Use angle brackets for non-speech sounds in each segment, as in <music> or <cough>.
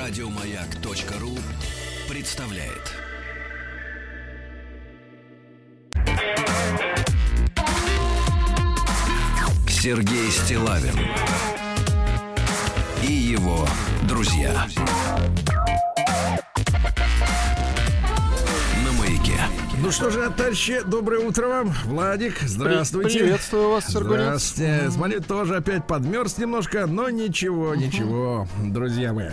Радиомаяк.ру представляет. Сергей Стилавин и его друзья. На маяке. Ну что же, товарищи, доброе утро вам. Владик, здравствуйте. Приветствую вас, Сергунец. Здравствуйте. Смотрю, тоже опять подмерз немножко, но ничего, ничего, друзья мои.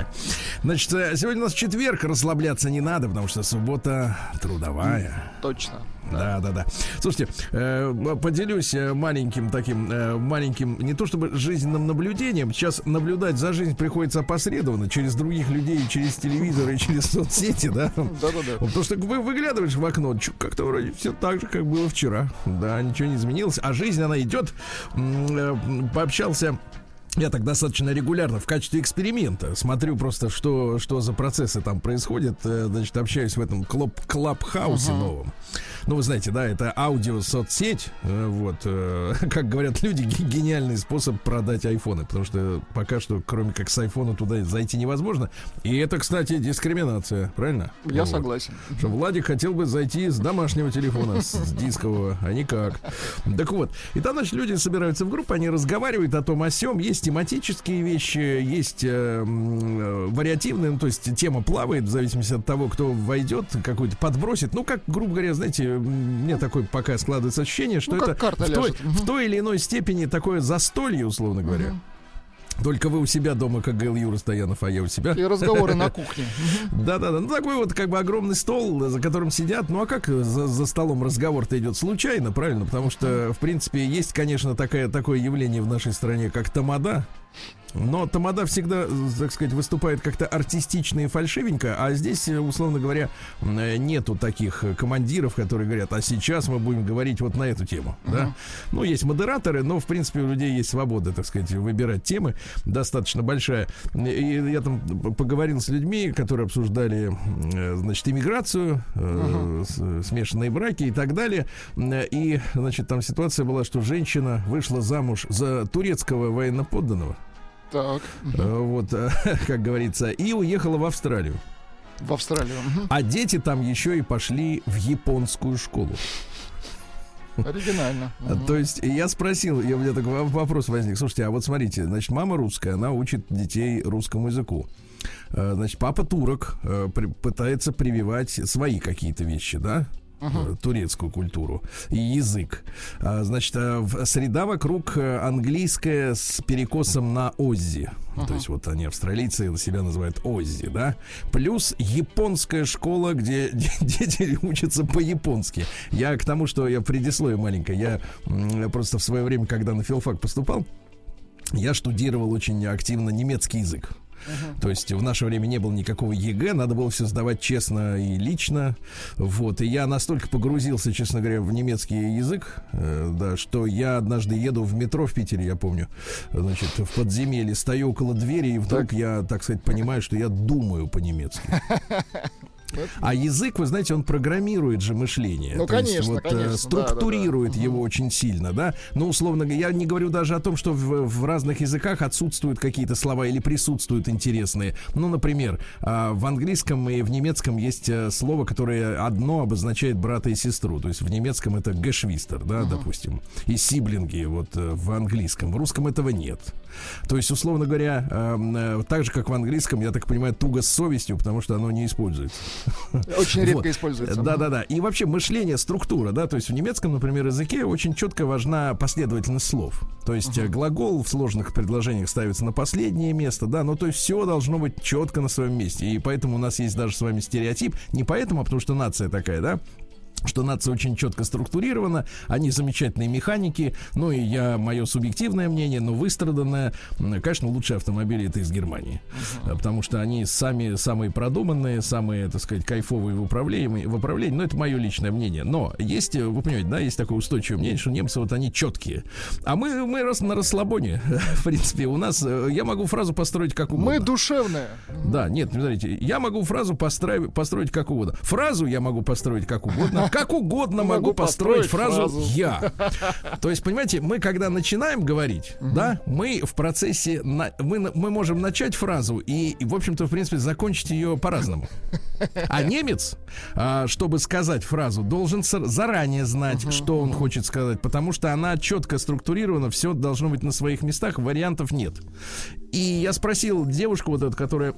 Значит, э, сегодня у нас четверг, расслабляться не надо, потому что суббота трудовая. Точно. Да, да, да. Слушайте, э, поделюсь э, маленьким таким, маленьким, не то чтобы жизненным наблюдением. Сейчас наблюдать за жизнь приходится опосредованно через других людей, через телевизор и <laughs> через соцсети, да? Да-да-да. Потому что вы выглядываешь в окно, как-то вроде все так же, как было вчера. Да, ничего не изменилось. А жизнь, она идет. Пообщался я так достаточно регулярно в качестве эксперимента смотрю просто, что, что за процессы там происходят. Э, Значит, общаюсь в этом клуб, клабхаусе новом. Ну, вы знаете, да, это аудио-соцсеть. Э, Вот, э, <laughs> как говорят люди, ге- гениальный способ продать айфоны. Потому что пока что, кроме как с айфона, туда зайти невозможно. И это, кстати, дискриминация, правильно? Я Вот. согласен. Что Владик хотел бы зайти с домашнего телефона, с, с дискового, а никак. Так вот, и там, значит, люди собираются в группу, они разговаривают о том, о сем. Есть тематические вещи, есть э, э, вариативные, ну, то есть тема плавает в зависимости от того, кто войдет, какой-то подбросит. Ну, как, грубо говоря, знаете, мне такое пока складывается ощущение, что Ну, это в, той, в той или иной степени такое застолье, условно говоря. Только вы у себя дома, как говорил Юра Стоянов, а я у себя. И разговоры на кухне. <laughs> Да-да-да, ну такой вот как бы огромный стол, за которым сидят. Ну а как за, за столом разговор-то идет случайно, правильно? Потому что, в принципе, есть, конечно, такая, такое явление в нашей стране, как тамада. Но тамада всегда, так сказать, выступает как-то артистично и фальшивенько, а здесь, э, условно говоря, э, нету таких э, командиров, которые говорят, а сейчас мы будем говорить вот на эту тему, да? Ну, есть модераторы, но, в принципе, у людей есть свобода, так сказать, выбирать темы достаточно большая. И я там поговорил с людьми, которые обсуждали, значит, иммиграцию, с- смешанные браки и так далее. И, значит, там ситуация была, что женщина вышла замуж за турецкого военноподданного, Так. э, вот, э, <laughs> как говорится, и уехала в Австралию. В Австралию. А дети там еще и пошли в японскую школу. Оригинально. А. То есть я спросил, я, у меня такой во- вопрос возник. Слушайте, а вот смотрите, значит, мама русская, она учит детей русскому языку. Э, Значит, папа турок пытается прививать свои какие-то вещи, да? Э, турецкую культуру и язык. А, Значит, э, среда вокруг э, английская с перекосом на Aussie. Ну, То есть вот они, австралийцы, себя называют Aussie, да? Плюс японская школа, где <laughs> де- дети учатся по-японски. Я к тому, что я предисловие маленькое. Я просто в свое время, когда на филфак поступал, я штудировал очень активно немецкий язык. То есть в наше время не было никакого ЕГЭ, надо было все сдавать честно и лично. Вот. И я настолько погрузился, честно говоря, в немецкий язык, э, да, что я однажды еду в метро в Питере, я помню, значит, в подземелье, стою около двери, и вдруг я, так сказать, понимаю, что я думаю по-немецки. <laughs> А язык, вы знаете, он программирует же мышление. Ну, То есть конечно, вот, э, конечно, да, структурирует его очень сильно, да. Ну, условно говоря, я не говорю даже о том, что в, в разных языках отсутствуют какие-то слова или присутствуют интересные. Ну, например, а, в английском и в немецком есть э, слово, которое одно обозначает брата и сестру. То есть в немецком это гешвистер, да, допустим. И сиблинги вот э, в английском. В русском этого нет. То есть, условно говоря, э, э, так же, как в английском, я так понимаю, туго с совестью, потому что оно не используется. <laughs> Очень редко Вот. используется. Да, да, да. И вообще мышление, структура, да, то есть в немецком, например, языке очень четко важна последовательность слов. То есть э, глагол в сложных предложениях ставится на последнее место, да, ну то есть все должно быть четко на своем месте. И поэтому у нас есть даже с вами стереотип. Не поэтому, а потому что нация такая, да, что нация очень четко структурирована, они замечательные механики, ну и я, мое субъективное мнение, но выстраданное, конечно, лучшие автомобили это из Германии, потому что они сами самые продуманные, самые, так сказать, кайфовые в управлении, в управлении, но это мое личное мнение, но есть, э, вы понимаете, да, есть такое устойчивое мнение, что немцы вот они четкие, а мы, мы раз на расслабоне, <laughs> в принципе, у нас, э, я могу фразу построить как угодно. Мы душевные. Да, нет, смотрите, я могу фразу построить, построить как угодно. Фразу я могу построить как угодно, <laughs> как угодно могу, Могу построить, построить фразу, фразу. я. <laughs> То есть, понимаете, мы когда начинаем говорить, да, мы в процессе, на- мы, мы можем начать фразу и, в общем-то, в принципе, закончить ее по-разному. <laughs> А немец, а, чтобы сказать фразу, должен заранее знать, что он хочет сказать, потому что она четко структурирована, все должно быть на своих местах, вариантов нет. И я спросил девушку вот эту, которая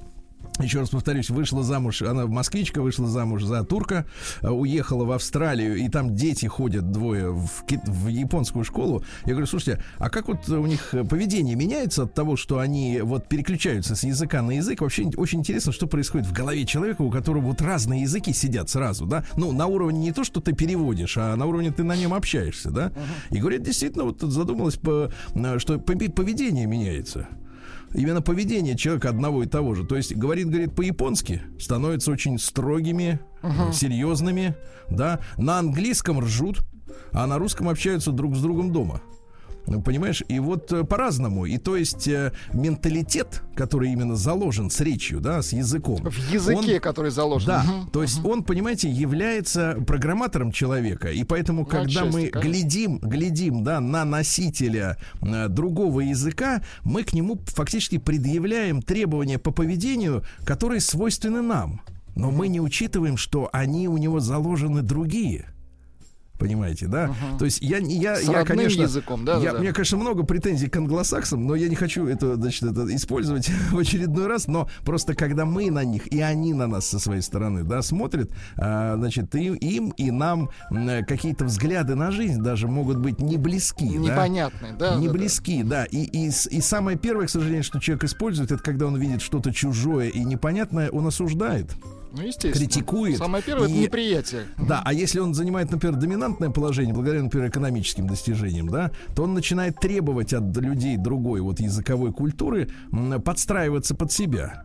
еще раз повторюсь, вышла замуж, она москвичка, вышла замуж за турка, э, уехала в Австралию, и там дети ходят двое в, ки- в японскую школу. Я говорю, слушайте, а как вот у них э, поведение меняется от того, что они вот переключаются с языка на язык? Вообще очень интересно, что происходит в голове человека, у которого вот разные языки сидят сразу, да? Ну, на уровне не то, что ты переводишь, а на уровне ты на нем общаешься, да? И говорят, действительно, вот тут задумалась, по, э, что пове- поведение меняется именно поведение человека одного и того же. То есть говорит, говорит по-японски, становятся очень строгими, э, серьезными, да. На английском ржут, а на русском общаются друг с другом дома. Ну, Понимаешь, и вот э, по-разному. И то есть э, менталитет, который именно заложен с речью, да, с языком. В языке, он- который заложен. да, Мгм. то есть он, понимаете, является программатором человека, и поэтому, когда отчасти, мы конечно. глядим, глядим, да, на носителя э, другого языка, мы к нему фактически предъявляем требования по поведению, которые свойственны нам, но мы не учитываем, что они у него заложены другие. Понимаете, да? То есть я, я, С я конечно, языком, да, я, да, да. меня, конечно, много претензий к англосаксам, но я не хочу это, значит, это использовать <laughs> в очередной раз. Но просто когда мы на них и они на нас со своей стороны, да, смотрят, а, значит, и, им и нам м, какие-то взгляды на жизнь даже могут быть не близки, да? Непонятный, да. не да, да. близки, да. И, и, с- и самое первое, к сожалению, что человек использует, это когда он видит что-то чужое и непонятное, он осуждает. Ну, естественно. критикует Самое первое и- это неприятие. Да, а если он занимает, например, доминантное положение, благодаря, например, экономическим достижениям, да, то он начинает требовать от людей другой вот языковой культуры подстраиваться под себя.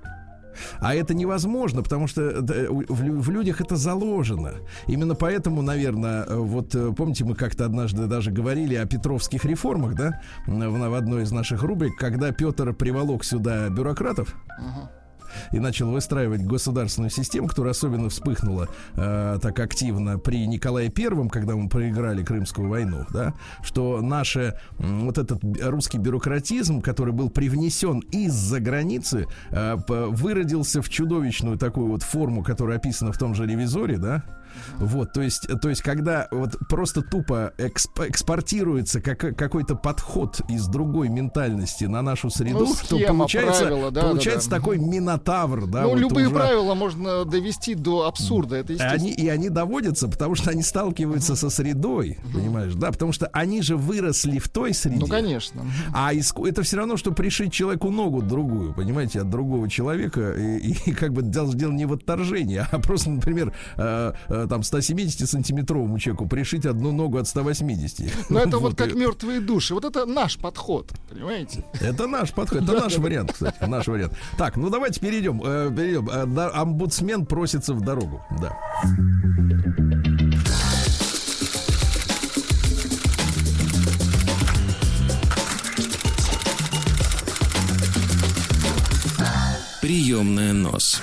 А это невозможно, потому что э, у- в, лю- в людях это заложено. Именно поэтому, наверное, э, вот э, помните, мы как-то однажды даже говорили о петровских реформах, да, в, в одной из наших рубрик, когда Петр приволок сюда бюрократов, и начал выстраивать государственную систему, которая особенно вспыхнула э, так активно при Николае Первом, когда мы проиграли Крымскую войну, да, что наш вот этот русский бюрократизм, который был привнесен из-за границы, э, выродился в чудовищную такую вот форму, которая описана в том же ревизоре, да, вот, то есть, то есть, когда вот просто тупо эксп- экспортируется как, какой-то подход из другой ментальности на нашу среду, Ну, то схема, получается, правила, да, получается да, да. такой минотавр, да. ну, вот любые уже. правила можно довести до абсурда. Это. Они, и они доводятся, потому что они сталкиваются со средой, понимаешь, да, потому что они же выросли в той среде. Ну, конечно. А иску- это все равно, что пришить человеку ногу другую, понимаете, от другого человека. И, и как бы дело, дело не в отторжении, а просто, например, э, э, там 170-сантиметровому человеку пришить одну ногу от 180. Но это <laughs> вот как мертвые души. Вот это наш подход, понимаете? Это наш подход, это наш вариант, кстати, наш вариант. Так, ну давайте перейдем. э, перейдем. Э, омбудсмен просится в дорогу. Да. Приемная нос.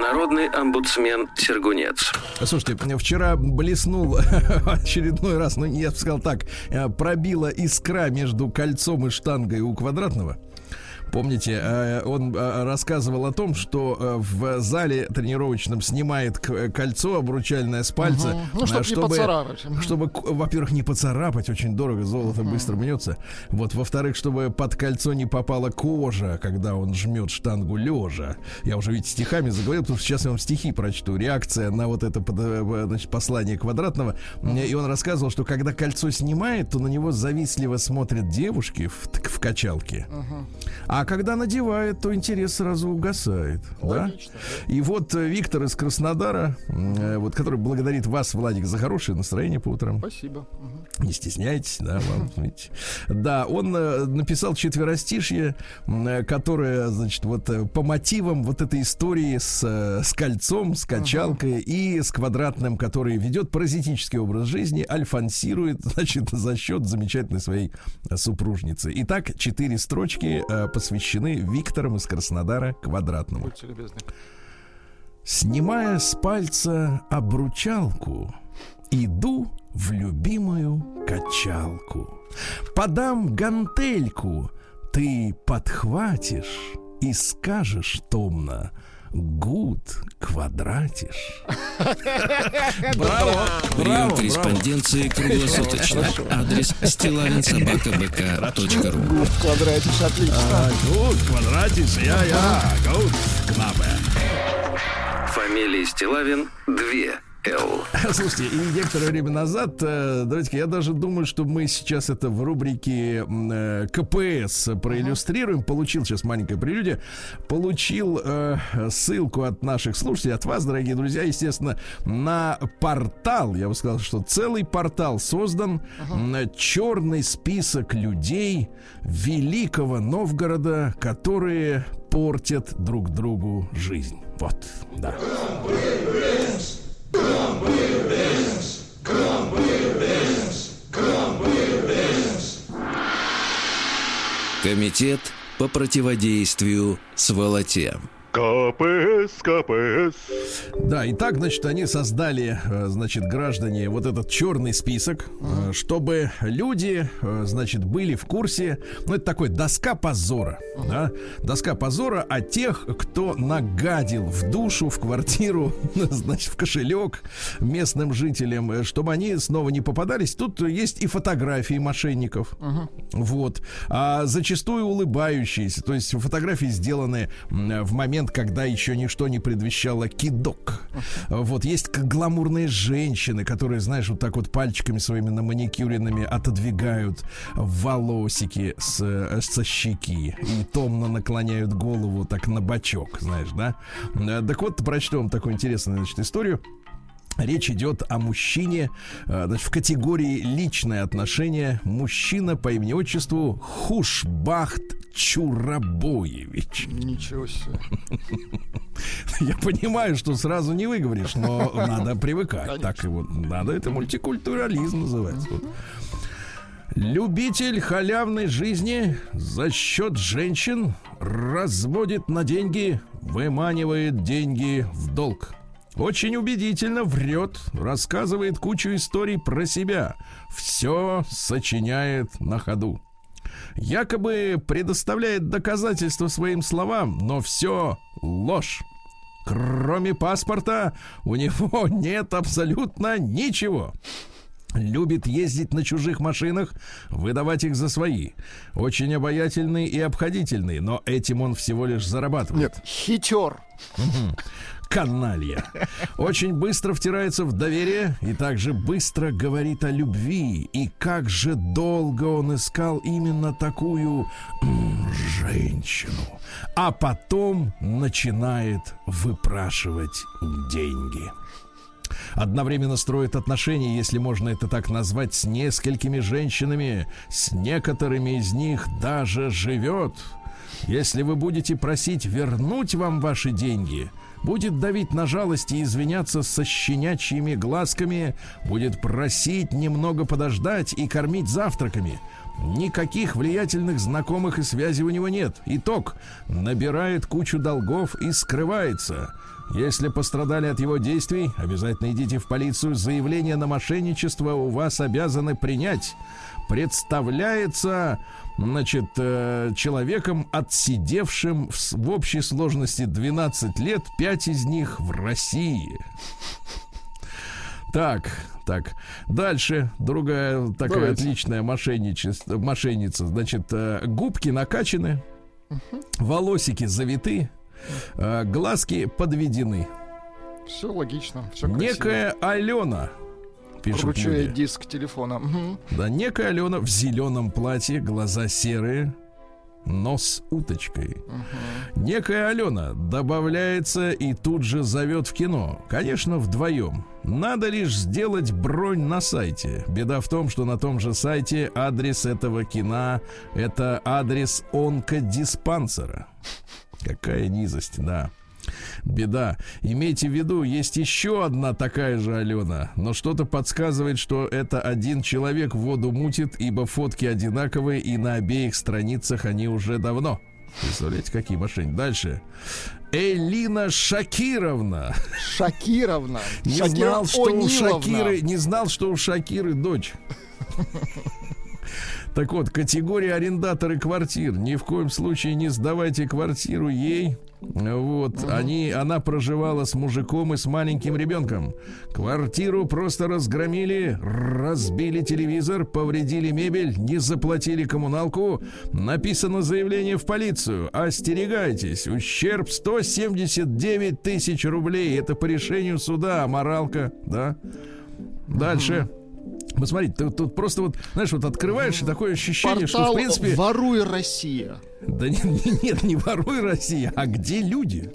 Народный омбудсмен Сергунец. Слушайте, вчера блеснул <laughs> очередной раз, ну, я бы сказал так, э, пробила искра между кольцом и штангой у квадратного. Помните, э, он э, рассказывал о том, что э, в зале тренировочном снимает кольцо обручальное с пальца, Мгм. Ну, чтоб не поцарапать. Мгм. чтобы, к- во-первых, не поцарапать, очень дорого, золото быстро мнется. Вот, во-вторых, чтобы под кольцо не попала кожа, когда он жмет штангу лежа. Я уже ведь стихами заговорил, потому что сейчас я вам стихи прочту. Реакция на вот это значит, послание квадратного. И он рассказывал, что когда кольцо снимает, то на него завистливо смотрят девушки в, в качалке. А когда надевает, то интерес сразу угасает. Да? Логично, И вот э, Виктор из Краснодара, э, вот, который благодарит вас, Владик, за хорошее настроение по утрам. Спасибо. Мгм. Не стесняйтесь, да, вам, <laughs> видите. Да, он э, написал четверостишье, э, которое, значит, вот э, по мотивам вот этой истории с, с кольцом, с качалкой и с квадратным, который ведет паразитический образ жизни, альфансирует, <laughs> значит, за счет замечательной своей супружницы. Итак, четыре строчки посвящены Викторам из Краснодара квадратному. Снимая с пальца обручалку, Иду в любимую качалку. Подам гантельку, ты подхватишь и скажешь томно Gut quadratisch. Браво! Прием корреспонденции круглосуточно. Адрес стилавинсобакабк.ру Гуд квадратиш, отлично. Gut quadratisch, ja-ja, gut кнабе. Фамилия Стилавин 2 Л. <laughs> Слушайте, и некоторое время назад, э, давайте я даже думаю, что мы сейчас это в рубрике э, КПС проиллюстрируем. Получил сейчас маленькое прелюдия. Получил э, ссылку от наших слушателей, от вас, дорогие друзья, естественно, на портал. Я бы сказал, что целый портал создан. м, Черный список людей Великого Новгорода, которые портят друг другу жизнь. Вот, да. Комитет по противодействию сволоте. КПС, КПС. Да, и так, значит, они создали, э, значит, граждане вот этот черный список, э, чтобы люди, э, значит, были в курсе, ну, это такой доска позора, да, доска позора о тех, кто нагадил в душу, в квартиру, <laughs> значит, в кошелек местным жителям, чтобы они снова не попадались. Тут есть и фотографии мошенников, вот, а зачастую улыбающиеся, то есть фотографии сделаны в момент, когда еще ничто не предвещало кидок. Вот есть гламурные женщины, которые, знаешь, вот так вот пальчиками своими на маникюренными отодвигают волосики с, э, со щеки и томно наклоняют голову так на бочок, знаешь, да? Э, Так вот, прочту вам такую интересную, значит, историю. Речь идет о мужчине э, значит, в категории личное отношение. Мужчина по имени-отчеству Хушбахт Чурабоевич. Ничего себе. <laughs> Я понимаю, что сразу не выговоришь, но надо <laughs> привыкать. Конечно. Так его надо. Это мультикультурализм называется. Вот. Любитель халявной жизни за счет женщин разводит на деньги, выманивает деньги в долг. Очень убедительно врет, рассказывает кучу историй про себя. Все сочиняет на ходу. Якобы предоставляет доказательства своим словам, но все ложь. Кроме паспорта у него <laughs> нет абсолютно ничего. Любит ездить на чужих машинах, выдавать их за свои. Очень обаятельный и обходительный, но этим он всего лишь зарабатывает. Нет, хитер. Каналья. Очень быстро втирается в доверие и также быстро говорит о любви. И как же долго он искал именно такую женщину. А потом начинает выпрашивать деньги. Одновременно строит отношения, если можно это так назвать, с несколькими женщинами. С некоторыми из них даже живет. Если вы будете просить вернуть вам ваши деньги, будет давить на жалость и извиняться со щенячьими глазками, будет просить немного подождать и кормить завтраками. Никаких влиятельных знакомых и связей у него нет. Итог. Набирает кучу долгов и скрывается. Если пострадали от его действий, обязательно идите в полицию. Заявление на мошенничество у вас обязаны принять. Представляется, значит, э, человеком, отсидевшим в, в общей сложности 12 лет, 5 из них в России. Так, так. Дальше другая такая Давайте. отличная мошенничество, мошенница. Значит, э, губки накачаны, волосики завиты, э, глазки подведены. Все логично, все красиво. Некая Алена, пишут Вручает люди. диск телефона. Да, некая Алена в зеленом платье, глаза серые, нос уточкой. Некая Алена добавляется и тут же зовет в кино. Конечно, вдвоем. Надо лишь сделать бронь на сайте. Беда в том, что на том же сайте адрес этого кино это адрес онкодиспансера. Какая низость, да. Беда. Имейте в виду, есть еще одна такая же Алена, но что-то подсказывает, что это один человек воду мутит, ибо фотки одинаковые, и на обеих страницах они уже давно. Представляете, какие мошенники. Дальше. Элина Шакировна. Шакировна. Не Шакира знал, что у Ониловна. Шакиры, не знал, что у Шакиры дочь. Так вот, категория арендаторы квартир. Ни в коем случае не сдавайте квартиру ей. Вот, они, она проживала с мужиком и с маленьким ребенком. Квартиру просто разгромили, разбили телевизор, повредили мебель, не заплатили коммуналку. Написано заявление в полицию. Остерегайтесь, ущерб 179 тысяч рублей. Это по решению суда, моралка, да? Дальше. Посмотрите, тут, тут просто вот, знаешь, вот открываешь, и такое ощущение, что, в Портал принципе... «Воруй Россия». Да не- не- нет, не воруй Россия, а где люди?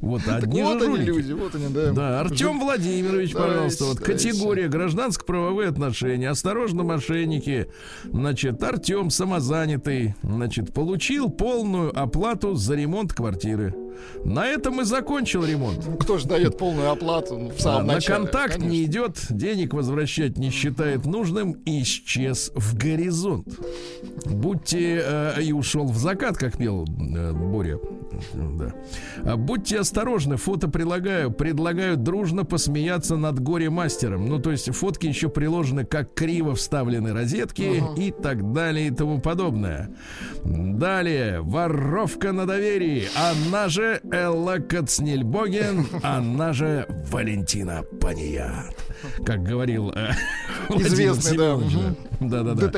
Вот одни вот они люди, вот они, да. Да, Артем Владимирович, пожалуйста, вот категория гражданско-правовые отношения. Осторожно, мошенники. Значит, Артем самозанятый, значит, получил полную оплату за ремонт квартиры. На этом и закончил ремонт. Ну, Кто же дает полную оплату в А, самом на начале? контакт Конечно. не идет, денег возвращать не считает нужным исчез в горизонт. Будьте э, и ушел в закат, как пел э, Боря. Да. А будьте осторожны, фото прилагаю, предлагаю дружно посмеяться над горе-мастером. Ну, то есть фотки еще приложены, как криво вставлены розетки и так далее и тому подобное. Далее, воровка на доверии, она же Элла Кацнельбоген, она же Валентина Паният. Как говорил э, <laughs> Известный, да, да. Да-да-да.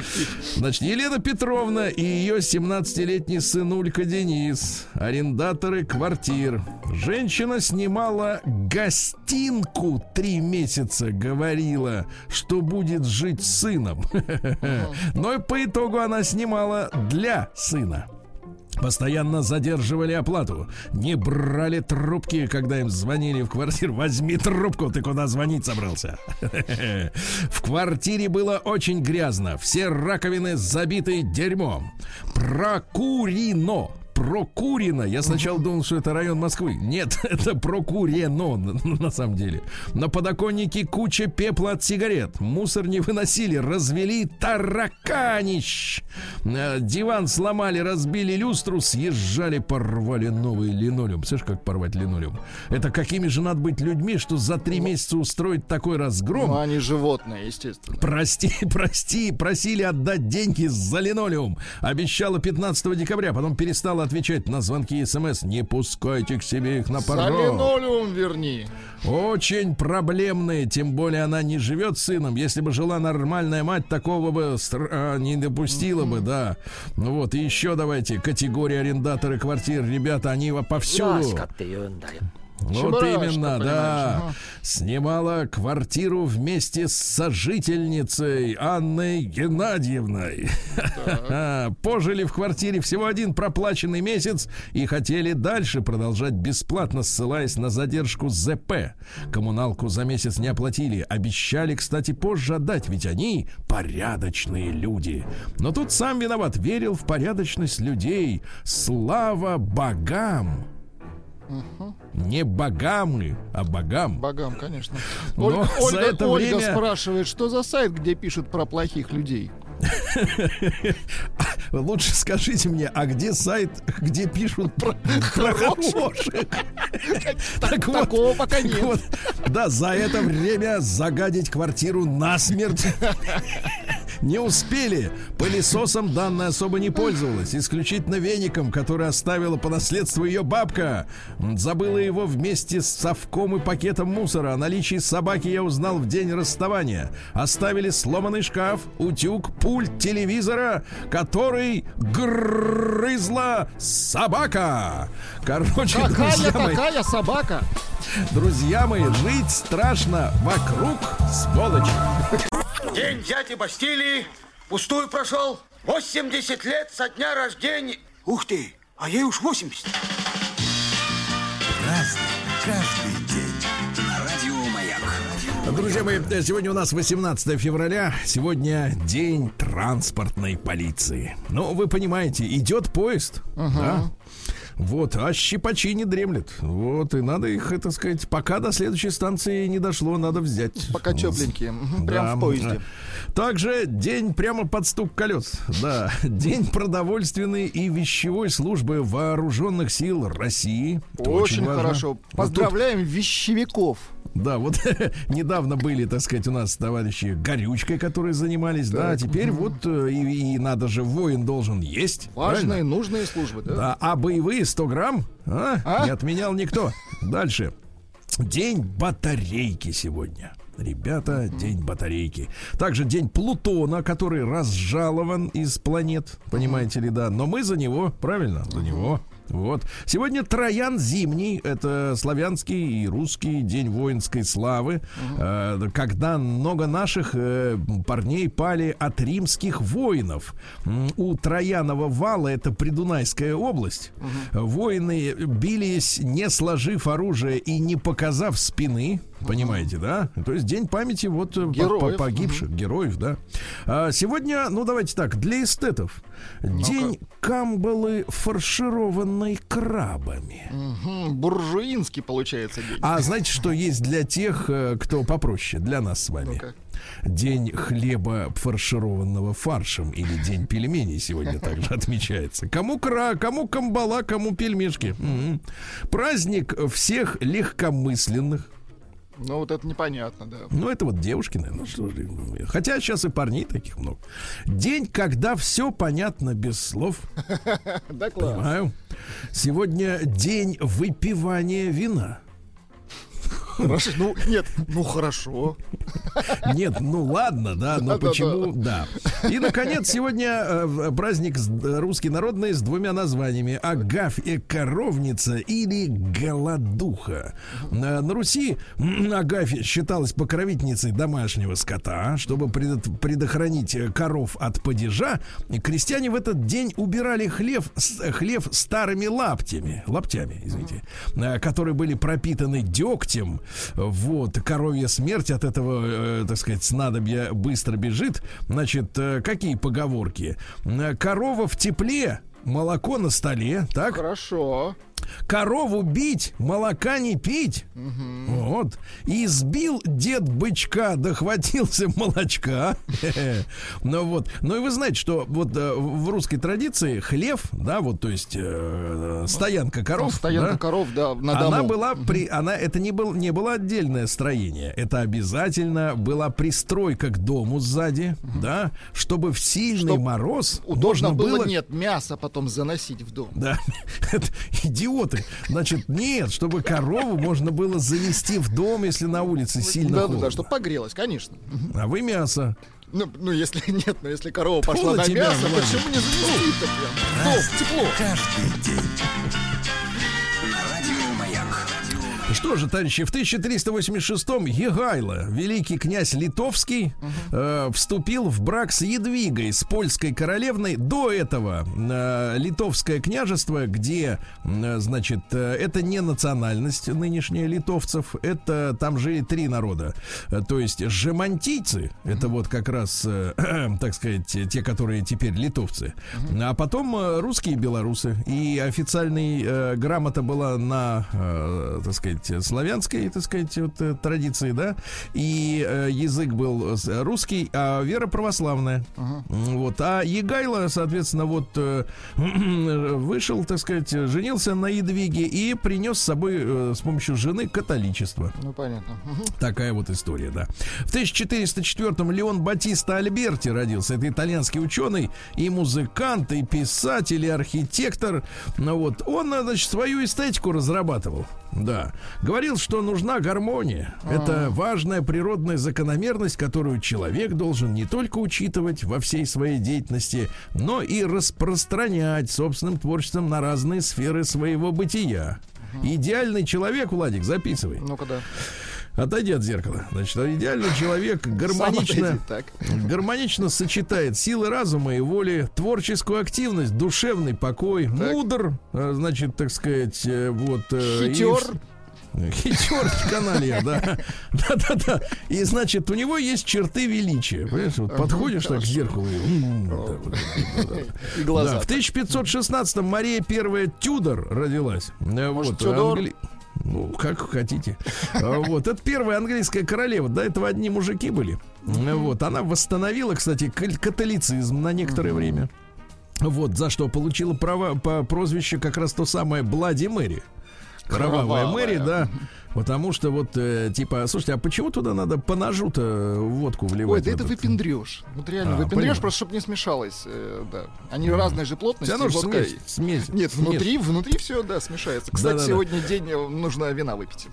Значит, Елена Петровна и ее 17-летний сынулька Денис, арендаторы квартир. Женщина снимала гостинку три месяца, говорила, что будет жить с сыном. <laughs> Но по итогу она снимала для сына. Постоянно задерживали оплату. Не брали трубки, когда им звонили в квартиру. Возьми трубку, ты куда звонить собрался? <laughs> В квартире было очень грязно. Все раковины забиты дерьмом. Прокурено. Прокурено. Я сначала думал, что это район Москвы. Нет, <laughs> это Прокурено на самом деле. На подоконнике куча пепла от сигарет. Мусор не выносили, развели тараканищ. Э, Диван сломали, разбили люстру, съезжали, порвали новый линолеум. Слышишь, как порвать линолеум? Это какими же надо быть людьми, что за три месяца устроить такой разгром? Ну, они животные, естественно. Прости, <laughs> прости, просили отдать деньги за линолеум. Обещала 15 декабря, потом перестала отвечать на звонки и смс. Не пускайте к себе их на За порог. линолеум верни. Очень проблемные, тем более она не живет с сыном. Если бы жила нормальная мать, такого бы стр- а, не допустила бы, да. Ну вот, и еще давайте, категория арендаторы квартир. Ребята, они во- повсюду. Вот именно, да. Снимала квартиру вместе с сожительницей Анной Геннадьевной. <laughs> Пожили в квартире всего один проплаченный месяц и хотели дальше продолжать бесплатно, ссылаясь на задержку ЗП. Коммуналку за месяц не оплатили. Обещали, кстати, позже отдать, ведь они порядочные люди. Но тут сам виноват, верил в порядочность людей. Слава богам! Не богамы, а богам. Богам, конечно. Но Ольга, за это Ольга время- спрашивает, что за сайт, где пишут про плохих людей? <laughs> Лучше скажите мне, а где сайт, где пишут про, <laughs> про хороших? <laughs> Так вот, Такого пока нет. вот, да, за это время загадить квартиру насмерть не успели. Пылесосом данная особо не пользовалась. Исключительно веником, который оставила по наследству ее бабка. Забыла его вместе с совком и пакетом мусора. О наличии собаки я узнал в день расставания. Оставили сломанный шкаф, утюг, пульт телевизора, который грызла собака. Короче, Какая друзья мои, собака? друзья мои, жить страшно вокруг сволочи. День дяди Бастилии пустую прошел. 80 лет со дня рождения. Ух ты, а ей уж 80. Друзья мои, сегодня у нас 18 февраля. Сегодня день транспортной полиции. Ну, вы понимаете, идет поезд. Да? Вот, а щипачи не дремлет. Вот, и надо их, так сказать, пока до следующей станции не дошло, надо взять. Пока тепленькие. Да. Прям в поезде. Также день прямо под стук колес. Да, <laughs> день продовольственной и вещевой службы вооруженных сил России. Это Очень важно. хорошо. Вот тут Поздравляем вещевиков. Да, вот <laughs> недавно были, так сказать, у нас товарищи горючкой, которые занимались, да, а теперь вот э, и, и надо же, воин должен есть. Важные, правильно? нужные службы, да? Да, а боевые 100 грамм а? А? не отменял никто. Дальше. День батарейки сегодня. Ребята, день батарейки. Также день Плутона, который разжалован из планет, понимаете ли, да. Но мы за него, правильно, за него. Вот. Сегодня Троян Зимний, это славянский и русский день воинской славы, э, когда много наших э, парней пали от римских воинов. У Троянова вала, это Придунайская область, воины бились, не сложив оружие и не показав спины. Понимаете, да? То есть день памяти вот э, Героев. погибших героев, да. А сегодня, ну давайте так, для эстетов. День камбалы, фаршированной крабами. Мгм, Буржуинский получается день. А знаете, что есть для тех, э, кто попроще, для нас с вами? Ну-ка. День хлеба, фаршированного фаршем, или день пельменей сегодня также <laughs> отмечается. Кому кра, кому камбала, кому пельмешки. Мгм. Праздник всех легкомысленных. Ну вот это непонятно, да. Ну, это вот девушки, наверное, что же. Хотя сейчас и парней таких много. День, когда все понятно без слов. <laughs> Да класс. Понимаю. Сегодня день выпивания вина. Хорошо. Ну, нет, ну хорошо. Нет, ну ладно, да, но Да-да-да. почему, да. И, наконец, сегодня э, праздник русский народный с двумя названиями. Агафья коровница или голодуха. Э, На Руси м, Агафья считалась покровительницей домашнего скота. Чтобы предохранить э, коров от падежа, крестьяне в этот день убирали э, хлев старыми лаптями, лаптями, извините, которые были пропитаны дегтем. Вот, коровья смерть от этого, э, так сказать, снадобья быстро бежит. Значит, э, какие поговорки? Э, Корова в тепле, молоко на столе, так? Хорошо. Корову бить, молока не пить. Вот. И сбил дед бычка, дохватился молочка. <laughs> Ну вот. Ну и вы знаете, что вот э, в русской традиции хлев, да, вот, то есть э, стоянка коров. Стоянка да, коров, да, на она дому. была при, она это не был не было отдельное строение, это обязательно была пристройка к дому сзади, да, чтобы в сильный Чтоб мороз Удобно было, было нет, мясо потом заносить в дом. да, <laughs> это идиоты. Значит, нет, чтобы корову можно было завести в дом, если на улице сильно да, да, холодно. да, чтобы погрелось, конечно. А вы мясо. Ну, ну, если <laughs> нет, но если корова пошла на мясо, почему не занести-то прям? Дом, тепло. Каждый день. Что же, товарищи, в 1386-м Егайло, великий князь литовский, э, вступил в брак с Едвигой, с польской королевной. До этого э, литовское княжество, где, э, значит, э, это не национальность нынешняя литовцев, это там жили три народа. Э, то есть жемантийцы, это вот как раз, э, <clears throat> так сказать, те, которые теперь литовцы. А потом э, русские белорусы. И официальная э, грамота была на, э, так сказать, славянской, так сказать, вот, э, традиции, да. И э, язык был с- русский, а вера православная. М, Вот. А Егайло, соответственно, вот э, <clears throat> вышел, так сказать, женился на Едвиге и принес с собой э, с помощью жены католичество. Ну, понятно. Такая вот история, да. В 1404-м Леон Батиста Альберти родился. Это итальянский ученый и музыкант, и писатель, и архитектор. Ну вот, он, э, значит, свою эстетику разрабатывал. Да. Говорил, что нужна гармония. Это важная природная закономерность, которую человек должен не только учитывать во всей своей деятельности, но и распространять собственным творчеством на разные сферы своего бытия. Идеальный человек, Владик, записывай. Ну-ка, да. Отойди от зеркала. Значит, идеальный человек гармонично, отойди, Так. гармонично сочетает силы разума и воли, творческую активность, душевный покой, мудр, э, значит, так сказать, э, вот. э, и Хитер. в- <laughs> Хитер каналья, да. <laughs> Да-да-да. И, значит, у него есть черты величия. Понимаешь, вот подходишь так к зеркалу и... И глаза. В 1516-м Мария Первая Тюдор родилась. Может, вот, Тюдор? Ну, как хотите. А, Вот, это первая английская королева. До этого одни мужики были. Вот, она восстановила, кстати, католицизм на некоторое время. Вот, за что получила право, по прозвище как раз то самое Блади Мэри. Кровавая Кровавая. Мэри, да. Потому что вот, э, типа, слушайте, а почему туда надо по ножу-то водку вливать? Ой, да в это этот? выпендрешь. Вот реально А, выпендрешь, понимаю. просто чтобы не смешалось. э, да. Они разной же плотности. Же водка смесь, смесь. Нет, смесь. внутри, внутри все, да, смешается. Кстати, Да-да-да. сегодня день э, нужно вина выпить.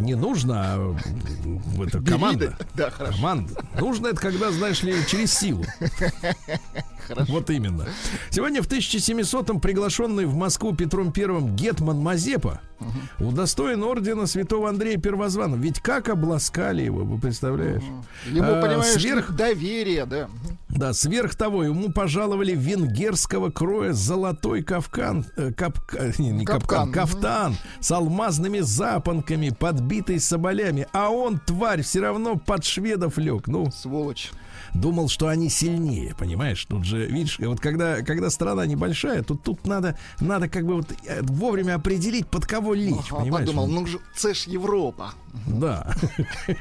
Не нужно, а это команда. да, Да, хорошо. Команда. Нужно это, когда, знаешь ли, через силу. Вот именно. Сегодня в 1700-м приглашенный в Москву Петром Первым Гетман Мазепа удостоен ордена святого Андрея Первозванного. Ведь как обласкали его, вы представляешь? Ему, А, понимаешь, сверх- доверие, да. Да, сверх того, ему пожаловали венгерского кроя золотой кавкан, э, капка- не, не капкан, Капкан, кафтан с алмазными запонками, подбитый соболями. А он, тварь, все равно под шведов лег. Ну, Сволочь. Думал, что они сильнее, понимаешь? Тут же, видишь, вот когда, когда страна небольшая, тут, тут надо, надо как бы вот э, вовремя определить, под кого лечь, Ага, понимаешь? подумал, ну же, це ж Европа. Да.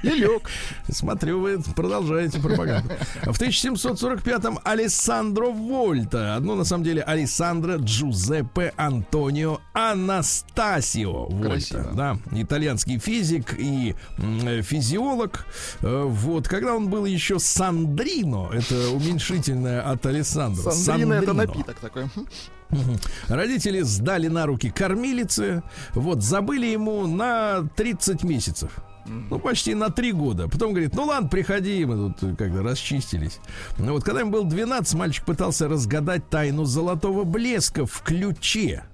И лег. <laughs> Смотрю, вы продолжаете пропаганду. В 1745-м Алессандро Вольта, одно на самом деле Алессандро Джузеппе Антонио Анастасио Вольта, Красиво. да, итальянский физик и э, физиолог. Э, Вот, когда он был еще Сандрино, это уменьшительное от Алессандро. Сандрина это Сандрино. напиток такой. Родители сдали на руки кормилицы, вот, забыли ему на 30 месяцев. Ну, почти на три года. Потом говорит, ну ладно, приходи, мы тут э, как-то расчистились. Ну, вот когда ему было 12, мальчик пытался разгадать тайну золотого блеска в ключе.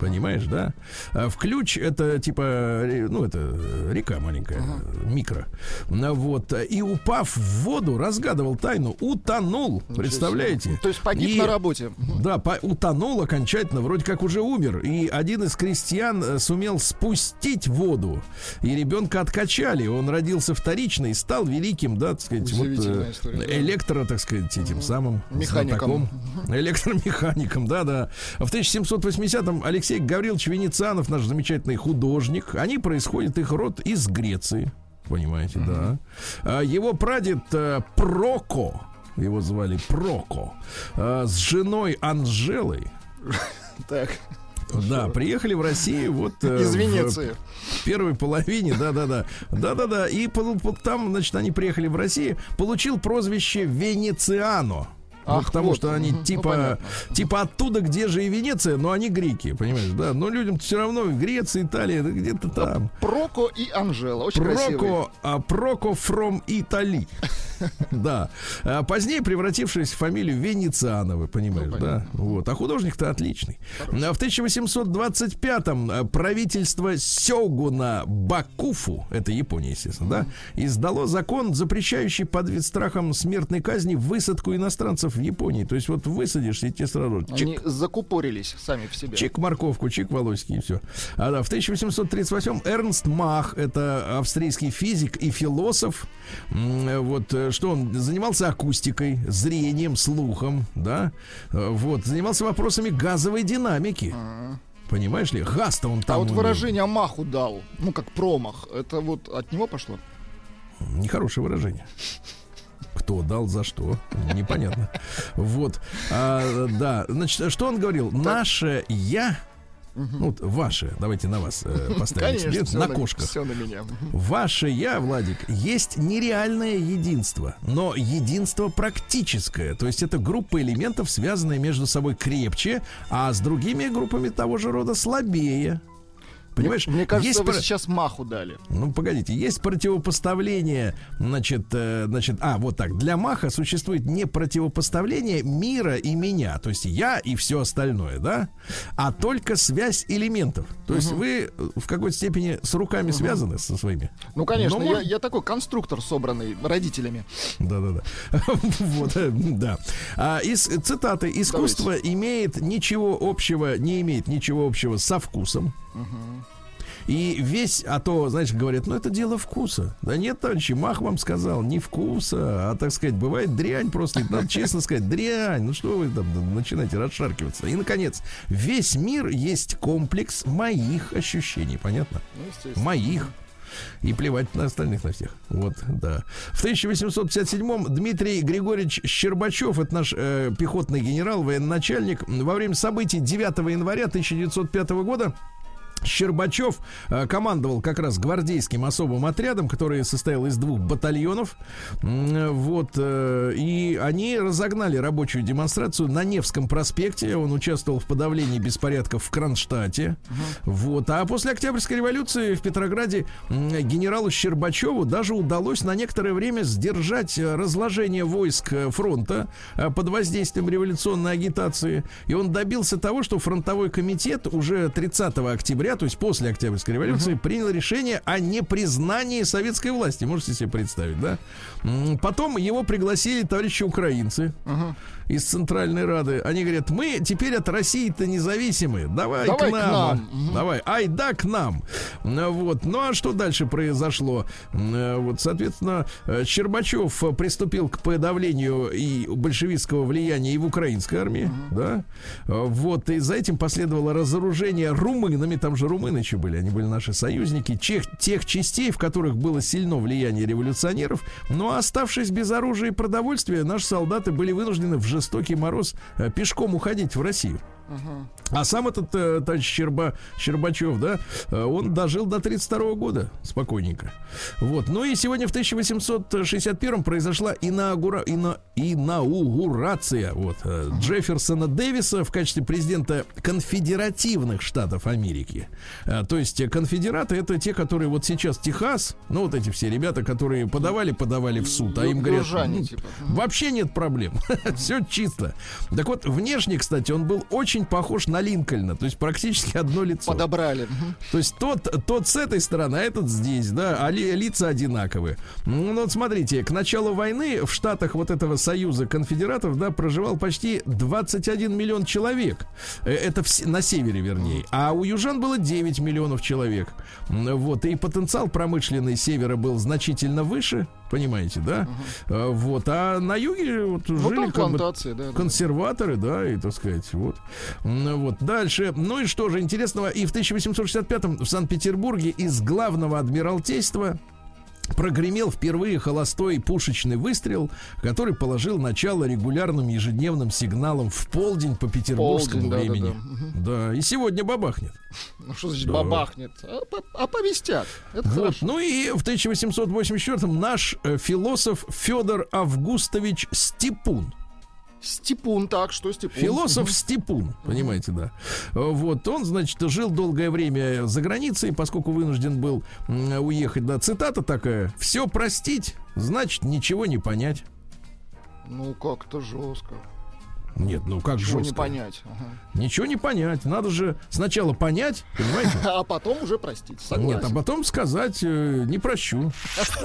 Понимаешь, да? А в ключ это типа, ре- ну, это э, река маленькая, микро. Ну, Вот. И упав в воду, разгадывал тайну, утонул. Представляете? То есть погиб И- на работе. да, по- утонул окончательно, вроде как уже умер. И один из крестьян э, сумел спустить воду. И ребенка откачали. Он родился вторично и стал великим, да, так сказать, вот, э, история, да. электро, так сказать, этим самым Механиком. знатоком. Электромехаником, да, да. В 1780-м Алексей Гаврилович Венецианов, наш замечательный художник, они происходят, их род из Греции. Понимаете, да. А Его прадед э, Проко, его звали Проко, э, с женой Анжелой, <laughs> Так, да, приехали в Россию вот э, из в Венеции. первой половине, да-да-да, да-да-да, и по- по- там, значит, они приехали в Россию, получил прозвище Венециано. Ну, Ах, потому вот, что они ну, типа, понятно. типа оттуда, где же и Венеция, но они греки, понимаешь, да. Но людям все равно Греция, Италия, да где-то там. Проко и Анжела. Очень красивые. Проко, а, Проко from Italy. <laughs> Да. А позднее превратившись в фамилию Венециановы, понимаешь, Ну, да? Вот. А художник-то отличный. А В 1825-м а, правительство Сёгуна Бакуфу, это Япония, естественно, да, издало закон, запрещающий под вид страхом смертной казни высадку иностранцев в Японии. То есть вот высадишься, и тебе сразу чик, Они закупорились сами в себе. Чик морковку, чик волосики и все. А да, в 1838 Эрнст Мах, это австрийский физик и философ. Вот э, что он занимался акустикой, зрением, слухом, да. Э, Вот занимался вопросами газовой динамики. Понимаешь ли, газ-то он А там. вот у- выражение маху дал, ну как промах, это вот от него пошло? Нехорошее выражение. Кто дал за что? Непонятно. Вот. А, да. Значит, что он говорил? Наше я. Ну, вот ваше, давайте на вас э, <laughs> поставим Конечно, эксперимент, всё на кошках. Все на меня. Ваше я, Владик, есть нереальное единство, но единство практическое. То есть это группа элементов, связанные между собой крепче, а с другими группами того же рода слабее. Понимаешь? Мне кажется, есть вы про- сейчас маху дали. ну, погодите, есть противопоставление, значит, э, значит, а, вот так, для Маха существует не противопоставление мира и меня, то есть я и все остальное, да, а только связь элементов. То есть вы э, в какой-то степени с руками связаны со своими. Ну, конечно, Но я, мож- я такой конструктор, собранный родителями. Да-да-да. <laughs> Вот, э, да. А, из цитаты. Искусство имеет ничего общего, не имеет ничего общего со вкусом. И весь, а то, знаешь, говорят, ну это дело вкуса. Да нет, товарищи, Мах вам сказал, не вкуса, а, так сказать, бывает дрянь просто, надо честно сказать, дрянь. Ну что вы там начинаете расшаркиваться? И, наконец, весь мир есть комплекс моих ощущений, понятно? Моих. И плевать на остальных на всех. Вот, да. В 1857-м Дмитрий Григорьевич Щербачев, это наш э, пехотный генерал, военачальник, во время событий 9 января 1905 года Щербачев э, командовал как раз гвардейским особым отрядом, который состоял из двух батальонов. Вот. э, И они разогнали рабочую демонстрацию на Невском проспекте. Он участвовал в подавлении беспорядков в Кронштадте. Вот. А после Октябрьской революции в Петрограде генералу Щербачеву даже удалось на некоторое время сдержать э, разложение войск фронта под воздействием революционной агитации. И он добился того, что фронтовой комитет уже 30 октября, то есть после Октябрьской революции, принял решение о непризнании советской власти. Можете себе представить, да? Потом его пригласили товарищи украинцы из Центральной Рады. Они говорят, мы теперь от России-то независимы. Давай, Давай к к нам. нам. Мгм. Давай, ай да к нам. Ну, Вот. Ну а что дальше произошло? Э, Вот, соответственно, э, Щербачев приступил к подавлению и большевистского влияния и в украинской армии, да. Э, Вот. И за этим последовало разоружение румынами, там же румыны еще были, они были наши союзники, тех, тех частей, в которых было сильно влияние революционеров. Но оставшись без оружия и продовольствия, наши солдаты были вынуждены в жестокий мороз э, пешком уходить в Россию. А сам этот э, товарищ Щерба, Щербачев, да, э, он дожил до 32 года спокойненько. Вот. Ну и сегодня в 1861 произошла инаугура, ина- инаугурация вот, э, Джефферсона Дэвиса в качестве президента конфедеративных штатов Америки. Э, То есть конфедераты это те, которые вот сейчас Техас, ну вот эти все ребята, которые подавали, подавали в суд, а им говорят, «Ну, типа. Вообще нет проблем. <laughs> Все чисто. Так вот, внешне, кстати, он был очень похож на Линкольна. То есть практически одно лицо. Подобрали. То есть тот, тот с этой стороны, а этот здесь, да, а ли- лица одинаковые. Ну вот смотрите, к началу войны в штатах вот этого союза конфедератов, да, проживал почти 21 миллион человек. Э, Это в на севере, вернее. А у южан было 9 миллионов человек. Вот, и потенциал промышленный севера был значительно выше, понимаете, да? Э, Вот, а на юге вот, Ну, жили как бы да. да. консерваторы, да, и так сказать, вот. Вот дальше. Ну и что же интересного? И в 1865-м в Санкт-Петербурге из главного адмиралтейства прогремел впервые холостой пушечный выстрел, который положил начало регулярным ежедневным сигналам в полдень по петербургскому Полдень, да, да, времени. да. Мгм. Да, и сегодня бабахнет. Ну что значит Да. бабахнет? А, Оповестят. Это Вот. хорошо. Ну и в 1884-м наш э, философ Федор Августович Степун Степун, так, что Степун? Философ Степун, понимаете, да. Вот, он, значит, жил долгое время за границей, поскольку вынужден был уехать. Да, цитата такая. Все простить, значит, ничего не понять. Ну, как-то жестко. Нет, ну как Чего жестко. не понять. ага. Ничего не понять. Надо же сначала понять, понимаете? <laughs> А потом уже простить. Согласен. Нет, а потом сказать э, не прощу.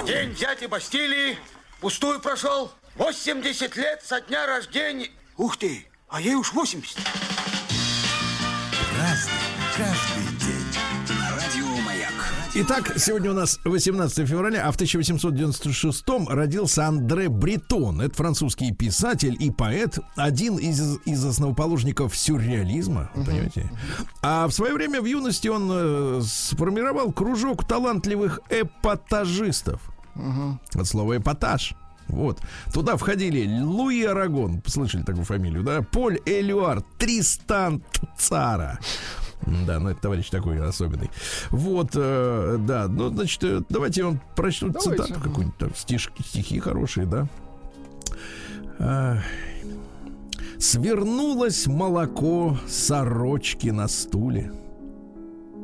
День дяди Бастилии пустую прошел. 80 лет со дня рождения. Ух ты, а ей уж 80. Разный, каждый день. Радио Маяк. Итак, сегодня у нас 18 февраля, а в 1896 родился Андре Бретон. Это французский писатель и поэт, один из, из основоположников сюрреализма, понимаете? А в свое время в юности он э, сформировал кружок талантливых эпатажистов. От слова эпатаж. Вот. Туда входили Луи Арагон, слышали такую фамилию, да? Поль Элюар, Тристан Цара. Да, ну это товарищ такой особенный. Вот, э, да, ну, значит, э, давайте я вам прочту Давайте. цитату какую-нибудь, там, стишки, стихи хорошие, да. Свернулось молоко сорочки на стуле.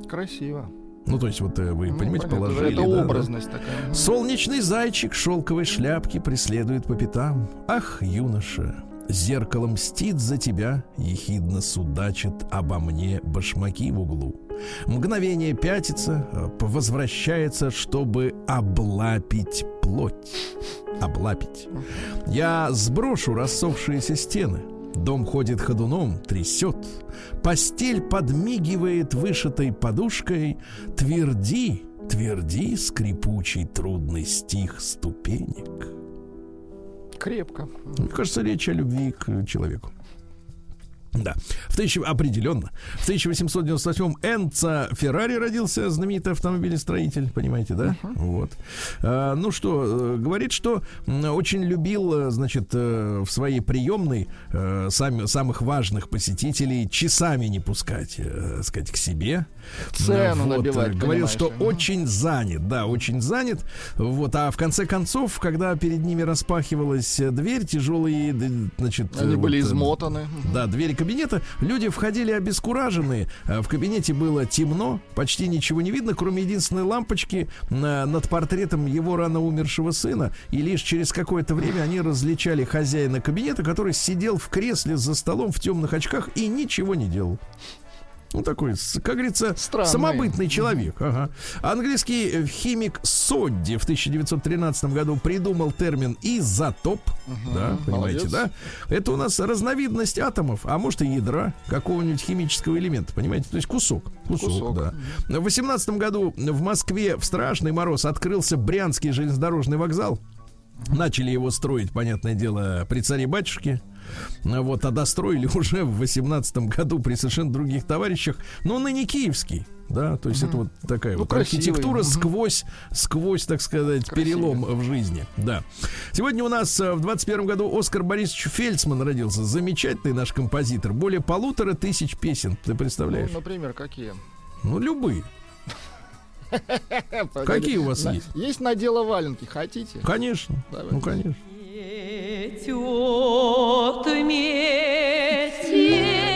Красиво. Ну, то есть, вот э, вы Ну, понимаете, понятно, положили. Это да, да. образность такая. Солнечный зайчик шелковой шляпки преследует по пятам. Ах, юноша, зеркало мстит за тебя, ехидно судачит обо мне башмаки в углу. Мгновение пятится, э, возвращается, чтобы облапить плоть. Облапить. Я сброшу рассохшиеся стены. Дом ходит ходуном, трясет. Постель подмигивает вышитой подушкой. Тверди, тверди, скрипучий трудный стих ступенек. Крепко. Мне кажется, речь о любви к человеку. Да, в тысяча... определенно. В 1898-м Энца Феррари родился, знаменитый автомобилестроитель, понимаете, да? Вот. А, ну что, э, говорит, что очень любил, э, значит, э, в своей приемной сами, самых важных посетителей часами не пускать, сказать, к себе. Цену Вот, набивать, Говорил, понимаешь, что ага. очень занят, да, очень занят. Вот, а в конце концов, когда перед ними распахивалась дверь, тяжелые, значит... Они были вот, э, измотаны. да, двери кабинета. Люди входили обескураженные. Э, В кабинете было темно, почти ничего не видно, кроме единственной лампочки на- над портретом его рано умершего сына. И лишь через какое-то время они различали хозяина кабинета, который сидел в кресле за столом в темных очках и ничего не делал. Ну, такой, как говорится, Странный. самобытный человек. Ага. Английский химик Содди в 1913 году придумал термин изотоп. да, понимаете, молодец. да? Это у нас разновидность атомов, а может и ядра какого-нибудь химического элемента, понимаете? То есть кусок. Кусок, Кусок. да. В 18 году в Москве в страшный мороз открылся Брянский железнодорожный вокзал. Начали его строить, понятное дело, при царе-батюшке. Ну Вот, а достроили <laughs> уже в 18 году при совершенно других товарищах. Но ныне киевский. Да, то есть это вот такая Ну, вот красивый. архитектура Мгм. сквозь, сквозь, так сказать, Красивый. перелом в жизни. Да. Сегодня у нас э, в 21 году Оскар Борисович Фельдсман родился. Замечательный наш композитор. Более полутора тысяч песен. Ты представляешь? Ну, например, какие? Ну, любые. <laughs> Какие у вас На- есть? Есть надела валенки, хотите? Конечно. Ну, конечно. Цветет метелица,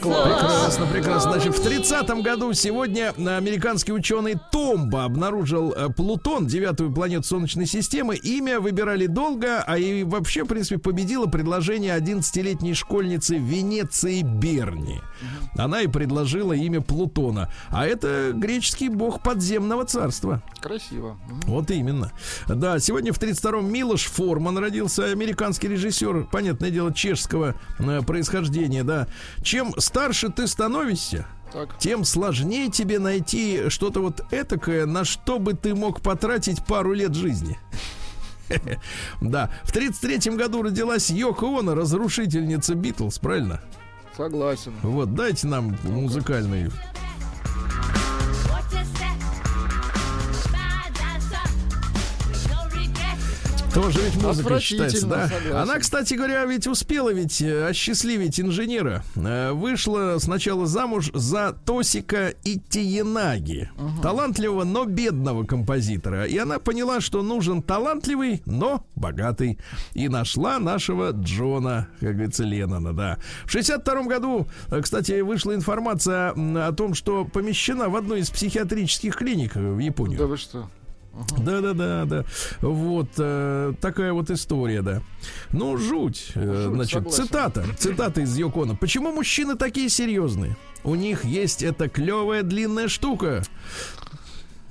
класс. Прекрасно, прекрасно. Значит, в 30-м году сегодня американский ученый Томба обнаружил э, Плутон, девятую планету Солнечной системы. Имя выбирали долго, а и вообще, в принципе, победило предложение 11-летней школьницы Венеции Берни. Она и предложила имя Плутона. А это греческий бог подземного царства. Красиво. Вот именно. Да, сегодня в 32-м Милош Форман родился, американский режиссер, понятное дело, чешского э, происхождения, да. Чем старше ты становишься, Так. тем сложнее тебе найти что-то вот этакое, на что бы ты мог потратить пару лет жизни. <laughs> Да, в 33-м году родилась Йоко Оно, разрушительница Битлз, правильно? Согласен. Вот, дайте нам музыкальный. Тоже ведь музыка считается, да? Согласен. Она, кстати говоря, ведь успела ведь э, осчастливить инженера. Э, Вышла сначала замуж за Тосика Итиенаги, талантливого, но бедного композитора. И она поняла, что нужен талантливый, но богатый. И нашла нашего Джона, как говорится, Леннона, да. В 62 году, э, кстати, вышла информация о том, что помещена в одной из психиатрических клиник в Японию. Да вы что? Да, да, да, да. Вот э, такая вот история, да. Ну, жуть. Э, Значит, согласен. цитата. Цитата из Йокона. Почему мужчины такие серьезные? У них есть эта клевая длинная штука.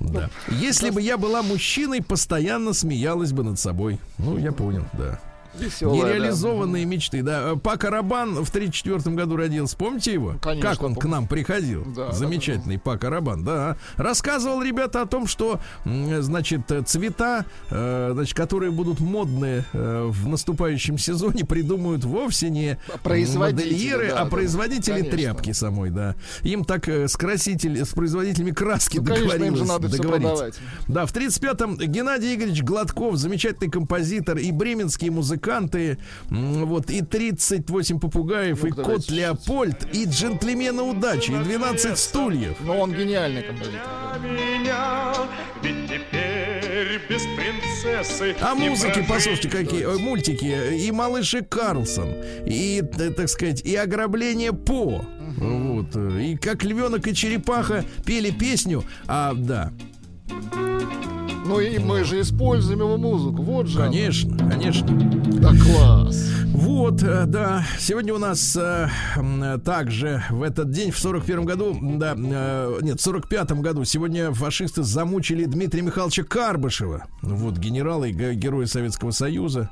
Да. Если бы я была мужчиной, постоянно смеялась бы над собой. Ну, я понял, да. Веселая, да. Нереализованные мечты, да. Пака Рабан в 1934 году родился. Помните его? Конечно, как он к помню. нам приходил? Да, Замечательный Пака Рабан, да. Рассказывал, ребята, о том, что, значит, цвета, э, значит, которые будут модны э, в наступающем сезоне, придумают вовсе не модельеры, да, а да, производители конечно. тряпки самой, да. Им так э, с краситель, с производителями краски Ну, конечно, им же надо договориться. Да, в 35-м Геннадий Игоревич Гладков, замечательный композитор, и бременские музыканты, вот, и 38 попугаев, и Ну-ка, кот давайте. Леопольд, и джентльмены удачи, и 12 стульев. Но он гениальный композитор. А музыки, послушайте, какие э, мультики. И малыши Карлсон, и, так сказать, и ограбление По. Вот. э, И как львенок и черепаха пели песню. А, да, Ну и мы же используем его музыку. Вот же. она. конечно, конечно. Да класс. Вот, э, да. Сегодня у нас м, также в этот день, в 41 году, да, э, нет, в 45 году, сегодня фашисты замучили Дмитрия Михайловича Карбышева. Вот, генерала и ге- героя Советского Союза.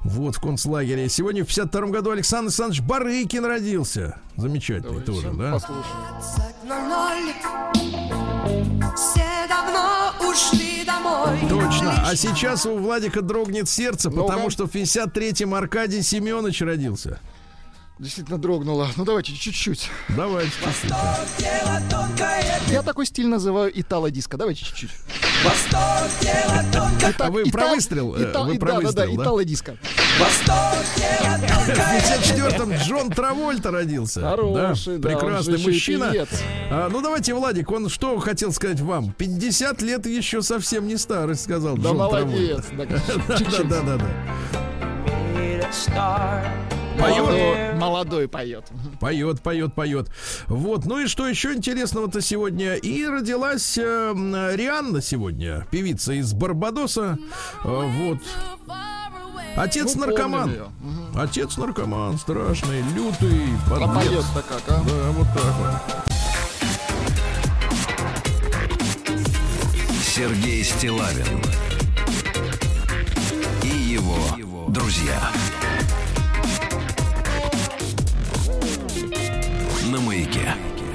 Вот, в концлагере. Сегодня в 52 году Александр Александрович Барыкин родился. Замечательный тоже, да? Послушаем. Все давно ушли домой. Точно. А сейчас у Владика дрогнет сердце, потому что в 53-м Аркадий Семенович родился. Действительно дрогнуло. Ну давайте чуть-чуть. Давайте. Я такой стиль называю итало-диско. Давайте чуть-чуть. А вы про выстрел? э, Ита- Вы про да, да, выстрел, да, да? итало-диско. В 54-м Джон Травольта родился. Хороший, да, он прекрасный мужчина. А, ну давайте, Владик, он что хотел сказать вам? 50 лет еще совсем не старость, сказал Да Джон молодец. Травольта. Да, чуть-чуть. <laughs> Да, да, да, да. Молодой, поет. Поет, поет, поет. Вот. Ну и что еще интересного-то сегодня? И родилась э, Рианна сегодня, певица из Барбадоса. Э, вот. Отец Ну, наркоман. её. Отец наркоман, страшный, лютый, А подлец. поет-то как, а? Да, вот так вот. Сергей Стилавин и его друзья. На маяке.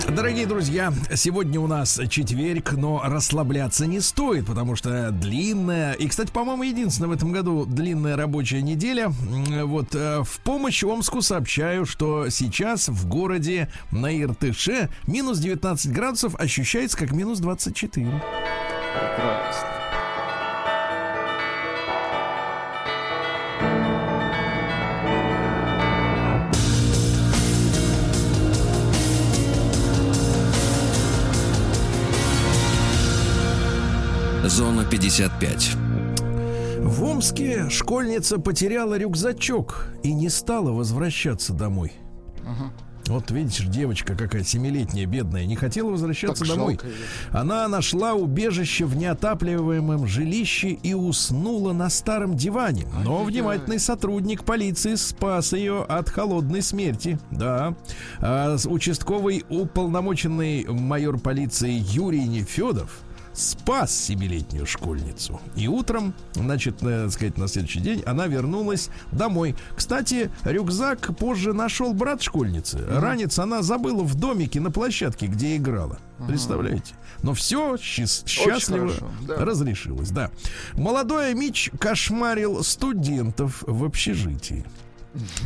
Дорогие друзья, сегодня у нас четверг, но расслабляться не стоит, потому что длинная, и, кстати, по-моему, единственная в этом году длинная рабочая неделя. Вот э, в помощь Омску сообщаю, что сейчас в городе на Иртыше минус 19 градусов ощущается как минус 24. Прекрасно. 55. В Омске школьница потеряла рюкзачок и не стала возвращаться домой. Вот видишь, девочка какая семилетняя, бедная, не хотела возвращаться Так домой. Она нашла убежище в неотапливаемом жилище и уснула на старом диване. Но внимательный сотрудник полиции спас ее от холодной смерти. Да. А, участковый уполномоченный майор полиции Юрий Нефедов спас семилетнюю школьницу. И утром, значит, э, так сказать, на следующий день она вернулась домой. Кстати, рюкзак позже нашел брат школьницы. Ранец она забыла в домике на площадке, где играла. Представляете? Но все счастливо хорошо, да. разрешилось, да. Молодой Мич кошмарил студентов в общежитии.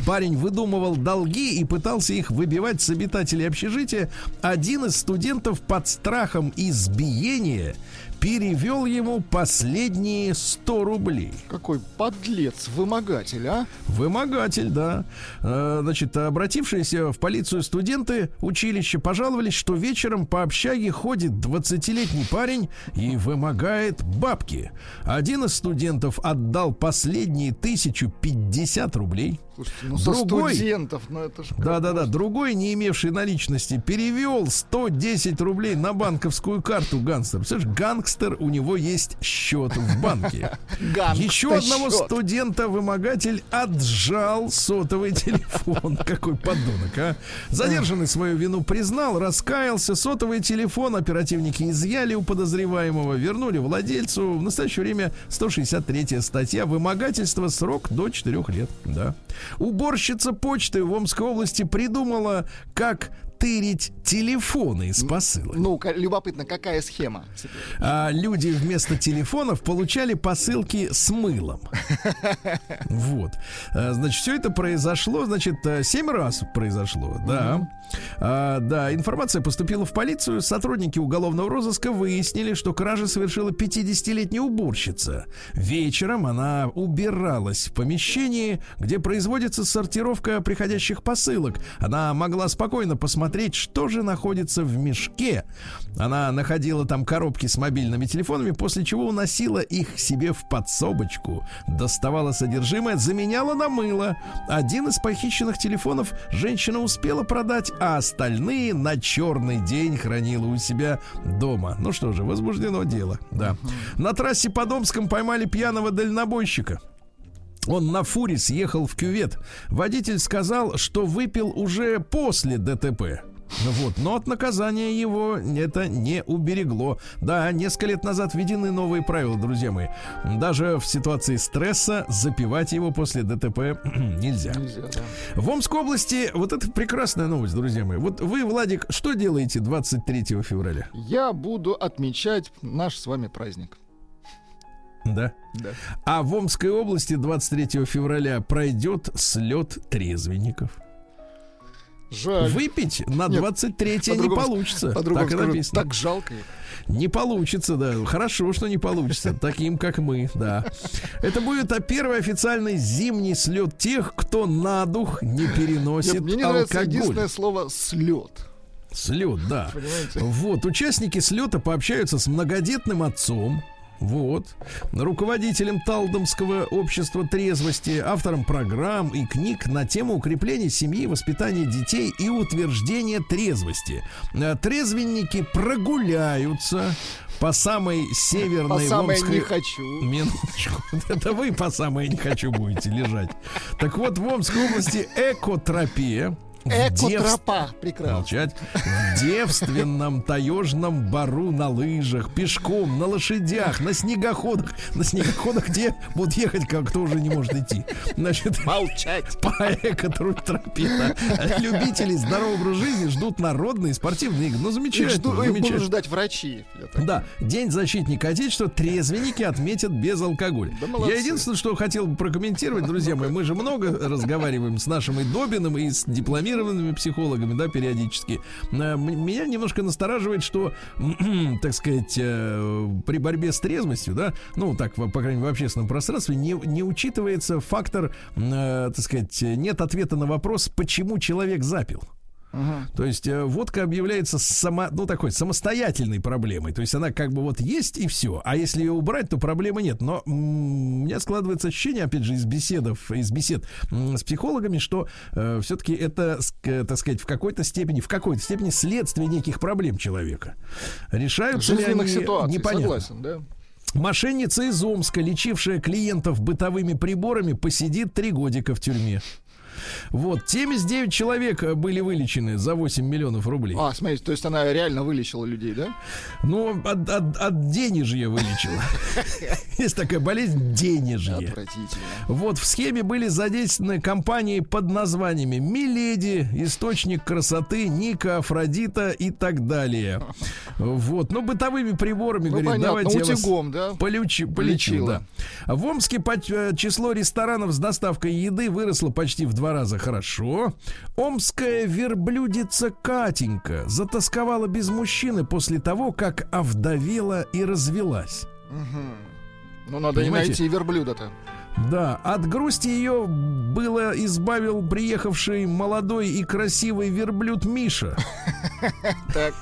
Парень выдумывал долги и пытался их выбивать с обитателей общежития. Один из студентов под страхом избиения перевел ему последние 100 рублей. Какой подлец, вымогатель, а? Вымогатель, да. Э, Значит, обратившиеся в полицию студенты училища пожаловались, что вечером по общаге ходит 20-летний парень и вымогает бабки. Один из студентов отдал последние 1050 рублей. Слушайте, ну со Другой- студентов, ну это ж... Да-да-да, другой, не имевший наличности, перевел 110 рублей на банковскую карту гангстер. Представляешь, гангстер, у него есть счет в банке. <laughs> Еще одного студента-вымогатель отжал сотовый телефон. <laughs> Какой подонок, а? Задержанный свою вину признал, раскаялся. Сотовый телефон оперативники изъяли у подозреваемого, вернули владельцу. В настоящее время 163 статья вымогательство, срок до 4 лет. Да. Уборщица почты в Омской области придумала, как тырить телефоны из посылок. Ну-ка, любопытно, какая схема? А люди вместо телефонов получали посылки с мылом. <laughs> Вот. А, Значит, все это произошло, значит, э, семь раз произошло, да. А, да, информация поступила в полицию. Сотрудники уголовного розыска выяснили, что кража совершила 50-летняя уборщица. Вечером она убиралась в помещении, где производится сортировка приходящих посылок. Она могла спокойно посмотреть, что же находится в мешке. Она находила там коробки с мобильными телефонами, после чего уносила их себе в подсобочку, доставала содержимое, заменяла на мыло. Один из похищенных телефонов женщина успела продать, а остальные на черный день хранила у себя дома. Ну что же, возбуждено дело, да. На трассе по Домском поймали пьяного дальнобойщика. Он на фуре съехал в кювет. Водитель сказал, что выпил уже после ДТП. Вот, но от наказания его это не уберегло. Да, несколько лет назад введены новые правила, друзья мои. Даже в ситуации стресса запивать его после ДТП <clears throat> нельзя. Нельзя, да. В Омской области, вот это прекрасная новость, друзья мои. Вот вы, Владик, что делаете 23 февраля? Я буду отмечать наш с вами праздник. Да. Да. А в Омской области 23 февраля пройдет слет трезвенников. Жаль. Выпить на Нет, 23 не получится. По-другому так и скажу, написано. так жалко. Не получится, да. Хорошо, что не получится. Таким, как мы, да. Это будет а, первый официальный зимний слет тех, кто на дух не переносит Нет, мне не нравится алкоголь. единственное слово слет. Слет, да. Понимаете? Вот, участники слета пообщаются с многодетным отцом. Вот. Руководителем Талдомского общества трезвости, автором программ и книг на тему укрепления семьи, воспитания детей и утверждения трезвости. Э, Трезвенники прогуляются по самой северной По Омской- не хочу. Минуточку. <laughs> Это вы по самой не хочу будете лежать. Так вот, в Омской области экотропия. Экотропа. Прекрасно. Молчать. В девственном таежном бару на лыжах, пешком, на лошадях, на снегоходах. На снегоходах, где будут ехать, как кто уже не может идти. Значит, Молчать. по экотропе. да. Любители здорового образа жизни ждут народные спортивные игры. Ну, Их, замечательно. жду- их будут замечательно. ждать врачи. Да, День защитника Отечества трезвенники отметят без алкоголя. Да молодцы. Я единственное, что хотел бы прокомментировать, друзья мои, мы же много разговариваем с нашим и Добиным, и с дипломированными психологами, да, периодически. Э, Меня немножко настораживает, что, <clears throat> так сказать, э, при борьбе с трезвостью, да, ну, так, по крайней мере, в общественном пространстве, не, не учитывается фактор, э, так сказать, нет ответа на вопрос, почему человек запил. То есть э, водка объявляется само, ну, такой самостоятельной проблемой. То есть она как бы вот есть и все. А если ее убрать, то проблемы нет. Но м, у меня складывается ощущение, опять же, из беседов, из бесед с психологами, что все-таки это, так сказать, в какой-то степени, в какой-то степени следствие неких проблем человека. Решаются ли они, ситуаций, непонятно. согласен, да. Мошенница из Омска, лечившая клиентов бытовыми приборами, посидит три годика в тюрьме. Вот, 79 человек э, были вылечены за 8 миллионов рублей. А, смотрите, то есть она реально вылечила людей, да? Ну, от, от, от денежья вылечила. <laughs> Есть такая болезнь денежья. Отвратительно. Вот в схеме были задействованы компании под названиями Миледи, Источник красоты, Ника, Афродита и так далее. Вот, ну бытовыми приборами, Ну, говорит, понятно, давайте я вас утюгом, да? полечу, да. В Омске э, число ресторанов с доставкой еды выросло почти в два раза. Хорошо. Омская верблюдица Катенька затасковала без мужчины после того, как овдовела и развелась. Ну, надо и Понимаете? найти верблюда-то. Да, от грусти ее было избавил приехавший молодой и красивый верблюд Миша. <laughs> Так.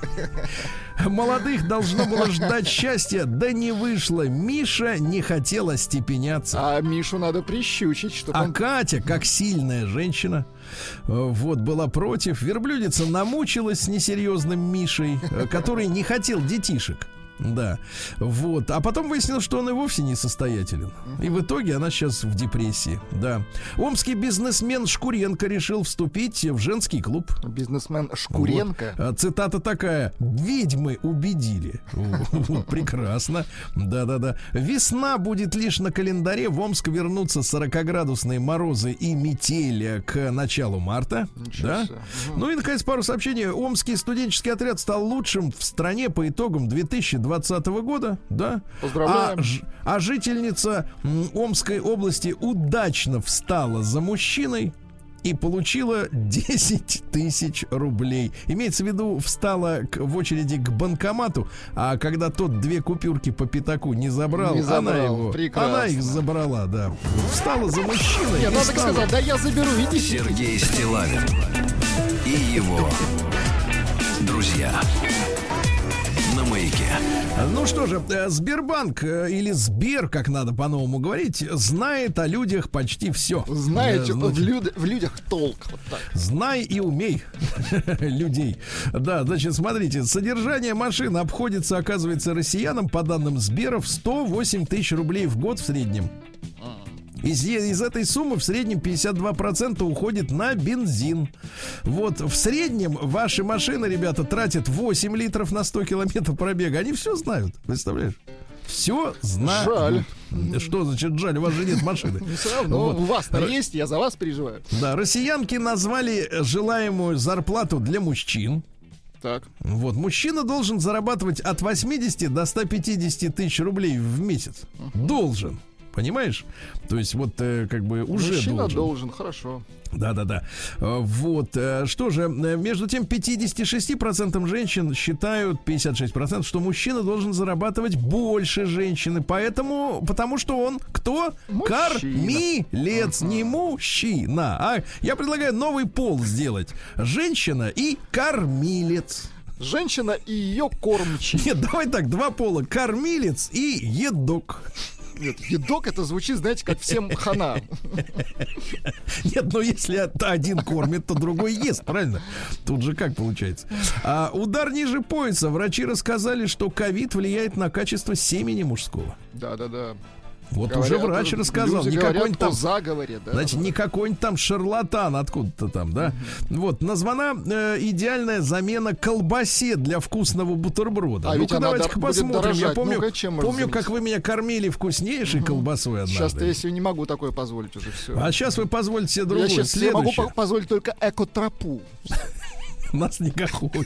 Молодых должно было ждать счастья, да не вышло. Миша не хотела степеняться. А Мишу надо прищучить, чтобы А он... Катя, как сильная женщина, э, вот, была против. Верблюдица намучилась с несерьезным Мишей, э, который не хотел детишек. Да, вот. А потом выяснилось, что он и вовсе не состоятелен. И в итоге она сейчас в депрессии. Да. Омский бизнесмен Шкуренко решил вступить в женский клуб. Бизнесмен Шкуренко. Вот. А Цитата такая. Ведьмы убедили. Прекрасно. Да-да-да. Весна будет лишь на календаре. В Омск вернутся 40-градусные морозы и метель к началу марта. Да? Ну и, наконец, пару сообщений. Омский студенческий отряд стал лучшим в стране по итогам 2020 года. Да? Поздравляем. А, ж- а жительница Омской области удачно встала за мужчиной и получила 10 тысяч рублей. Имеется в виду, встала к- в очереди к банкомату, а когда тот две купюрки по пятаку не забрал, Не она забрал. его, Прекрасно. она их забрала, да. Встала за мужчиной. Не, и надо стала- сказать, да я заберу, идите. Сергей Стилавин и его друзья маяке. Ну что же, э, Сбербанк э, или Сбер, как надо по-новому говорить, знает о людях почти все. Знаете, в, люд- в людях толк. Вот так. Знай и умей <laughs> людей. Да, значит, смотрите, содержание машин обходится, оказывается, россиянам, по данным Сбера, в 108 тысяч рублей в год в среднем. Из, из этой суммы в среднем 52% уходит на бензин. Вот в среднем ваши машины, ребята, тратят 8 литров на 100 километров пробега. Они все знают, представляешь? Все знают. Жаль. Что значит жаль? У вас же нет машины. Все равно Вот. у вас-то есть, я за вас переживаю. Да, россиянки назвали желаемую зарплату для мужчин. Так. Вот, мужчина должен зарабатывать от 80 до 150 тысяч рублей в месяц. Должен. Понимаешь? То есть вот э, как бы уже Мужчина должен. должен, хорошо. Да-да-да. Э, Вот. э, Что же, э, между тем, 56% женщин считают, 56%, что мужчина должен зарабатывать больше женщины. Поэтому, потому что он кто? Мужчина. Кормилец, не мужчина. А я предлагаю новый пол сделать. Женщина и кормилец. Женщина и ее кормчий. Нет, давай так, два пола. Кормилец и едок. Нет, едок это звучит, знаете, как всем хана. Нет, ну если один кормит, то другой ест, правильно? Тут же как получается? А, удар ниже пояса. Врачи рассказали, что ковид влияет на качество семени мужского. Да-да-да. Вот Говорят, уже врач рассказал. Не какой-нибудь там заговоре, да. Значит, не какой-нибудь там шарлатан откуда-то там, да? Вот, названа э, идеальная замена колбасе для вкусного бутерброда. А Ну-ка, будет посмотрим. Я помню, чем помню как вы меня кормили вкуснейшей колбасой однажды. Сейчас-то я себе не могу такое позволить уже все. А сейчас вы позвольте себе я другое. сейчас себе могу позволить только экотропу. <laughs> Нас никакого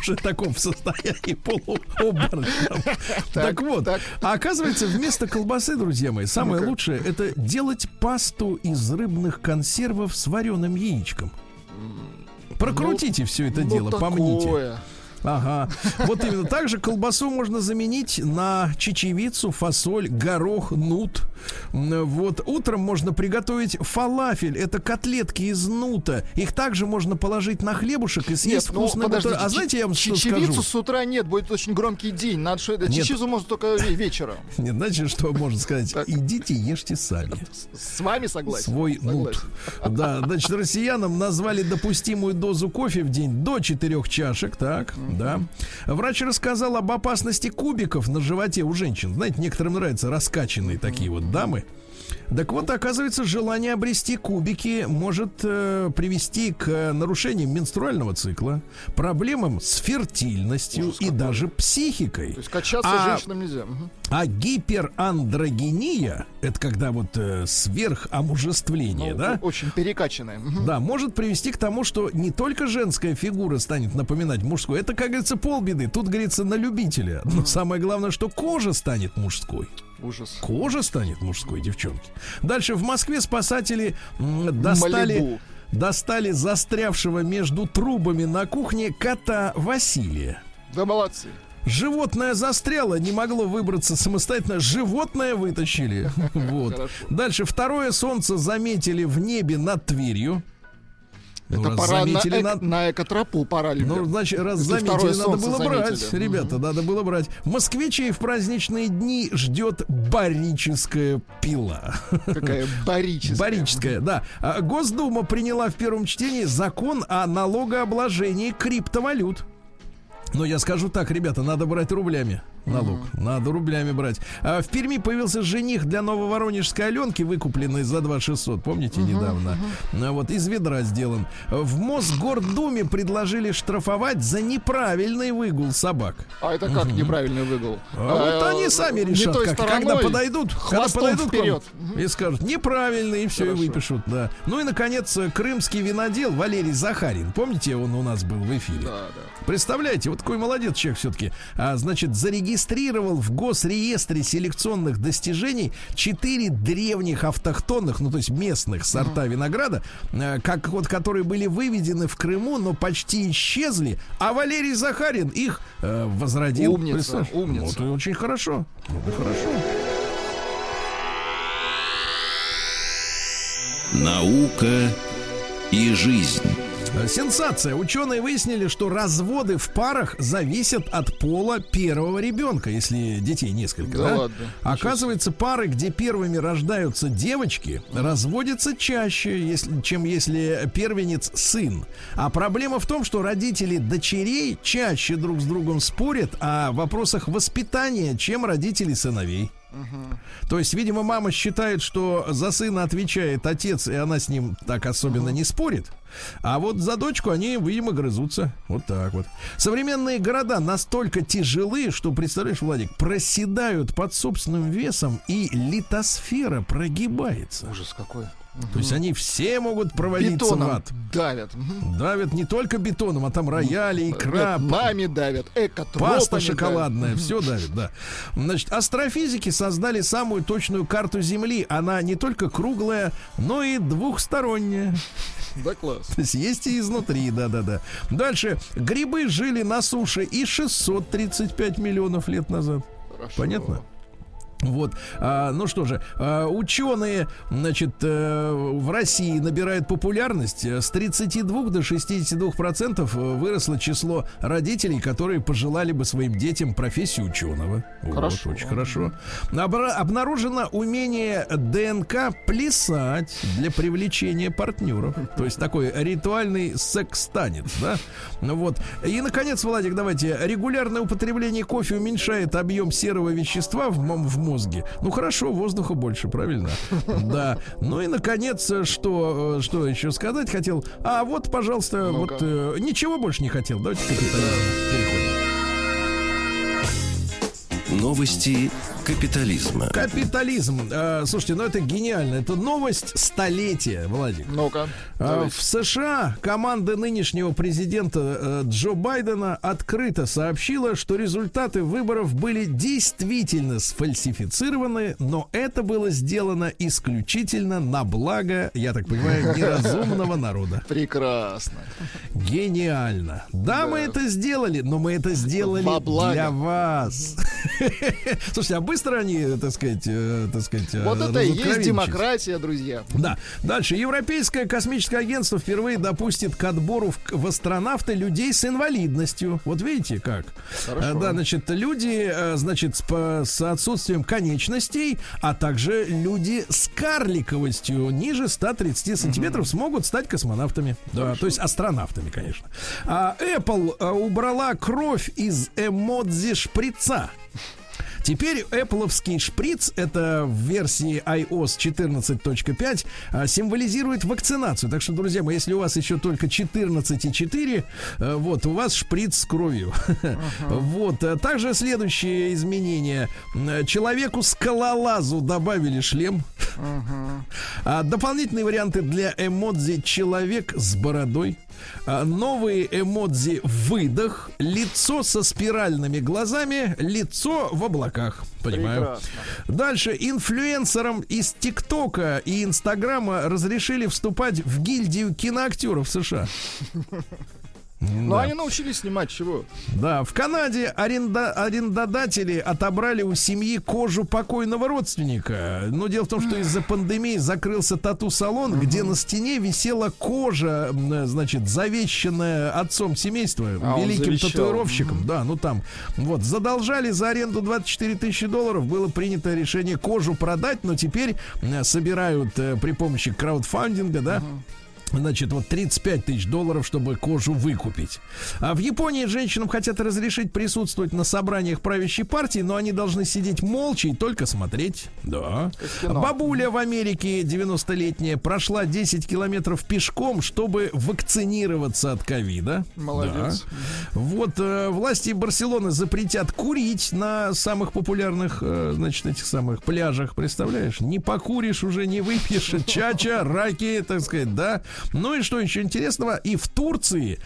уже в таком состоянии полуобморочном. Так вот, а оказывается, вместо колбасы, друзья мои, самое лучшее это делать пасту из рыбных консервов с вареным яичком. Прокрутите все это Ну, дело, помните. Ага. Вот именно так же колбасу можно заменить на чечевицу, фасоль, горох, нут. Вот. Утром можно приготовить фалафель. Это котлетки из нута. Их также можно положить на хлебушек и съесть Нет, ну подождите, бутерброд. А знаете, я вам что чечевицу скажу? с утра нет, будет очень громкий день. Надо что это? Чечевицу можно только ве- вечером. <laughs> Нет, знаете, что можно сказать? Идите, ешьте сами. <laughs> С вами согласен. Свой нут. <laughs> Да, значит, россиянам назвали допустимую дозу кофе в день до 4 чашек, так, да. Врач рассказал об опасности кубиков на животе у женщин. Знаете, некоторым нравятся раскачанные такие вот дамы. Так вот, оказывается, желание обрести кубики может э, привести к э, нарушениям менструального цикла, проблемам с фертильностью и даже психикой. То есть качаться А- женщинам нельзя. Мгм. А гиперандрогения это когда вот э, сверхомужествление, Ну, да? Очень перекачанная. Мгм. Да, может привести к тому, что не только женская фигура станет напоминать мужскую. Это, как говорится, полбеды. Тут говорится на любителя. Но самое главное, что кожа станет мужской. Ужас. Кожа станет мужской, девчонки. Дальше в Москве спасатели достали, Малибу. достали застрявшего между трубами на кухне кота Василия. Да молодцы. Животное застряло, не могло выбраться самостоятельно. Животное вытащили. <laughs> Вот. Дальше второе солнце заметили в небе над Тверью. Ну, Это пора на, заметили эк- над- на экотропу пора. Ну, значит, раз Если заметили, надо было брать. заметили. Ребята, надо было брать. Москвичей в праздничные дни ждет барическая пила. Какая барическая. Барическая, да. А, Госдума приняла в первом чтении закон о налогообложении криптовалют. Но я скажу так, ребята, надо брать рублями налог. Надо рублями брать. А в Перми появился жених для нововоронежской Аленки, выкупленный за 2 600. Помните, недавно? А Вот из ведра сделан. В Мосгордуме предложили штрафовать за неправильный выгул собак. А это как неправильный выгул? А вот Э, они сами решат, как, когда подойдут, когда подойдут к вам вперед. и скажут неправильно, и все, и Хорошо. выпишут, да. Ну и, наконец, крымский винодел Валерий Захарин. Помните, он у нас был в эфире? Да, да. Представляете, вот такой молодец человек все-таки. А, значит, зарегистрировал в госреестре селекционных достижений четыре древних автохтонных, ну то есть местных сорта винограда, э, как вот которые были выведены в Крыму, но почти исчезли. А Валерий Захарин их э, возродил. Умница, умница. Вот и очень хорошо. Вот и хорошо. Наука и жизнь. Сенсация. Ученые выяснили, что разводы в парах зависят от пола первого ребенка, если детей несколько. Да Да, ладно. Оказывается, пары, где первыми рождаются девочки, разводятся чаще, если, чем если первенец сын. А проблема в том, что родители дочерей чаще друг с другом спорят о вопросах воспитания, чем родители сыновей. То есть, видимо, мама считает, что за сына отвечает отец, и она с ним так особенно не спорит. А вот за дочку они, видимо, грызутся. Вот так вот. Современные города настолько тяжелы, что, представляешь, Владик, проседают под собственным весом, и литосфера прогибается. Ужас какой. То есть они все могут провалиться в Бетоном ад. давят. Мгм. Давят не только бетоном, а там рояли, икра, Нет, нами давят. Экотропами Паста давят. шоколадная, все давит, да. Значит, астрофизики создали самую точную карту Земли. Она не только круглая, но и двухсторонняя. Да, класс. То есть есть и изнутри, да-да-да. Дальше. Грибы жили на суше и 635 миллионов лет назад. Хорошо. Понятно? Вот, а, ну что же, а, ученые, значит, э, в России набирают популярность. С 32 до 62 процентов э, выросло число родителей, которые пожелали бы своим детям профессию ученого. Вот, Хорошо. очень хорошо. Обра- обнаружено умение ДНК плясать для привлечения партнеров. То есть такой ритуальный секс-танец, да? Вот. И, наконец, Владик, давайте. Регулярное употребление кофе уменьшает объем серого вещества в, в мозге. Ну, хорошо, воздуха больше, правильно? <laughs> Да. Ну и, наконец, э, что, э, что еще сказать хотел? А вот, пожалуйста, Ну-ка. вот э, ничего больше не хотел. Давайте к капитализму переходим. Новости капитализма. Капитализм. Э, слушайте, ну это гениально. Это новость столетия, Владик. Ну-ка. А. В США команда нынешнего президента э, Джо Байдена открыто сообщила, что результаты выборов были действительно сфальсифицированы, но это было сделано исключительно на благо, я так понимаю, <laughs> неразумного народа. Прекрасно. Гениально. Да, мы это сделали, но мы это сделали для вас. <laughs> Слушайте, а быстро они, так сказать, э, так сказать, э, Вот это и есть демократия, друзья. Да. Дальше. Европейское космическое агентство впервые допустит к отбору в, в астронавты людей с инвалидностью. Вот видите как? Хорошо. Э, Да, значит, люди, значит, с, по- с отсутствием конечностей, а также люди с карликовостью ниже 130 сантиметров смогут стать космонавтами. Да, то есть астронавтами, конечно. А Apple убрала кровь из эмодзи шприца. Теперь Apple'овский шприц, это в версии iOS 14.5, а, символизирует вакцинацию. Так что, друзья мои, если у вас еще только 14,4, э, вот, у вас шприц с кровью. <laughs> Вот. а Также следующее изменение. Человеку скалолазу добавили шлем. А, Дополнительные варианты для эмодзи «Человек с бородой». А, Новые эмодзи «Выдох», «Лицо со спиральными глазами», «Лицо в облаках». Понимаю. Прекрасно. Дальше. Инфлюенсерам из ТикТока и Инстаграма разрешили вступать в гильдию киноактеров США. <laughs> Но Да. они научились снимать чего? Да, в Канаде аренда- арендодатели отобрали у семьи кожу покойного родственника. Но дело в том, что из-за пандемии закрылся тату-салон, где на стене висела кожа, значит, завещанная отцом семейства, А, великим татуировщиком. Да, ну там. Вот, задолжали за аренду 24 тысячи долларов. Было принято решение кожу продать, но теперь м, собирают э, при помощи краудфандинга, да, Значит, вот 35 тысяч долларов, чтобы кожу выкупить. А в Японии женщинам хотят разрешить присутствовать на собраниях правящей партии, но они должны сидеть молча и только смотреть. Да. Бабуля в Америке, 90-летняя, прошла 10 километров пешком, чтобы вакцинироваться от ковида. Молодец. Да. Вот э, власти Барселоны запретят курить на самых популярных, э, значит, этих самых пляжах. Представляешь? Не покуришь, уже не выпьешь. Чача, раки, так сказать, да. Ну и что еще интересного? И в Турции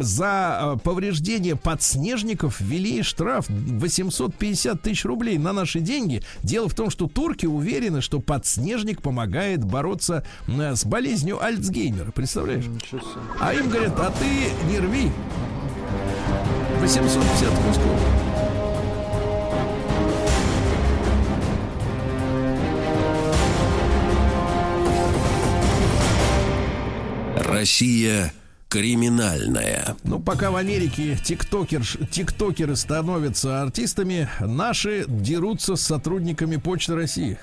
за э, повреждение подснежников ввели штраф 850 тысяч рублей на наши деньги. Дело в том, что турки уверены, что подснежник помогает бороться м, с болезнью Альцгеймера. Представляешь? А им говорят, а ты не рви. 850 кусков. Россия криминальная. Ну, пока в Америке тиктокер, тиктокеры становятся артистами, наши дерутся с сотрудниками Почты России.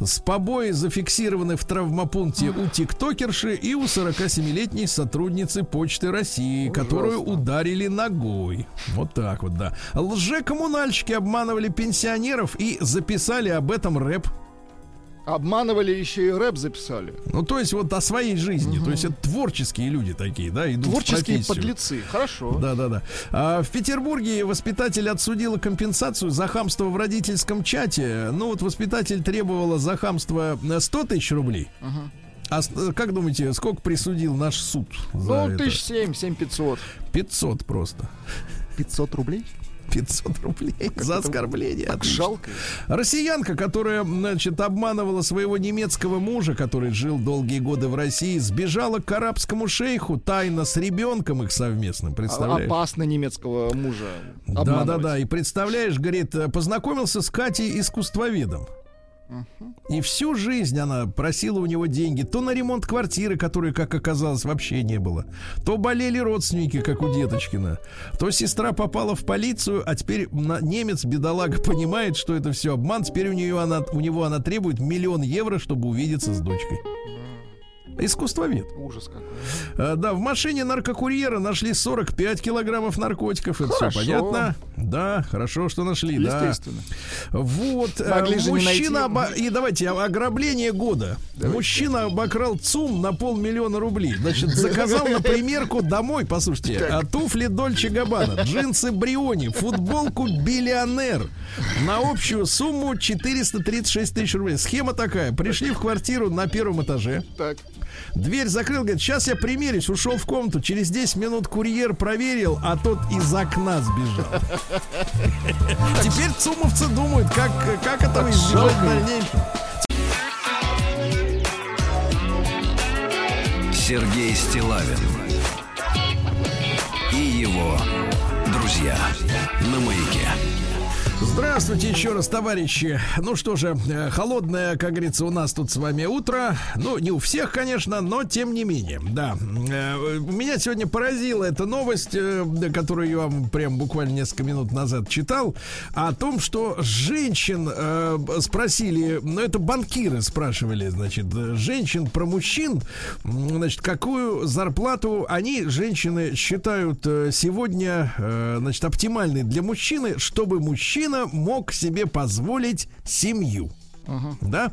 С побои зафиксированы в травмопункте у тиктокерши и у 47-летней сотрудницы Почты России, которую ударили ногой. Вот так вот, да. Лже-коммунальщики обманывали пенсионеров и записали об этом рэп. Обманывали еще и рэп записали. Ну, то есть вот о своей жизни. То есть это творческие люди такие, да, идут Творческие подлецы. Хорошо. Да, да, да. А в Петербурге воспитатель отсудила компенсацию за хамство в родительском чате. Ну вот воспитатель требовала за хамство э, 100 тысяч рублей. А с- э, как думаете, сколько присудил наш суд? Ну, тысяч семь, семь пятьсот. 500 просто. 500 рублей? 500 рублей за оскорбление. Так Отлично. жалко. Россиянка, которая, значит, обманывала своего немецкого мужа, который жил долгие годы в России, сбежала к арабскому шейху тайно с ребенком их совместным. Представляешь? Опасно немецкого мужа Да, обманывать. да, да. И представляешь, говорит, познакомился с Катей искусствоведом. И всю жизнь она просила у него деньги. То на ремонт квартиры, которой, как оказалось, вообще не было. То болели родственники, как у Деточкина. То сестра попала в полицию, а теперь немец, бедолага, <laughs> понимает, что это все обман. Теперь у, нее она, у него она требует миллион евро, чтобы увидеться с дочкой. Искусствовед. Ужас какой. А, Да, в машине наркокурьера нашли 45 килограммов наркотиков. Это Хорошо. все понятно? Да, хорошо, что нашли, да. Естественно. Вот, э, Могли же мужчина, оба- и давайте, а- ограбление года. Мужчина обокрал ЦУМ на полмиллиона рублей. Значит, заказал <laughs> на примерку домой, послушайте, а туфли Дольче Габбана, джинсы Бриони, футболку Биллионер на общую сумму 436 тысяч рублей. Схема такая. Пришли в квартиру на первом этаже. Так. Дверь закрыл, говорит, сейчас я примерюсь, ушел в комнату. Через 10 минут курьер проверил, а тот из окна сбежал. <laughs> Теперь цумовцы думают, как, как этого избежать в дальнейшем. Сергей Стилавин и его друзья на маяке. Здравствуйте еще раз, товарищи. Ну что же, э, холодное, как говорится, у нас тут с вами утро. Ну, не у всех, конечно, но тем не менее. Да. Э, Меня сегодня поразила эта новость, э, которую я вам прям буквально несколько минут назад читал, о том, что женщин спросили, ну это банкиры спрашивали, значит, женщин про мужчин, значит, какую зарплату они, женщины, считают сегодня, значит, оптимальной для мужчины, чтобы мужчина мог себе позволить семью. Да?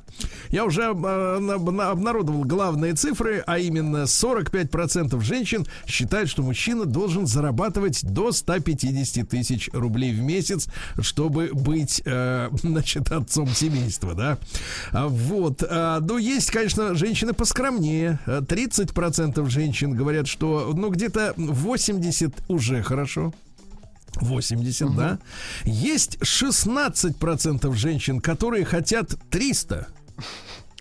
Я уже э, на- на- обнародовал главные цифры, а именно 45% женщин считают, что мужчина должен зарабатывать до 150 тысяч рублей в месяц, чтобы быть, э, <laughs> значит, отцом семейства, да? А, Вот. А, Ну, есть, конечно, женщины поскромнее. А, 30% женщин говорят, что, ну, где-то 80 уже хорошо. 80, да. Есть 16% женщин, которые хотят 300.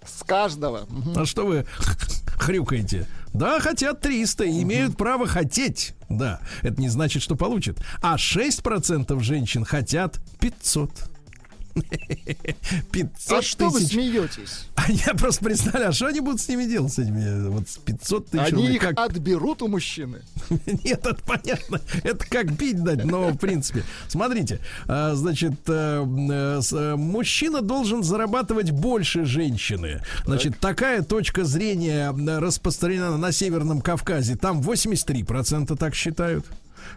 С каждого. А что вы <laughs> хрюкаете? Да, хотят 300 и имеют право хотеть. Да, это не значит, что получат. А 6% женщин хотят 500. <laughs> 500 А что вы тысяч. смеетесь? <laughs> А я просто представляю, а что они будут с ними делать, с этими вот с 500 тысяч Они рублей? их Как- отберут у мужчины. <laughs> Нет, это понятно. Это как пить дать, но в принципе. Смотрите, а, значит, э, э, э, мужчина должен зарабатывать больше женщины. Значит, такая точка зрения распространена на Северном Кавказе. Там 83% так считают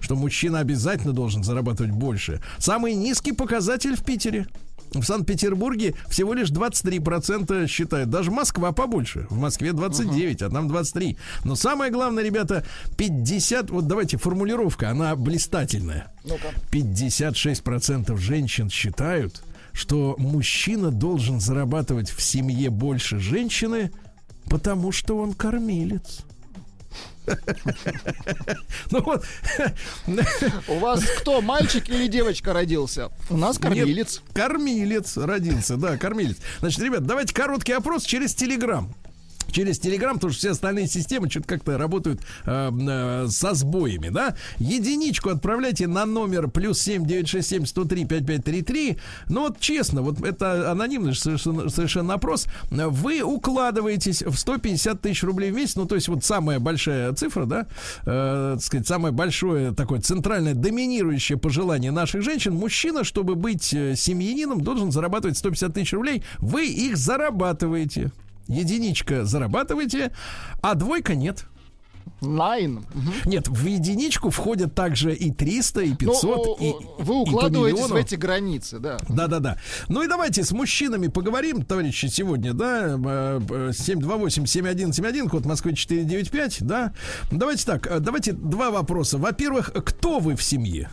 что мужчина обязательно должен зарабатывать больше. Самый низкий показатель в Питере. В Санкт-Петербурге всего лишь 23% считают. Даже Москва побольше. В Москве 29, а там 23. Но самое главное, ребята, 50... Вот давайте формулировка, она блистательная. Ну-ка. 56% женщин считают, что мужчина должен зарабатывать в семье больше женщины, потому что он кормилец. <laughs> Ну вот, У вас кто, мальчик или девочка родился? У нас кормилец. Нет, кормилец родился, да, кормилец. Значит, ребят, давайте короткий опрос через Телеграм. Через Телеграм, потому что все остальные системы что-то как-то работают э, э, со сбоями, да? Единичку отправляйте на номер плюс 7 967 103 5533. Ну вот честно, вот это анонимный совершенно, совершенно опрос. Вы укладываетесь в 150 тысяч рублей в месяц, ну то есть вот самая большая цифра, да, э, так сказать, самое большое такое центральное доминирующее пожелание наших женщин. Мужчина, чтобы быть э, семьянином, должен зарабатывать 150 тысяч рублей. Вы их зарабатываете. Единичка зарабатываете, а двойка нет. Найн. Нет, в единичку входят также и 300, и 500, Ну, и, вы и укладываетесь в миллиону. эти границы, да. Да-да-да. Ну и давайте с мужчинами поговорим, товарищи, сегодня, да, э, э, 728-7171, код Москвы 495, да. Давайте так, э, давайте два вопроса. Во-первых, кто вы в семье?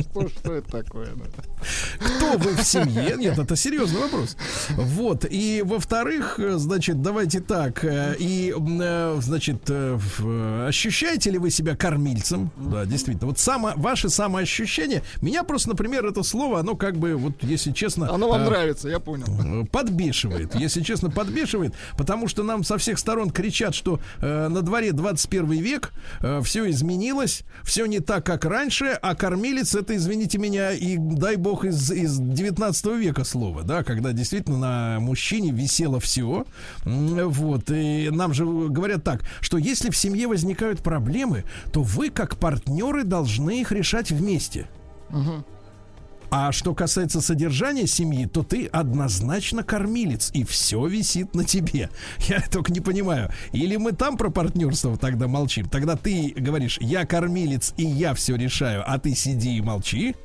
Что, что это такое? да? Кто вы в семье? Нет, это серьезный вопрос. Вот. И во-вторых, э, значит, давайте так. э, И, э, значит, э, э, ощущаете ли вы себя кормильцем? Да, действительно. Вот само, ваше самоощущение. Меня просто, например, это слово, оно как бы, вот, если честно... Оно вам э, нравится, я понял. э, подбешивает, если честно, подбешивает, потому что нам со всех сторон кричат, что э, на дворе 21 век, все изменилось, все не так, как раньше, а кормилец это, извините меня, и дай бог из, из 19 века слово, да, когда действительно на мужчине висело все, вот, и нам же говорят так, что если в семье возникают проблемы, то вы, как партнеры, должны их решать вместе. А что касается содержания семьи, то ты однозначно кормилец, и все висит на тебе. <laughs> Я только не понимаю. Или мы там про партнерство тогда молчим. Тогда ты говоришь, я кормилец, и я все решаю, а ты сиди и молчи.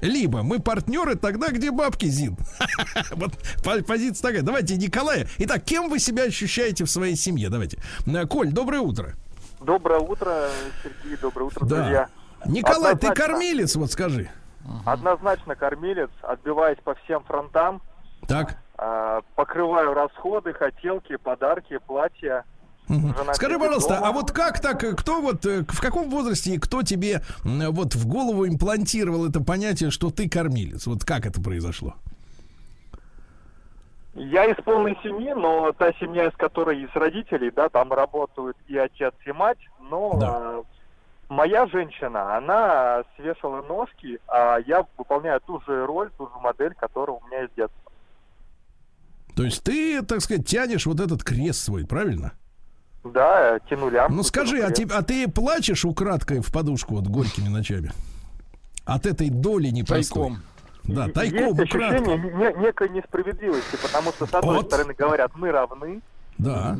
Либо мы партнеры тогда, где бабки, Зин. <laughs> Вот по- позиция такая. Давайте, Николай. Итак, кем вы себя ощущаете в своей семье? Давайте. Э, Коль, доброе утро. Доброе утро, Сергей, доброе утро, Да. друзья. Николай, ты кормилец, вот скажи. Однозначно кормилец, отбиваясь по всем фронтам, Так. а, покрываю расходы, хотелки, подарки, платья. Скажи, пожалуйста, дома. а вот как так, э, кто вот, э, в каком возрасте и кто тебе вот в голову имплантировал это понятие, что ты кормилец? Вот как это произошло? Я из полной семьи, но та семья, из которой из родителей, да, там работают и отец, и мать, но Да. Моя женщина, она свешала ножки, а я выполняю ту же роль, ту же модель, которая у меня из детства. То есть ты, так сказать, тянешь вот этот крест свой, правильно? Да, тяну лямку. Ну скажи, а, ты, а ты плачешь украдкой в подушку вот горькими ночами? От этой доли непростой. Тайком. Да, тайком, Есть украдкой. ощущение не- некой несправедливости, потому что с одной Вот. стороны говорят, мы равны, Да.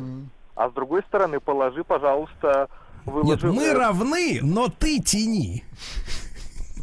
а с другой стороны, положи, пожалуйста, Нет, выложи... мы равны, но ты тяни.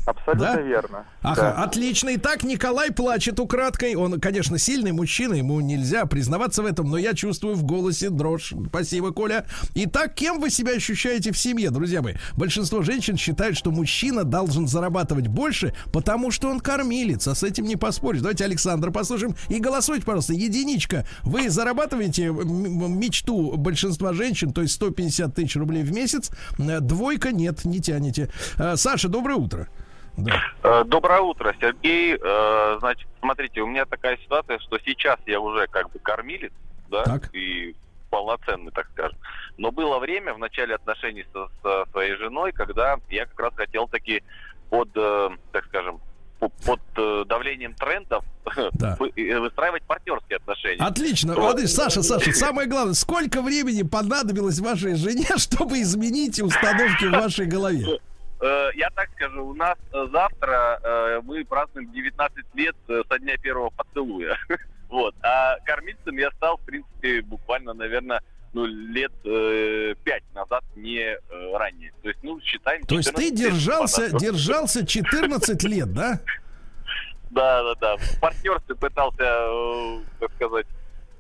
Абсолютно Да? верно. Ага, Да. отлично. Итак, Николай плачет украдкой. Он, конечно, сильный мужчина, ему нельзя признаваться в этом, но я чувствую в голосе дрожь. Спасибо, Коля. Итак, кем вы себя ощущаете в семье, друзья мои? Большинство женщин считают, что мужчина должен зарабатывать больше, потому что он кормилец, а с этим не поспоришь. Давайте Александра послушаем и голосуйте, пожалуйста. Единичка. Вы зарабатываете мечту большинства женщин, то есть 150 тысяч рублей в месяц. Э, Двойка нет, не тянете. Э, Саша, доброе утро. Да. Э, Доброе утро, Сергей. Э, Значит, смотрите, у меня такая ситуация, что сейчас я уже как бы кормилец, да, Так. и полноценный, так скажем. Но было время в начале отношений со, со своей женой, когда я как раз хотел таки под, э, так скажем, по- под давлением трендов Да. <laughs> вы- выстраивать партнерские отношения. Отлично. Вот, и, Саша, Саша, самое главное, сколько времени понадобилось вашей жене, <laughs> чтобы изменить установки в вашей голове? Э, Я так скажу, у нас э, завтра э, мы празднуем 19 лет со дня первого поцелуя. <laughs> Вот. А кормильцем я стал, в принципе, буквально, наверное, ну, лет э, пять назад, не э, ранее. То есть, ну, считаем... То есть ты 14 лет держался, держался 14 лет, да? <laughs> Да, да, да. В партнерстве пытался, так сказать...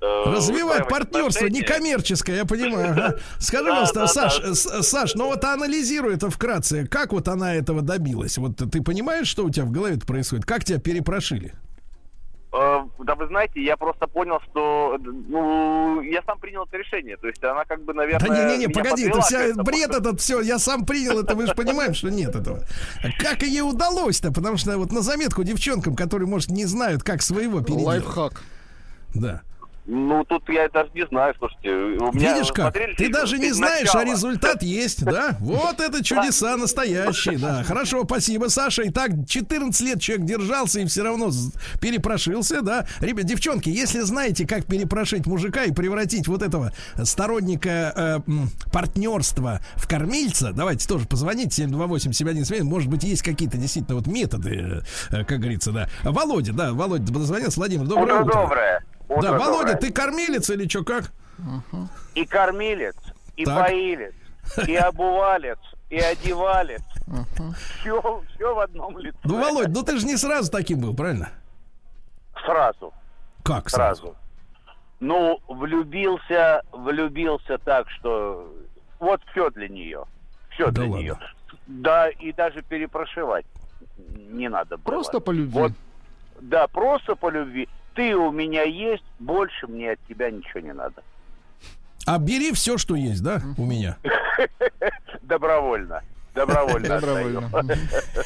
э, Развивать партнерство некоммерческое, я понимаю. ага. <laughs> Скажи, пожалуйста, Саш. С- Саш, ну вот анализируй это вкратце. Как вот она этого добилась? Вот ты понимаешь, что у тебя в голове происходит? Как тебя перепрошили? Э, Да вы знаете, я просто понял, что ну, я сам принял это решение. То есть она как бы, наверное... Да не-не-не, погоди, это вся бред этот, все, я сам принял это, вы же понимаем, что нет этого. Как ей удалось-то? Потому что вот на заметку девчонкам, которые, может, не знают, как своего переделать. Лайфхак. Да. Ну, тут я даже не знаю, слушайте. У меня Видишь как? смотрели Ты даже не «Без знаешь, а начала». результат есть, да? Вот это чудеса настоящие, да. <laughs> Хорошо, спасибо, Саша. Итак, 14 лет человек держался и все равно перепрошился, да. Ребят, девчонки, если знаете, как перепрошить мужика и превратить вот этого сторонника э, партнерства в кормильца, давайте тоже позвоните 728-7171. Может быть, есть какие-то действительно вот методы, э, как говорится, да. Володя, да, Володя дозвонился. Владимир, доброе Утро утро. Доброе. Да, Утро Володя, доброе. ты кормилец или что, как? И кормилец, и Так. поилец, и обувалец, и одевалец. Все, все в одном лице. Ну, Володь, ну ты же не сразу таким был, правильно? Сразу, Как сразу? сразу. Ну, влюбился, влюбился так, что вот все для нее. Все Да для ладно. нее. Да, и даже перепрошивать не надо было. Просто по любви. Вот, да, просто по любви. Ты у меня есть, больше мне от тебя ничего не надо. А бери все, что есть, да, у меня. <laughs> Добровольно. Добровольно. Добровольно. отдаю.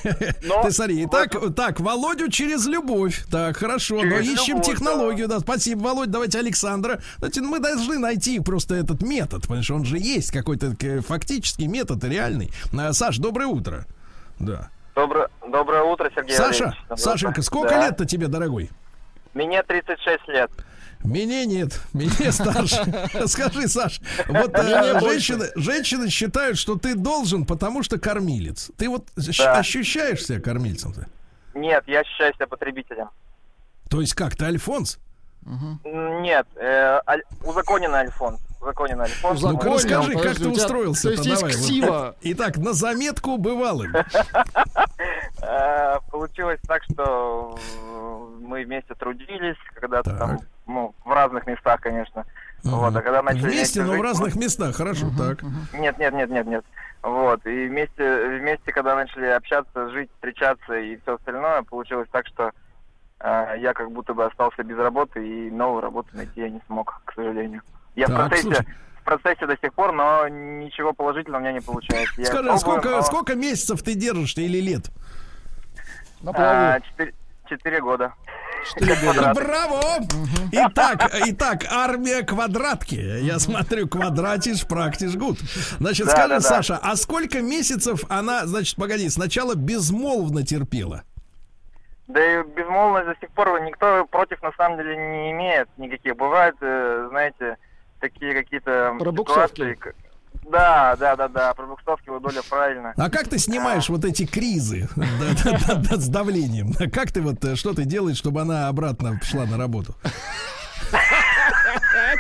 <laughs> Но Ты смотри, итак, так, Володю через любовь. Так, хорошо, но ищем любовь, технологию, да. Спасибо, Володь, давайте Александра. Знаете, мы должны найти просто этот метод, потому что он же есть какой-то э, фактический метод, реальный. А, Саш, доброе утро. Да. Доброе, доброе утро, Сергей Саша, Валерьевич. Сашенька, сколько Да. лет-то тебе, дорогой? Мне 36 лет. Мне нет, мне старше. <laughs> Скажи, Саш, вот э, Мне больше. женщины, женщины считают, что ты должен, потому что кормилец. Ты вот Да. ощущаешь себя кормильцем-то? Нет, я ощущаю себя потребителем. То есть как, ты Альфонс? М, Нет, э, аль- узаконенный альфон. Узаконенный альфон. Ну-ка Узаконен, расскажи, как подожди, ты устроился то есть есть ксива. <laughs> Итак, на заметку бывалым. <laughs> Э, Получилось так, что э, мы вместе трудились, когда-то Так. там, ну, в разных местах, конечно. Вот, а когда начали Вместе, но в разных местах. Хорошо, так. Нет, нет, нет, нет, нет. Вот. И вместе, вместе, когда начали общаться, жить, встречаться и все остальное, получилось так, что э, я как будто бы остался без работы и новую работу найти я не смог, к сожалению. Я в Так, процессе, слушай. в процессе до сих пор, но ничего положительного у меня не получается. Я Скажи, пробую, сколько, но, сколько месяцев ты держишься или лет? А, года. Четыре года. Браво! Итак, <laughs> итак, армия квадратки. Я смотрю, квадратишь, практиш гуд. Значит, Да, скажи, да, да. Саша, а сколько месяцев она, значит, погоди, сначала безмолвно терпела? Да и безмолвность до сих пор никто против на самом деле не имеет никаких. Бывают, э, знаете, такие какие-то Пробуксовки. ситуации. Да, да, да, да, пробуксовки вы доля правильно. А как ты снимаешь вот эти кризы <laughs> да, да, да, да, с давлением? <laughs> Как ты вот, э, что ты делаешь, чтобы она обратно шла на работу? <laughs>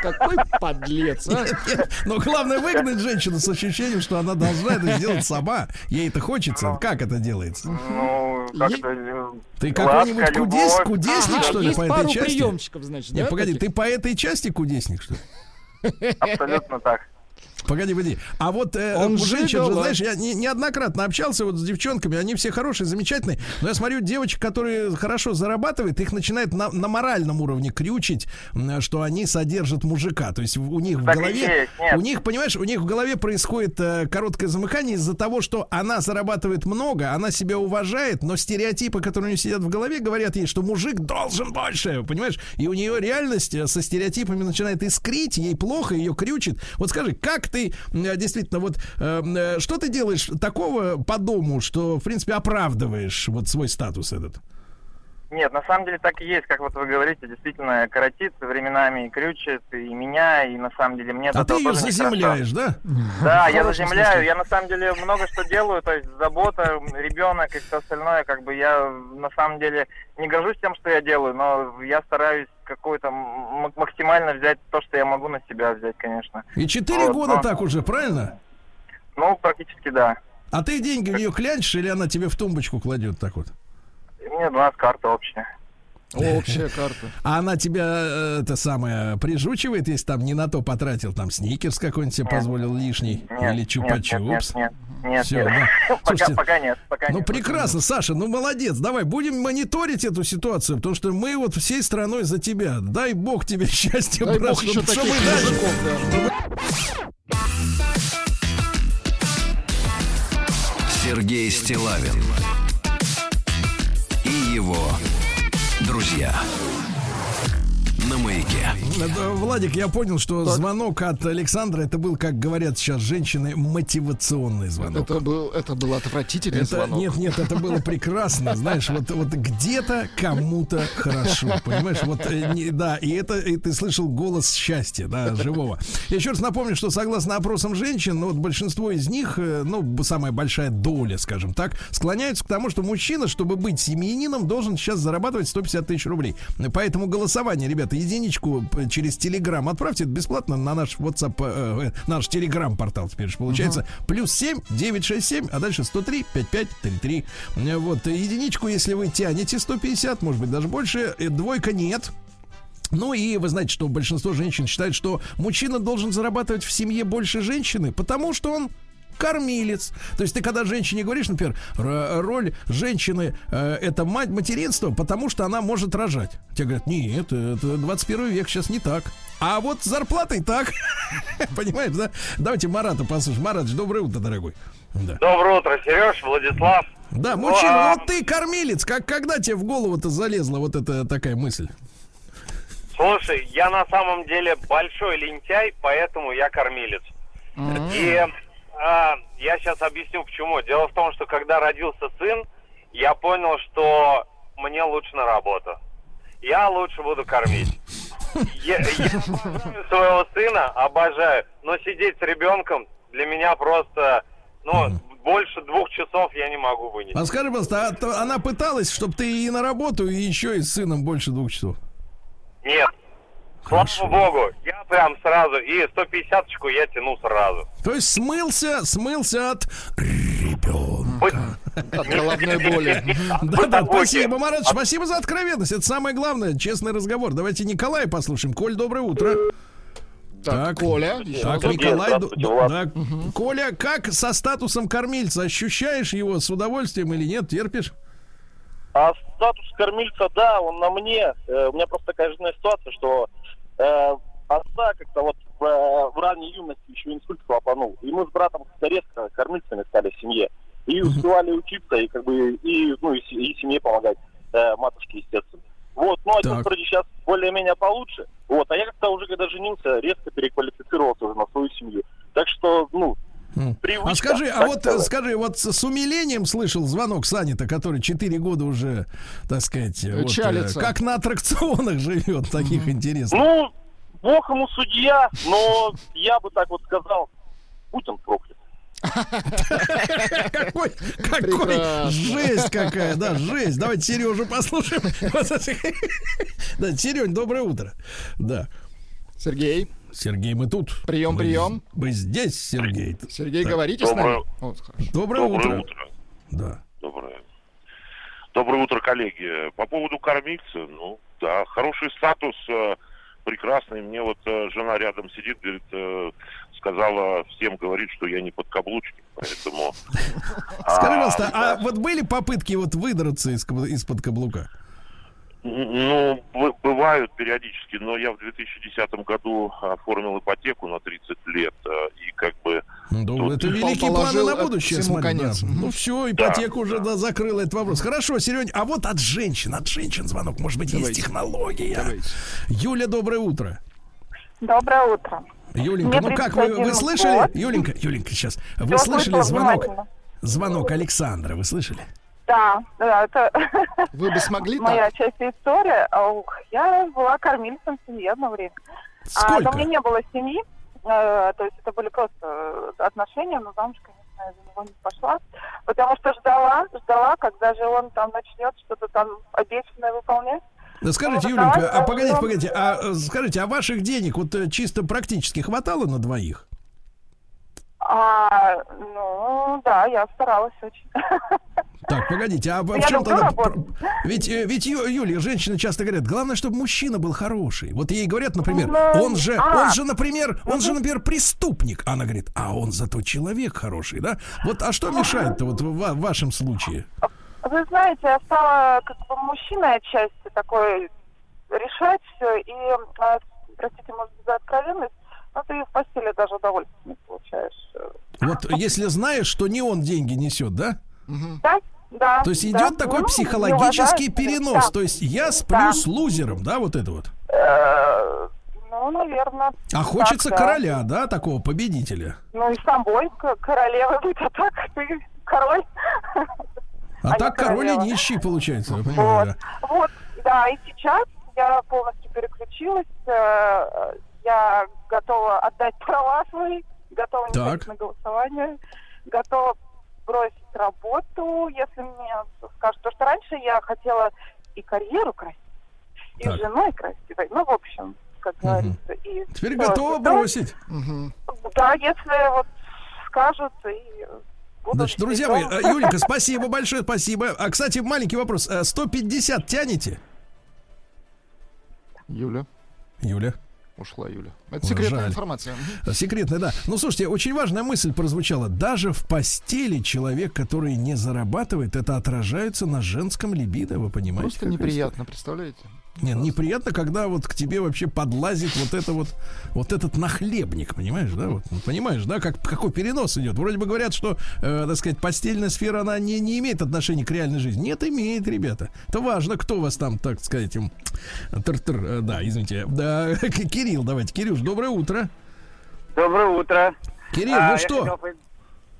Какой подлец, а? Нет, Но главное выгнать женщину с ощущением, что она должна это сделать сама. Ей это хочется. Как это делается? Ну, как Е- это... э, Ты ласка, какой-нибудь кудес, кудесник, Ага, что ли, есть по этой пару части? приемчиков, значит, Не, да, погоди, таких? ты по этой части кудесник, что ли? Абсолютно так. Погоди, погоди. А вот э, Он женщин, же, знаешь, я не- неоднократно общался вот с девчонками, они все хорошие, замечательные, но я смотрю, девочек, которые хорошо зарабатывают, их начинает на, на моральном уровне крючить, что они содержат мужика. То есть у них в Так и голове, есть, у них, понимаешь, у них в голове происходит э, короткое замыкание из-за того, что она зарабатывает много, она себя уважает, но стереотипы, которые у нее сидят в голове, говорят ей, что мужик должен больше, понимаешь? И у нее реальность э, со стереотипами начинает искрить, ей плохо, ее крючит. Вот скажи, как ты э, действительно вот э, э, что ты делаешь такого по дому, что в принципе оправдываешь вот свой статус этот? Нет, на самом деле так и есть, как вот вы говорите, действительно коротит временами и крючит и меня, и на самом деле мне А ты ее заземляешь, да? Да, я заземляю. Я на самом деле много что делаю, то есть забота, ребенок и все остальное, как бы я на самом деле не горжусь тем, что я делаю, но я стараюсь какой-то м- максимально взять то, что я могу на себя взять, конечно. И четыре Вот, года но- так уже, правильно? Ну, практически да. А ты деньги в нее клянчишь или она тебе в тумбочку кладет так вот? Нет, у нас карта общая. Общая карта. А она тебя, э, это самое, прижучивает, если там не на то потратил, там сникерс какой-нибудь себе позволил лишний, Нет, или нет, чупа-чупс. Нет, нет, нет, Всё, нет. <laughs> да. пока, Слушайте, пока нет, пока Ну нет. прекрасно, Саша, ну молодец. Давай будем мониторить эту ситуацию, потому что мы вот всей страной за тебя. Дай бог тебе <laughs> счастья, Дай брат, бог еще чтобы, таких дальше- мужиков, да. Сергей Стилавин его друзья. На маяке. Это, Владик, я понял, что звонок от Александра это был, как говорят сейчас женщины, мотивационный звонок. Это был, это был отвратительный Это, звонок. нет, нет, это было прекрасно, <laughs> знаешь, вот, вот где-то кому-то хорошо, понимаешь, вот, э, не- да, и это, и ты слышал голос счастья, да, <laughs> живого. Я еще раз напомню, что согласно опросам женщин, ну, вот большинство из них, э, ну, самая большая доля, скажем так, склоняются к тому, что мужчина, чтобы быть семьянином, должен сейчас зарабатывать 150 тысяч рублей. Поэтому голосование, ребята, единичку через Телеграм отправьте, это бесплатно на наш WhatsApp, э, э, наш Телеграм-портал теперь же получается. Плюс 7 967, а дальше 103 5533. Э, Вот, единичку, если вы тянете 150, может быть, даже больше, э, двойка нет. Ну и вы знаете, что большинство женщин считает, что мужчина должен зарабатывать в семье больше женщины, потому что он кормилец. То есть ты когда женщине говоришь, например, роль женщины э, это мать материнства, потому что она может рожать. Тебе говорят, нет, это 21 век сейчас не так. А вот с зарплатой так. <laughs> Понимаешь, да? Давайте Марата послушаем. Марат, доброе утро, дорогой. Да. Доброе утро, Сереж, Владислав. Да, Ну, мужчина, а, вот ты кормилец. Как, когда тебе в голову-то залезла вот эта такая мысль? Слушай, я на самом деле большой лентяй, поэтому я кормилец. И а, я сейчас объясню почему. Дело в том, что когда родился сын, я понял, что мне лучше на работу. Я лучше буду кормить. <laughs> Я, я обожаю своего сына, обожаю. Но сидеть с ребенком для меня просто, ну, больше двух часов я не могу вынести. А скажи, пожалуйста, а она пыталась, чтобы ты и на работу, и еще и с сыном больше двух часов? Нет. Слава богу, я прям сразу, и 150-очку я тяну сразу. То есть смылся, смылся от ребенка. От головной боли. <laughs> Да, да, спасибо, Марат, спасибо за откровенность. Это самое главное, честный разговор. Давайте Николая послушаем. Коль, доброе утро. Так, Коля, Так. Николай, да. Коля, как со статусом кормильца? Ощущаешь его с удовольствием или нет? Терпишь? А статус кормильца, да, он на мне. Э, у меня просто такая жизненная ситуация, что э, отца как-то вот в, э, в ранней юности еще инсульт хлопанул. И мы с братом как-то резко кормильцами стали в семье. И успевали учиться, и как бы и, ну, и, и семье помогать, э, матушке, естественно. Вот, ну, отец Так. вроде сейчас более-менее получше. Вот, а я как-то уже, когда женился, резко переквалифицировался уже на свою семью. Так что, ну, привычка. А скажи, а вот сказать. скажи, вот с умилением слышал звонок Санита, который 4 года уже, так сказать, вот, э, как на аттракционах <laughs> живет, таких интересных. Ну, бог ему судья, но я бы так вот сказал, будь он проклят. Какой, какой, жесть какая, да, жесть. Давайте Сережу послушаем. <laughs> Да, Серень, доброе утро. Да. Сергей. Сергей, мы тут. Прием, Мы- прием. Мы здесь, Сергей. Сергей, Так. говорите с Доброе- нами. Вот. Доброе, Доброе утро. утро. Да. Доброе. Доброе утро, коллеги. По поводу кормильца, ну, да, хороший статус, э, прекрасный. Мне вот э, жена рядом сидит, говорит, э, сказала всем, говорит, что я не подкаблучник, поэтому... <laughs> Скажи, пожалуйста, а вот были попытки вот выдраться из-под каблука? Ну, бывают периодически, но я в 2010 году оформил ипотеку на 30 лет, э, и как бы... Ну, тут- это великие планы на будущее, всему смотри, конец. да. Ну все, ипотека уже да, закрыла этот вопрос. Хорошо, Серень, а вот от женщин, от женщин звонок, может быть, есть Давайте. технология. Юля, доброе утро. Доброе утро. Юленька, Мне ну как, вы, 31 вы слышали? год. Юленька, Юленька, сейчас. Вы Всё слышали звонок? Звонок Александра, вы слышали? Да, да, это <laughs> Вы бы смогли моя так? часть истории. А, ух, Я была кормильцем в семье одно время. А, Сколько? но у меня не было семьи, э, то есть это были просто э, отношения, но замуж, конечно, я за него не пошла, потому что ждала, ждала, когда же он там начнет что-то там обещанное выполнять. Да скажите, Ну, Юленька, а погодите, погодите, а э, скажите, а ваших денег вот чисто практически хватало на двоих? А, ну, да, я старалась очень. <laughs> Так, погодите, а в чем тогда... работать. Ведь, э, ведь Юлия, женщины часто говорят, главное, чтобы мужчина был хороший. Вот ей говорят, например, Ну, он же, а. он же, например, он же, например, преступник. Она говорит, а он зато человек хороший, да? Вот, а что мешает-то вот в в вашем случае? Вы знаете, я стала как бы мужчиной отчасти такой решать все. И, а, простите, может за откровенность, но ты в постели даже удовольствие не получаешь. Вот <laughs> если знаешь, что не он деньги несет, да? Да, да. То есть да. идет такой Ну, психологический не уважаю перенос. Да. То есть я сплю Да. с лузером, да, вот это вот. Э, Ну, наверное. А хочется так, да. короля, да, такого победителя? Ну и с тобой, к- королевой быть, а так <laughs> ты король. А, не так король и королева. нищий получается, вы понимаете, да? Вот, да, и сейчас я полностью переключилась. э, Я готова отдать права свои, готова не Так. на голосование, готова бросить работу, если мне скажут. Потому что раньше я хотела и карьеру красить, и Так. женой красивой. Ну, в общем, как говорится. И Теперь всё. готова Да, бросить. Да, если вот скажут, и буду Значит, друзья мои, э, Юлика, спасибо большое, спасибо. А, кстати, маленький вопрос. Э, 150 тянете? Юля. Юля. Ушла Юля. Это секретная Жаль. информация. Секретная, да. Ну, слушайте, очень важная мысль прозвучала. Даже в постели человек, который не зарабатывает, это отражается на женском либидо, вы понимаете? Просто неприятно, представляете? Нет, неприятно, когда вот к тебе вообще подлазит вот это вот, вот этот нахлебник, понимаешь, да? Вот, ну, понимаешь, да, как, какой перенос идет. Вроде бы говорят, что, э, так сказать, постельная сфера, она не, не имеет отношения к реальной жизни. Нет, имеет, ребята. Это важно, кто вас там, так сказать, им... тыр-тыр, э, да, извините. Да, <laughs> Кирилл, давайте. Кирюш, доброе утро. Доброе утро. Кирилл, А, ну я что?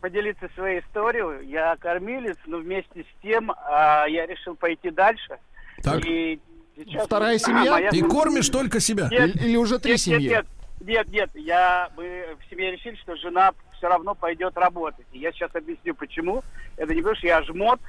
поделиться своей историей. Я кормилец, но вместе с тем а, я решил пойти дальше. Так. И сейчас Вторая семья? моя Ты сем- кормишь только себя? Нет, Или- или уже три нет, семьи? Нет, нет, нет, нет. Я, мы в семье решили, что жена все равно пойдет работать. И я сейчас объясню, почему. Это не потому, что я жмот,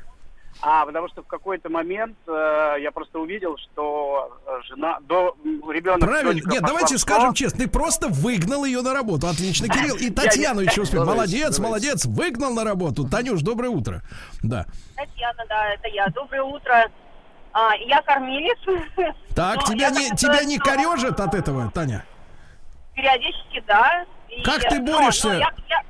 а потому что в какой-то момент э, я просто увидел, что э, жена до ребенок Правильно. Нет, давайте скажем честно, ты просто выгнал ее на работу. Отлично, Кирилл. И Татьяну еще успел. Молодец, молодец. Выгнал на работу. Танюш, доброе утро. Да. Татьяна, да, это я. Доброе утро. А, я кормилец. Так, Но тебя Ну, я не, так тебя не корежит от этого, Таня? Периодически, да. И, Как ты борешься? ну, я, я-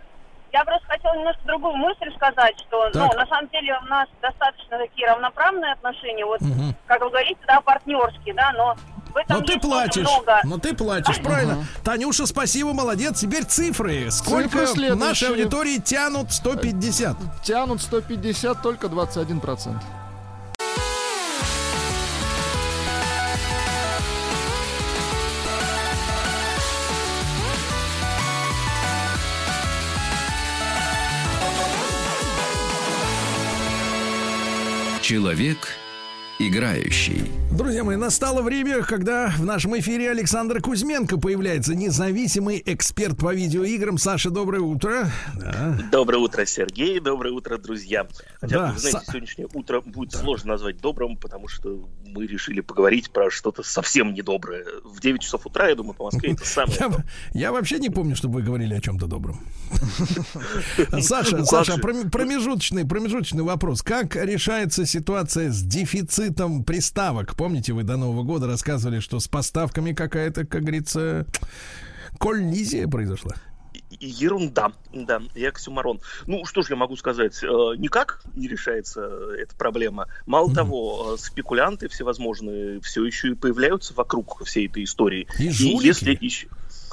я просто хотела немножко другую мысль сказать, что, Так. ну, на самом деле у нас достаточно такие равноправные отношения, вот, Мгм. как вы говорите, да, партнерские, да, но в этом Но ты платишь. много... Но ты платишь, правильно. Танюша, спасибо, молодец. Теперь цифры. Сколько Цифры нашей аудитории тянут 150? Тянут 150, только 21%. Человек играющий. Друзья мои, настало время, когда в нашем эфире Александр Кузьменко появляется, независимый эксперт по видеоиграм. Саша, доброе утро. Да. Доброе утро, Сергей. Доброе утро, друзья. Хотя, Да, вы знаете, Са- сегодняшнее утро будет сложно назвать добрым, потому что мы решили поговорить про что-то совсем недоброе. В 9 часов утра, я думаю, по Москве это самое. Я, я вообще не помню, чтобы вы говорили о чем-то добром. <laughs> Саша, Ну, Саша, пром- промежуточный, промежуточный вопрос. Как решается ситуация с дефицитом приставок? Помните, вы до Нового года рассказывали, что с поставками какая-то, как говорится, коллизия произошла? И Ерунда, да, я оксюмарон. Ну, что ж я могу сказать, э, никак не решается эта проблема. Мало того, э, спекулянты всевозможные все еще и появляются вокруг всей этой истории. И жулики. если еще...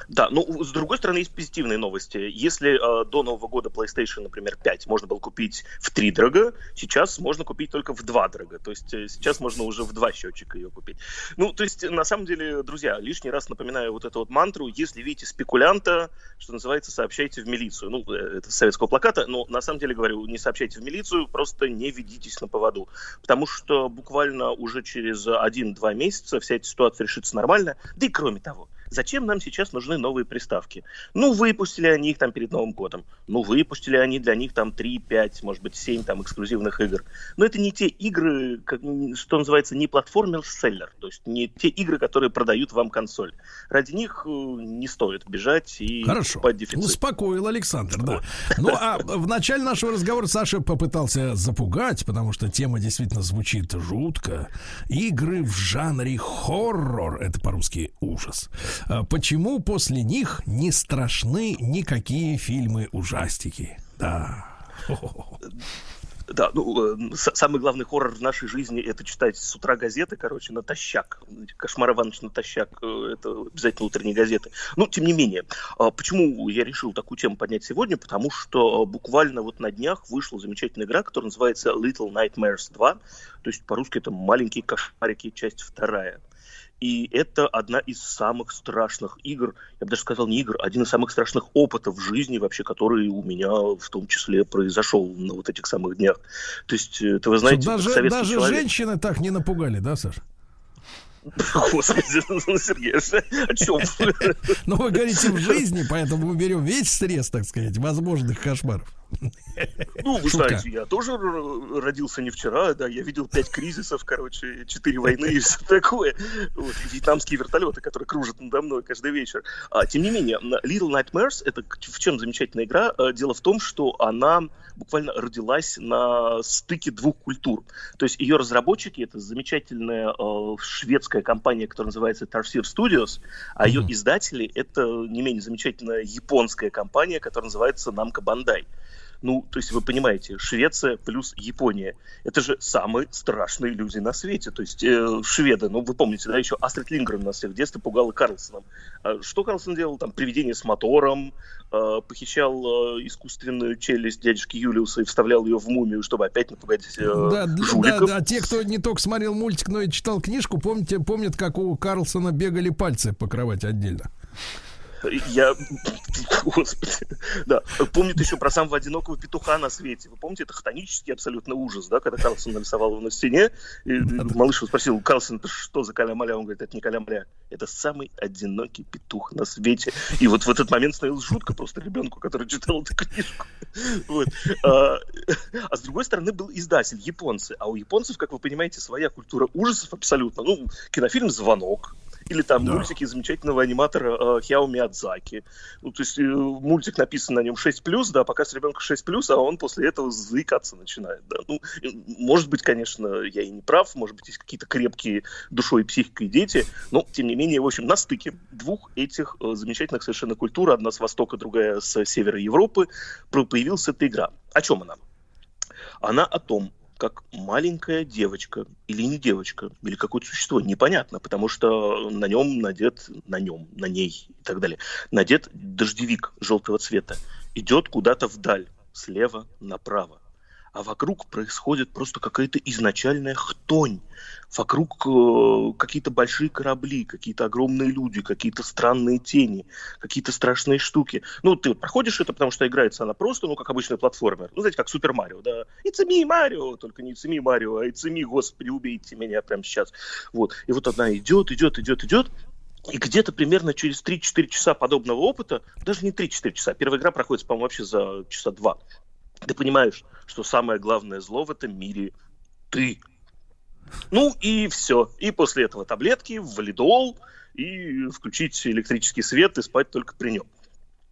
Да, ну, с другой стороны, есть позитивные новости. Если э, до Нового года PlayStation, например, 5 можно было купить в три дорого, сейчас можно купить только в два дорого. То есть э, сейчас можно уже в два счетчика ее купить. Ну, то есть, на самом деле, друзья, лишний раз напоминаю вот эту вот мантру. Если видите спекулянта, что называется, сообщайте в милицию. Ну, э, это с советского плаката, но на самом деле говорю, не сообщайте в милицию, просто не ведитесь на поводу. Потому что буквально уже через один-два месяца вся эта ситуация решится нормально. Да и кроме того, Зачем нам сейчас нужны новые приставки? Ну, выпустили они их там перед Новым годом. Ну, выпустили они для них там 3, 5, может быть, 7 там эксклюзивных игр. Но это не те игры, как, что называется, не платформер-селлер. То есть не те игры, которые продают вам консоль. Ради них э, не стоит бежать и Хорошо. покупать дефицит. Успокоил Александр, да. Ну, а в начале нашего разговора Саша попытался запугать, потому что тема действительно звучит жутко. Игры в жанре хоррор, это по-русски ужас. А Почему после них не страшны никакие фильмы-ужастики? Да. <laughs> Да, ну, э, самый главный хоррор в нашей жизни это читать с утра газеты, короче, натощак. Кошмар Иванович натощак, э, это обязательно утренние газеты. Ну, тем не менее, а почему я решил такую тему поднять сегодня? Потому что э, буквально вот на днях вышла замечательная игра, которая называется Little Nightmares 2. То есть по-русски это «Маленькие кошмарики», часть вторая. И это одна из самых страшных игр, я бы даже сказал не игр, а один из самых страшных опытов в жизни вообще, который у меня в том числе произошел на вот этих самых днях. То есть, это вы знаете, даже, даже человек... женщины так не напугали, да, Саша? <laughs> Господи, ну, Сергей, о чем? <laughs> Ну, вы говорите в жизни, поэтому мы берем весь срез, так сказать, возможных кошмаров. Ну, вы Шутка. знаете, я тоже родился не вчера, да, я видел пять кризисов, короче, четыре войны и все такое. Вот, вьетнамские вертолеты, которые кружат надо мной каждый вечер. А, тем не менее, Little Nightmares, это в чем замечательная игра? А, дело в том, что она буквально родилась на стыке двух культур. То есть ее разработчики, это замечательная э, шведская компания, которая называется Tarsier Studios, а ее mm-hmm. издатели, это не менее замечательная японская компания, которая называется Namco Bandai. Ну, то есть вы понимаете, Швеция плюс Япония. Это же самые страшные люди на свете. То есть э, шведы, ну вы помните, да, еще Астрид Лингрен нас всех в детстве пугала Карлсоном. А что Карлсон делал? Там привидение с мотором, э, похищал э, искусственную челюсть дядюшки Юлиуса и вставлял ее в мумию, чтобы опять напугать э, да, жуликов. Да, да, те, кто не только смотрел мультик, но и читал книжку, помните, помнят, как у Карлсона бегали пальцы по кровати отдельно. Я... Господи. Да. Помнит еще про самого одинокого петуха на свете. Вы помните, это хтонический абсолютно ужас, да, когда Карлсон нарисовал его на стене. И малыш спросил, Карлсон, это что за каля-маля? Он говорит, это не каля-маля. Это самый одинокий петух на свете. И вот в этот момент становилось жутко просто ребенку, который читал эту книжку. Вот. А, а с другой стороны был издатель, японцы. А у японцев, как вы понимаете, своя культура ужасов абсолютно. Ну, кинофильм «Звонок», или там да. мультики замечательного аниматора э, Хяо Миядзаки. Ну, то есть э, мультик написан на нем 6+, да, пока с ребенка 6+, а он после этого заикаться начинает, да. Ну, может быть, конечно, я и не прав, может быть, есть какие-то крепкие душой и психикой дети, но, тем не менее, в общем, на стыке двух этих э, замечательных совершенно культур, одна с востока, другая с севера Европы, появилась эта игра. О чем она? Она о том, как маленькая девочка или не девочка, или какое-то существо, непонятно, потому что на нем надет, на нем, на ней и так далее, надет дождевик желтого цвета, идет куда-то вдаль, слева направо а вокруг происходит просто какая-то изначальная хтонь. Вокруг э, какие-то большие корабли, какие-то огромные люди, какие-то странные тени, какие-то страшные штуки. Ну, ты вот проходишь это, потому что играется она просто, ну, как обычный платформер. Ну, знаете, как Супер Марио, да. Me, Марио, только не me, Марио, а me, господи, убейте меня прямо сейчас. Вот. И вот она идет, идет, идет, идет, и где-то примерно через 3-4 часа подобного опыта, даже не 3-4 часа, первая игра проходит, по-моему, вообще за часа два, ты понимаешь, что самое главное зло в этом мире ты. Ну и все. И после этого таблетки, валидол, и включить электрический свет и спать только при нем.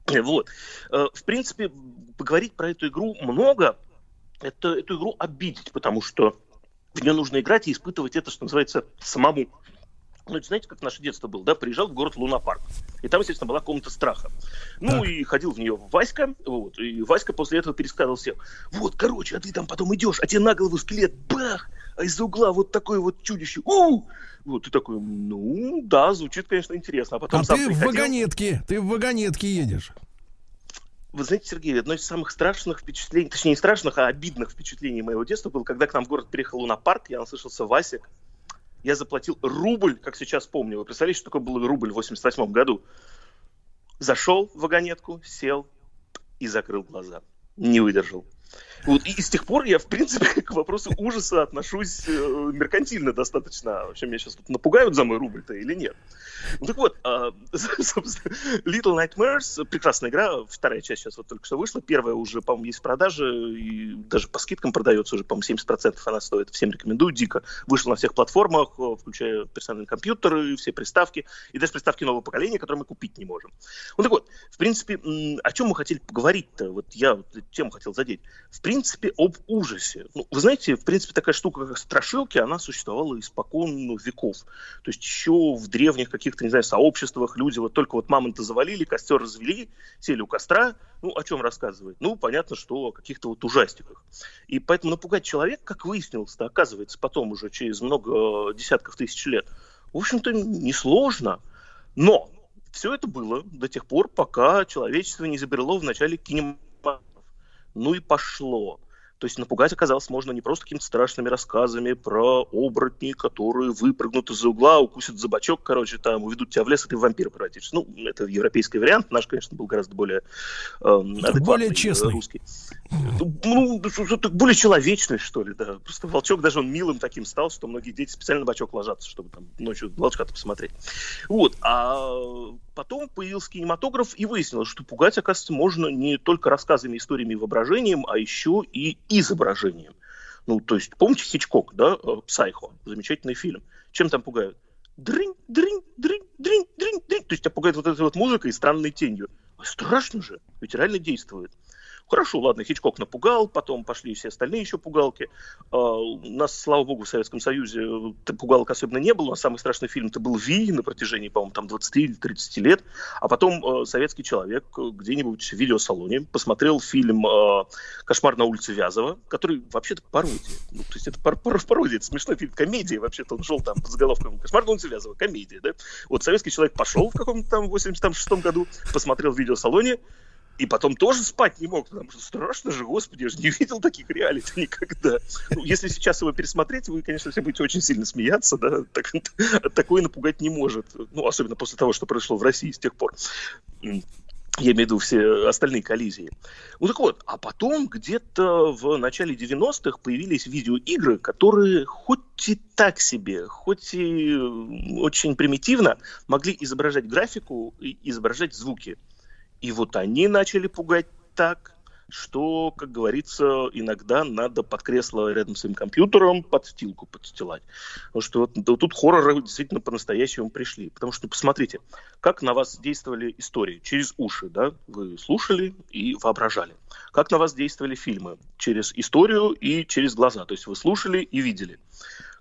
Вот. Э, в принципе, поговорить про эту игру много. Это, эту игру обидеть, потому что в нее нужно играть и испытывать это, что называется, самому. Ну, это знаете, как наше детство было, да? Приезжал в город Лунапарк. И там, естественно, была комната страха. Ну, так. и ходил в нее Васька. Вот, и Васька после этого пересказывал всем. Вот, короче, а ты там потом идешь, а тебе на голову скелет, бах! А из-за угла вот такое вот чудище. У! Вот ты такой, ну, да, звучит, конечно, интересно. А потом а сам ты приходил... в вагонетке, ты в вагонетке едешь. Вы знаете, Сергей, одно из самых страшных впечатлений, точнее не страшных, а обидных впечатлений моего детства было, когда к нам в город приехал Лунапарк, я наслышался Васик, я заплатил рубль, как сейчас помню. Вы представляете, что такое был рубль в 88 году? Зашел в вагонетку, сел и закрыл глаза. Не выдержал. Вот, и, с тех пор я, в принципе, <laughs> к вопросу ужаса отношусь э, меркантильно достаточно. Вообще, меня сейчас тут напугают за мой рубль-то или нет? Ну так вот, <laughs> э, Little Nightmares, прекрасная игра, вторая часть сейчас вот только что вышла, первая уже, по-моему, есть в продаже, и даже по скидкам продается уже, по-моему, 70% она стоит, всем рекомендую, дико. Вышла на всех платформах, э, включая персональные компьютеры, все приставки, и даже приставки нового поколения, которые мы купить не можем. Ну так вот, в принципе, о чем мы хотели поговорить-то? Вот я вот тему хотел задеть. В принципе, об ужасе. Ну, вы знаете, в принципе, такая штука, как страшилки, она существовала испокон ну, веков. То есть еще в древних каких-то, не знаю, сообществах люди вот только вот мамонта завалили, костер развели, сели у костра, ну, о чем рассказывать? Ну, понятно, что о каких-то вот ужастиках. И поэтому напугать человека, как выяснилось-то, оказывается, потом уже через много десятков тысяч лет, в общем-то, несложно. Но все это было до тех пор, пока человечество не изобрело в начале кинематографа ну и пошло. То есть напугать оказалось можно не просто какими-то страшными рассказами про оборотни, которые выпрыгнут из-за угла, укусят за бочок, короче, там, уведут тебя в лес, и ты в вампира превратишься. Ну, это европейский вариант, наш, конечно, был гораздо более э, адекватный, Более честный. русский. Ну, что-то более человечный, что ли, да. Просто волчок даже он милым таким стал, что многие дети специально на бочок ложатся, чтобы там ночью волчка-то посмотреть. Вот. А потом появился кинематограф, и выяснилось, что пугать, оказывается, можно не только рассказами, историями и воображением, а еще и изображением. Ну, то есть, помните Хичкок, да, э, «Псайхо», замечательный фильм. Чем там пугают? Дрынь, дрынь, дрынь, дрынь, дрынь, дрынь. То есть тебя пугает вот этой вот музыкой и странной тенью. Страшно же, ведь реально действует. Хорошо, ладно, Хичкок напугал, потом пошли все остальные еще пугалки. А, У нас, слава богу, в Советском Союзе э, пугалок особенно не было. Самый страшный фильм это был «Ви» на протяжении, по-моему, там 20 или 30 лет. А потом э, советский человек э, где-нибудь в видеосалоне посмотрел фильм э, «Кошмар на улице Вязова», который вообще-то пародия. Ну, то есть это пар пар пародия, это смешной фильм, комедия вообще-то. Он шел там под заголовком «Кошмар на улице Вязова», комедия, да? Вот советский человек пошел в каком-то там 86 году, посмотрел в видеосалоне, и потом тоже спать не мог, потому что страшно же, господи, я же не видел таких реалити никогда. Ну, если сейчас его пересмотреть, вы, конечно, все будете очень сильно смеяться, да, так, <laughs> такое напугать не может. Ну, особенно после того, что произошло в России с тех пор. Я имею в виду все остальные коллизии. Ну так вот, а потом где-то в начале 90-х появились видеоигры, которые хоть и так себе, хоть и очень примитивно могли изображать графику и изображать звуки. И вот они начали пугать так, что, как говорится, иногда надо под кресло рядом с своим компьютером подстилку подстилать. Потому что вот, да, тут хорроры действительно по-настоящему пришли. Потому что, посмотрите, как на вас действовали истории. Через уши, да, вы слушали и воображали. Как на вас действовали фильмы. Через историю и через глаза. То есть вы слушали и видели.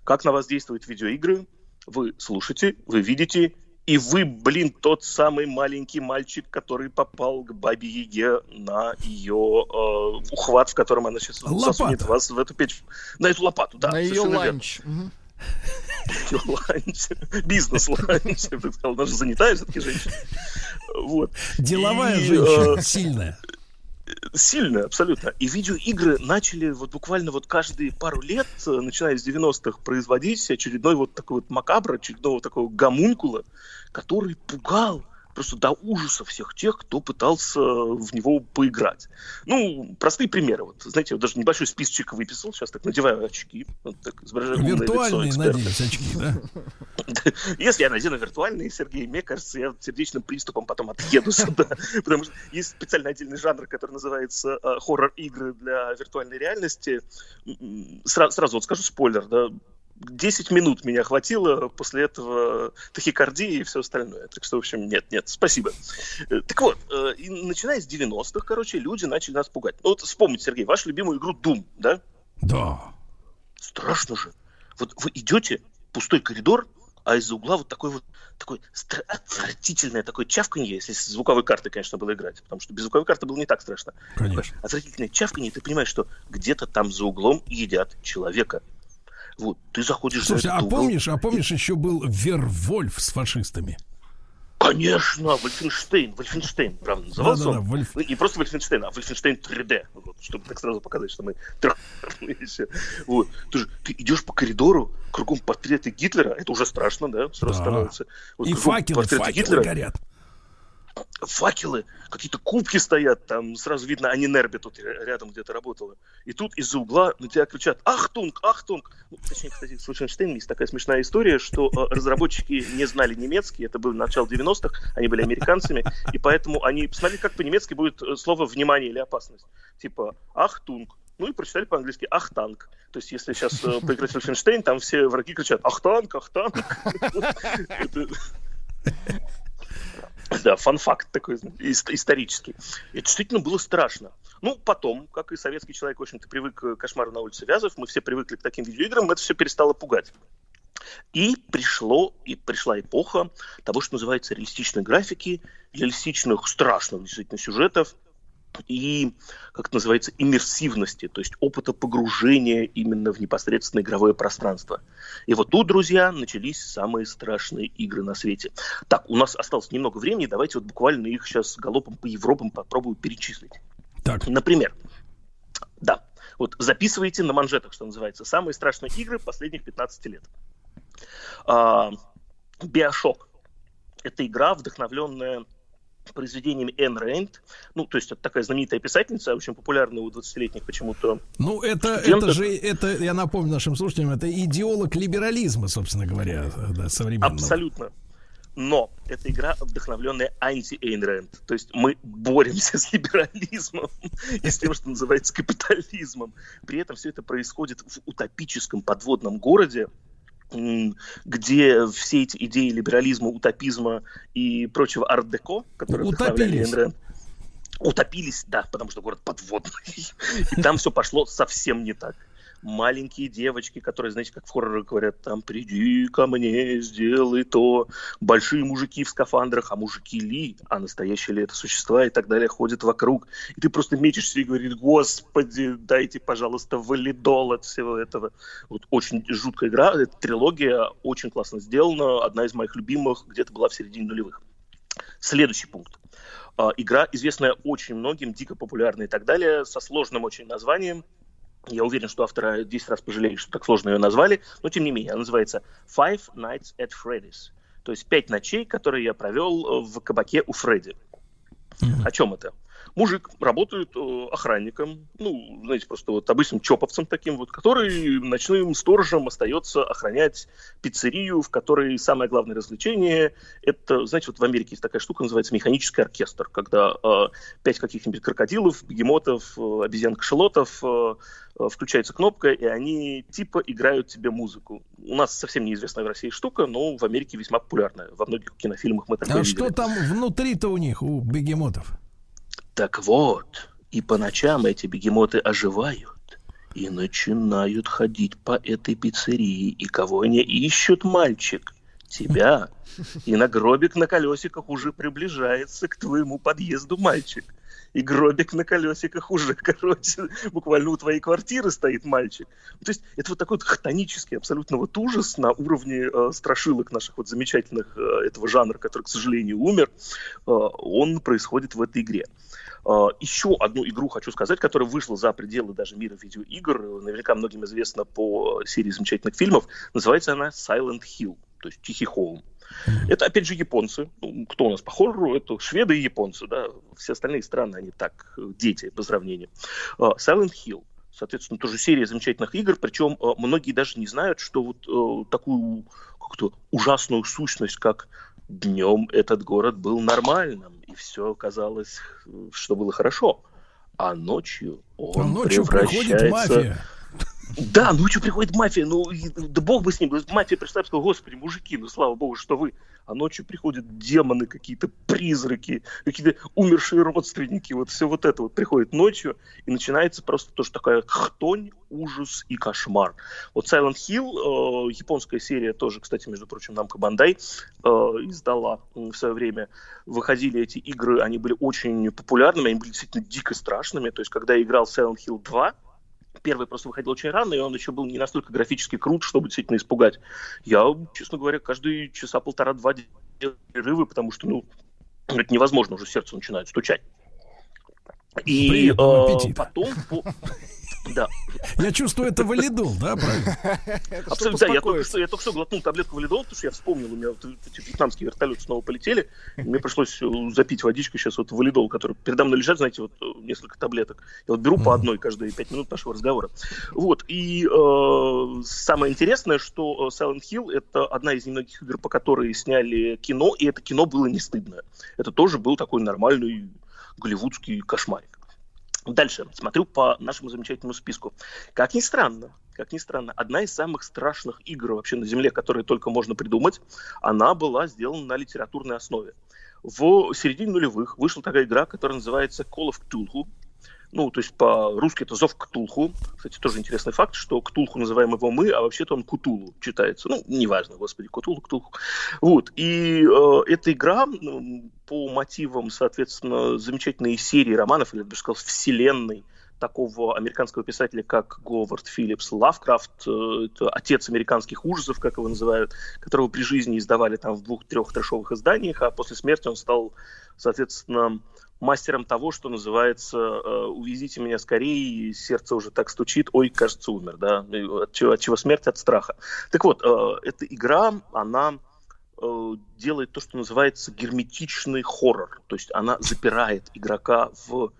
Как на вас действуют видеоигры. Вы слушаете, вы видите и вы, блин, тот самый маленький мальчик, который попал к бабе Яге на ее э, ухват, в котором она сейчас Лопата. засунет вас в эту печь. На эту лопату, да. На ее ланч. <laughs> Ланч. Бизнес-ланч. Я бы сказал, Она же занятая все-таки женщина. Вот. Деловая И, женщина, э, сильная. Сильно, абсолютно. И видеоигры начали вот буквально вот каждые пару лет, э, начиная с 90-х, производить очередной вот такой вот макабр, очередного такого гомункула, который пугал просто до ужаса всех тех, кто пытался в него поиграть. Ну, простые примеры. Вот, знаете, я вот даже небольшой списочек выписал. Сейчас так надеваю очки. Вот так, изображаю лицо Виртуальные, эксперта. надеюсь, очки, да? <laughs> Если я надену виртуальные, Сергей, мне кажется, я сердечным приступом потом отъеду сюда. <laughs> Потому что есть специально отдельный жанр, который называется э, хоррор-игры для виртуальной реальности. Сразу вот скажу спойлер, да, 10 минут меня хватило, после этого тахикардия и все остальное. Так что, в общем, нет, нет, спасибо. Э, Так вот, э, и начиная с 90-х, короче, люди начали нас пугать. Ну вот вспомните, Сергей, вашу любимую игру Doom, да? Да. Страшно же. Вот вы идете, пустой коридор, а из-за угла вот такой вот такой отвратительное такое чавканье, если с звуковой карты, конечно, было играть, потому что без звуковой карты было не так страшно. Конечно. Такое отвратительное чавканье, и ты понимаешь, что где-то там за углом едят человека. Вот, ты заходишь Слушай, за а этот угол, помнишь, а помнишь, еще был Вервольф с фашистами? Конечно, Wolfenstein, Wolfenstein, правда, назывался Да-да-да, он. Wolf- Ну, Не просто Wolfenstein, а Wolfenstein 3D, вот, чтобы так сразу показать, что мы трехмерные все. Вот. Ты, же, ты идешь по коридору, кругом портреты Гитлера, это уже страшно, да, сразу Да. становится. Вот И факелы, факелы Гитлера, горят. Факелы, какие-то кубки стоят, там сразу видно, Аненербе тут ря- рядом где-то работала. И тут из-за угла на тебя кричат «Achtung! Achtung!» ну, Точнее, кстати, с Wolfenstein есть такая смешная история, что э, разработчики не знали немецкий, это было начало 90-х, они были американцами, и поэтому они посмотрели, как по-немецки будет э, слово «внимание» или «опасность». Типа «Achtung!» Ну и прочитали по-английски «Achtung». То есть, если сейчас э, поиграть в Wolfenstein, там все враги кричат «Achtung! Achtung!» <laughs> <laughs> Да, fun fact такой ис- исторический. Это действительно было страшно. Ну, потом, как и советский человек, в общем-то, привык к кошмару на улице Вязов, мы все привыкли к таким видеоиграм, это все перестало пугать. И пришло, и пришла эпоха того, что называется реалистичной графики, реалистичных страшных действительно сюжетов, и, как это называется, иммерсивности, то есть опыта погружения именно в непосредственное игровое пространство. И вот тут, друзья, начались самые страшные игры на свете. Так, у нас осталось немного времени, давайте вот буквально их сейчас галопом по Европам попробую перечислить. Так. Например, да, Вот записывайте на манжетах, что называется. Самые страшные игры последних 15 лет. А, Биошок. Это игра, вдохновленная произведениями Энн Рэйнд. Ну, то есть это такая знаменитая писательница, очень популярная у 20-летних почему-то. Ну, это, это же, это, я напомню нашим слушателям, это идеолог либерализма, собственно говоря, да, современного. Абсолютно. Но эта игра вдохновленная анти-Эйн Рэнд. То есть мы боремся <laughs> с либерализмом и с тем, что называется капитализмом. При этом все это происходит в утопическом подводном городе, где все эти идеи либерализма, утопизма и прочего арт-деко, которые вдохновляли Эйн Рэнд, утопились, да, потому что город подводный. <laughs> И там все пошло совсем не так маленькие девочки, которые, знаете, как в хоррорах говорят, там, приди ко мне, сделай то. Большие мужики в скафандрах, а мужики ли, а настоящие ли это существа и так далее, ходят вокруг. И ты просто мечешься и говоришь, господи, дайте, пожалуйста, валидол от всего этого. Вот очень жуткая игра, это трилогия, очень классно сделана, одна из моих любимых, где-то была в середине нулевых. Следующий пункт. А, игра, известная очень многим, дико популярная и так далее, со сложным очень названием – я уверен, что авторы 10 раз пожалели, что так сложно ее назвали, но тем не менее, она называется Five Nights at Freddy's. То есть пять ночей, которые я провел в кабаке у Фредди. Mm-hmm. О чем это? Мужик работает э, охранником, ну, знаете, просто вот обычным чоповцем таким вот, который ночным сторожем остается охранять пиццерию, в которой самое главное развлечение это, знаете, вот в Америке есть такая штука, называется механический оркестр, когда э, пять каких-нибудь крокодилов, бегемотов, э, обезьян-кашелотов э, э, включается кнопка, и они типа играют тебе музыку. У нас совсем неизвестная в России штука, но в Америке весьма популярная. Во многих кинофильмах мы такое А видели. что там внутри-то у них, у бегемотов? Так вот, и по ночам эти бегемоты оживают и начинают ходить по этой пиццерии. И кого они ищут, мальчик? Тебя. И на гробик на колесиках уже приближается к твоему подъезду мальчик. И гробик на колесиках уже, <laughs> короче, буквально у твоей квартиры стоит мальчик. То есть это вот такой вот хтонический абсолютно вот ужас на уровне э, страшилок наших вот замечательных э, этого жанра, который, к сожалению, умер. Э, он происходит в этой игре. Uh, еще одну игру хочу сказать, которая вышла за пределы даже мира видеоигр. Наверняка многим известна по серии замечательных фильмов. Называется она Silent Hill, то есть Тихий холм. Это, опять же, японцы. Ну, кто у нас по хоррору? Это шведы и японцы, да. Все остальные страны, они так, дети по сравнению. Uh, Silent Hill. Соответственно, тоже серия замечательных игр, причем многие даже не знают, что вот такую как-то ужасную сущность, как днем этот город был нормальным, и все казалось, что было хорошо. А ночью он а ночью превращается... мафия. Да, ночью приходит мафия, ну, да бог бы с ним, мафия пришла и сказала, господи, мужики, ну, слава богу, что вы. А ночью приходят демоны, какие-то призраки, какие-то умершие родственники, вот все вот это вот приходит ночью, и начинается просто тоже такая хтонь, ужас и кошмар. Вот Silent Hill, э, японская серия тоже, кстати, между прочим, нам Бандай э, издала в свое время. Выходили эти игры, они были очень популярными, они были действительно дико страшными. То есть, когда я играл Silent Hill 2, Первый просто выходил очень рано, и он еще был не настолько графически крут, чтобы действительно испугать. Я, честно говоря, каждые часа полтора-два делал перерывы, потому что, ну, это невозможно, уже сердце начинает стучать. И э, потом... По... Да. Я чувствую, это валидол, да, правильно? Абсолютно, да, я только, что, я только что глотнул таблетку валидол, потому что я вспомнил, у меня вот эти вьетнамские вертолеты снова полетели, и мне пришлось э, запить водичкой сейчас вот валидол, который передо мной лежат, знаете, вот э, несколько таблеток. Я вот беру по одной каждые пять минут нашего разговора. Вот, и э, самое интересное, что э, Silent Hill — это одна из немногих игр, по которой сняли кино, и это кино было не стыдное. Это тоже был такой нормальный голливудский кошмарик. Дальше, смотрю по нашему замечательному списку. Как ни странно, как ни странно, одна из самых страшных игр вообще на Земле, которые только можно придумать, она была сделана на литературной основе. В середине нулевых вышла такая игра, которая называется Call of Cthulhu. Ну, то есть по-русски это зов Ктулху. Кстати, тоже интересный факт, что Ктулху называем его мы, а вообще-то он Кутулу читается. Ну, неважно, господи, Кутулу, Ктулху. Вот. И э, эта игра ну, по мотивам, соответственно, замечательной серии романов, или, я бы сказал, вселенной такого американского писателя, как Говард Филлипс Лавкрафт, э, это отец американских ужасов, как его называют, которого при жизни издавали там в двух-трех трешовых изданиях, а после смерти он стал, соответственно, мастером того, что называется э, «увезите меня скорее», сердце уже так стучит, ой, кажется, умер, да, от чего, от чего смерть? От страха. Так вот, э, эта игра, она э, делает то, что называется герметичный хоррор, то есть она запирает игрока в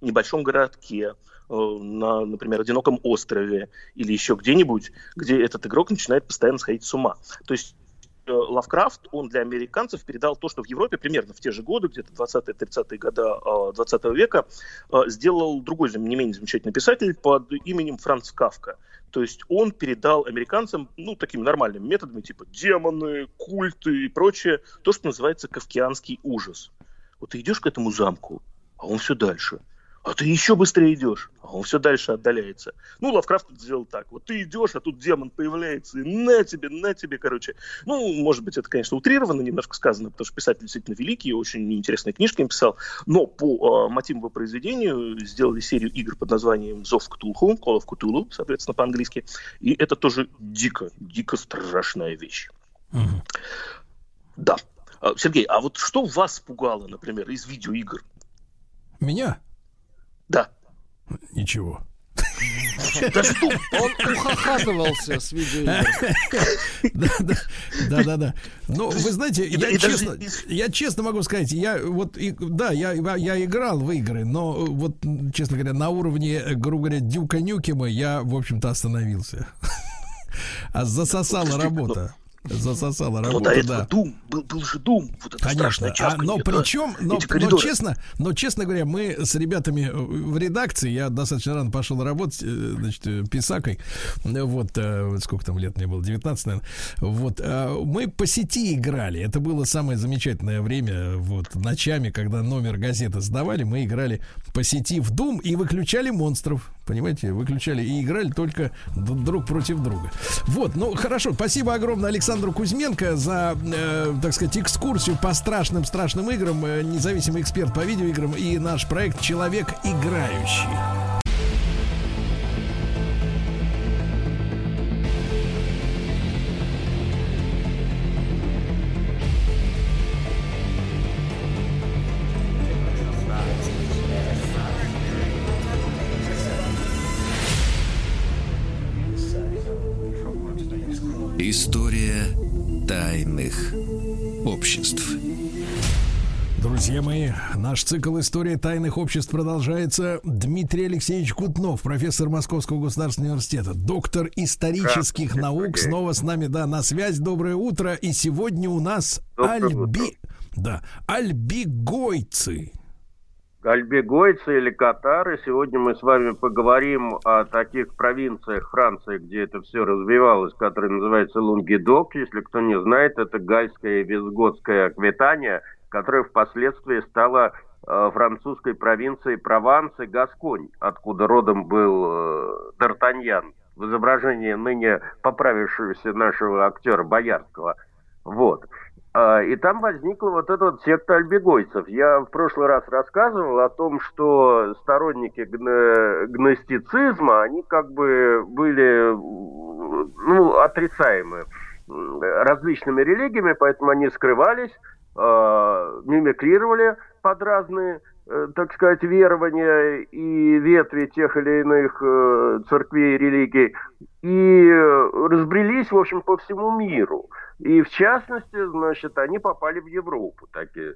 небольшом городке, на, например, одиноком острове или еще где-нибудь, где этот игрок начинает постоянно сходить с ума. То есть Лавкрафт, он для американцев передал то, что в Европе примерно в те же годы, где-то 20-30-е годы 20 века, э, сделал другой не менее замечательный писатель под именем Франц Кавка. То есть он передал американцам, ну, такими нормальными методами, типа демоны, культы и прочее, то, что называется кавкианский ужас. Вот ты идешь к этому замку, а он все дальше – а ты еще быстрее идешь, а он все дальше отдаляется. Ну, Лавкрафт сделал так. Вот ты идешь, а тут демон появляется, и на тебе, на тебе, короче. Ну, может быть, это, конечно, утрированно немножко сказано, потому что писатель действительно великий, очень интересные книжки написал. Но по э, мотиву его произведению сделали серию игр под названием «Зов Ктулху», «Call of Cthulhu», соответственно, по-английски. И это тоже дико, дико страшная вещь. Да. А, Сергей, а вот что вас пугало, например, из видеоигр? Меня? Да. Ничего. Он ухахатывался с видеоигр. Да, да, да. Но вы знаете, я честно, я честно могу сказать, я вот, да, я, я играл в игры, но вот, честно говоря, на уровне, грубо говоря, Дюка Нюкема я, в общем-то, остановился. <laughs> А засосала работа засосала работу. Ну, до этого да. Дум, был, был же Дум, вот это Конечно, а, но причем, но, но, честно, но честно говоря, мы с ребятами в редакции, я достаточно рано пошел работать, э, значит, э, писакой, вот, э, сколько там лет мне было, 19, наверное, вот, мы по сети играли, это было самое замечательное время, вот, ночами, когда номер газеты сдавали, мы играли по сети в Дум и выключали монстров, понимаете, выключали и играли только друг против друга. Вот, ну, хорошо, спасибо огромное, Александр Александру Кузьменко за, э, так сказать, экскурсию по страшным-страшным играм, э, независимый эксперт по видеоиграм и наш проект «Человек играющий». Наш цикл «История тайных обществ» продолжается. Дмитрий Алексеевич Кутнов, профессор Московского государственного университета, доктор исторических наук, снова с нами, да, на связь. Доброе утро. И сегодня у нас альби... Да, альбигойцы. Альбегойцы или катары. Сегодня мы с вами поговорим о таких провинциях Франции, где это все развивалось, которые называется Лунгедок. Если кто не знает, это гальская и визготская Аквитания, которая впоследствии стала э, французской провинцией Прованс и Гасконь, откуда родом был э, Д'Артаньян в изображении ныне поправившегося нашего актера Боярского. Вот. А, и там возникла вот эта вот секта альбегойцев. Я в прошлый раз рассказывал о том, что сторонники гно- гностицизма, они как бы были ну, отрицаемы различными религиями, поэтому они скрывались, э, мимикрировали под разные, э, так сказать, верования и ветви тех или иных э, церквей и религий, и разбрелись, в общем, по всему миру. И в частности, значит, они попали в Европу. Такие.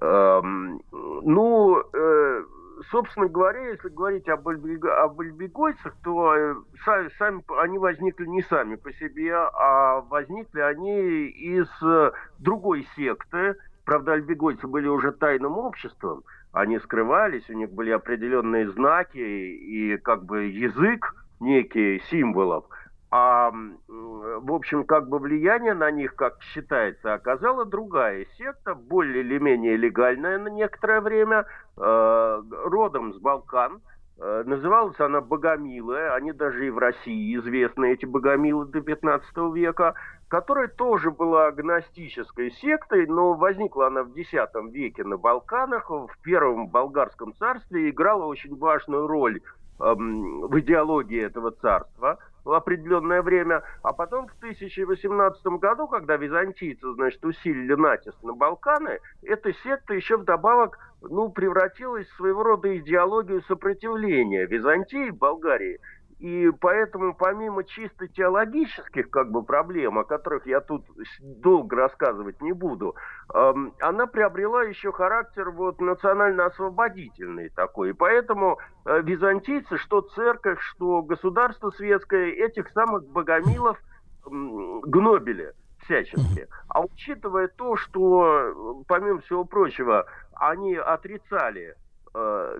Ну, э, собственно говоря, если говорить об, альбег... об альбегойцах, то э, сами, сами они возникли не сами по себе, а возникли они из э, другой секты. Правда, альбегойцы были уже тайным обществом, они скрывались, у них были определенные знаки и как бы язык некий символов – а, в общем, как бы влияние на них, как считается, оказала другая секта, более или менее легальная на некоторое время, э, родом с Балкан. Э, называлась она Богомилы, они даже и в России известны, эти Богомилы до 15 века, которая тоже была гностической сектой, но возникла она в X веке на Балканах, в Первом Болгарском царстве, играла очень важную роль эм, в идеологии этого царства – в определенное время, а потом в 1018 году, когда византийцы, значит, усилили натиск на Балканы, эта секта еще вдобавок ну, превратилась в своего рода идеологию сопротивления Византии, Болгарии, и поэтому, помимо чисто теологических как бы, проблем, о которых я тут долго рассказывать не буду, эм, она приобрела еще характер вот, национально-освободительный такой. И поэтому э, византийцы, что церковь, что государство светское, этих самых богомилов эм, гнобили всячески. А учитывая то, что, помимо всего прочего, они отрицали э,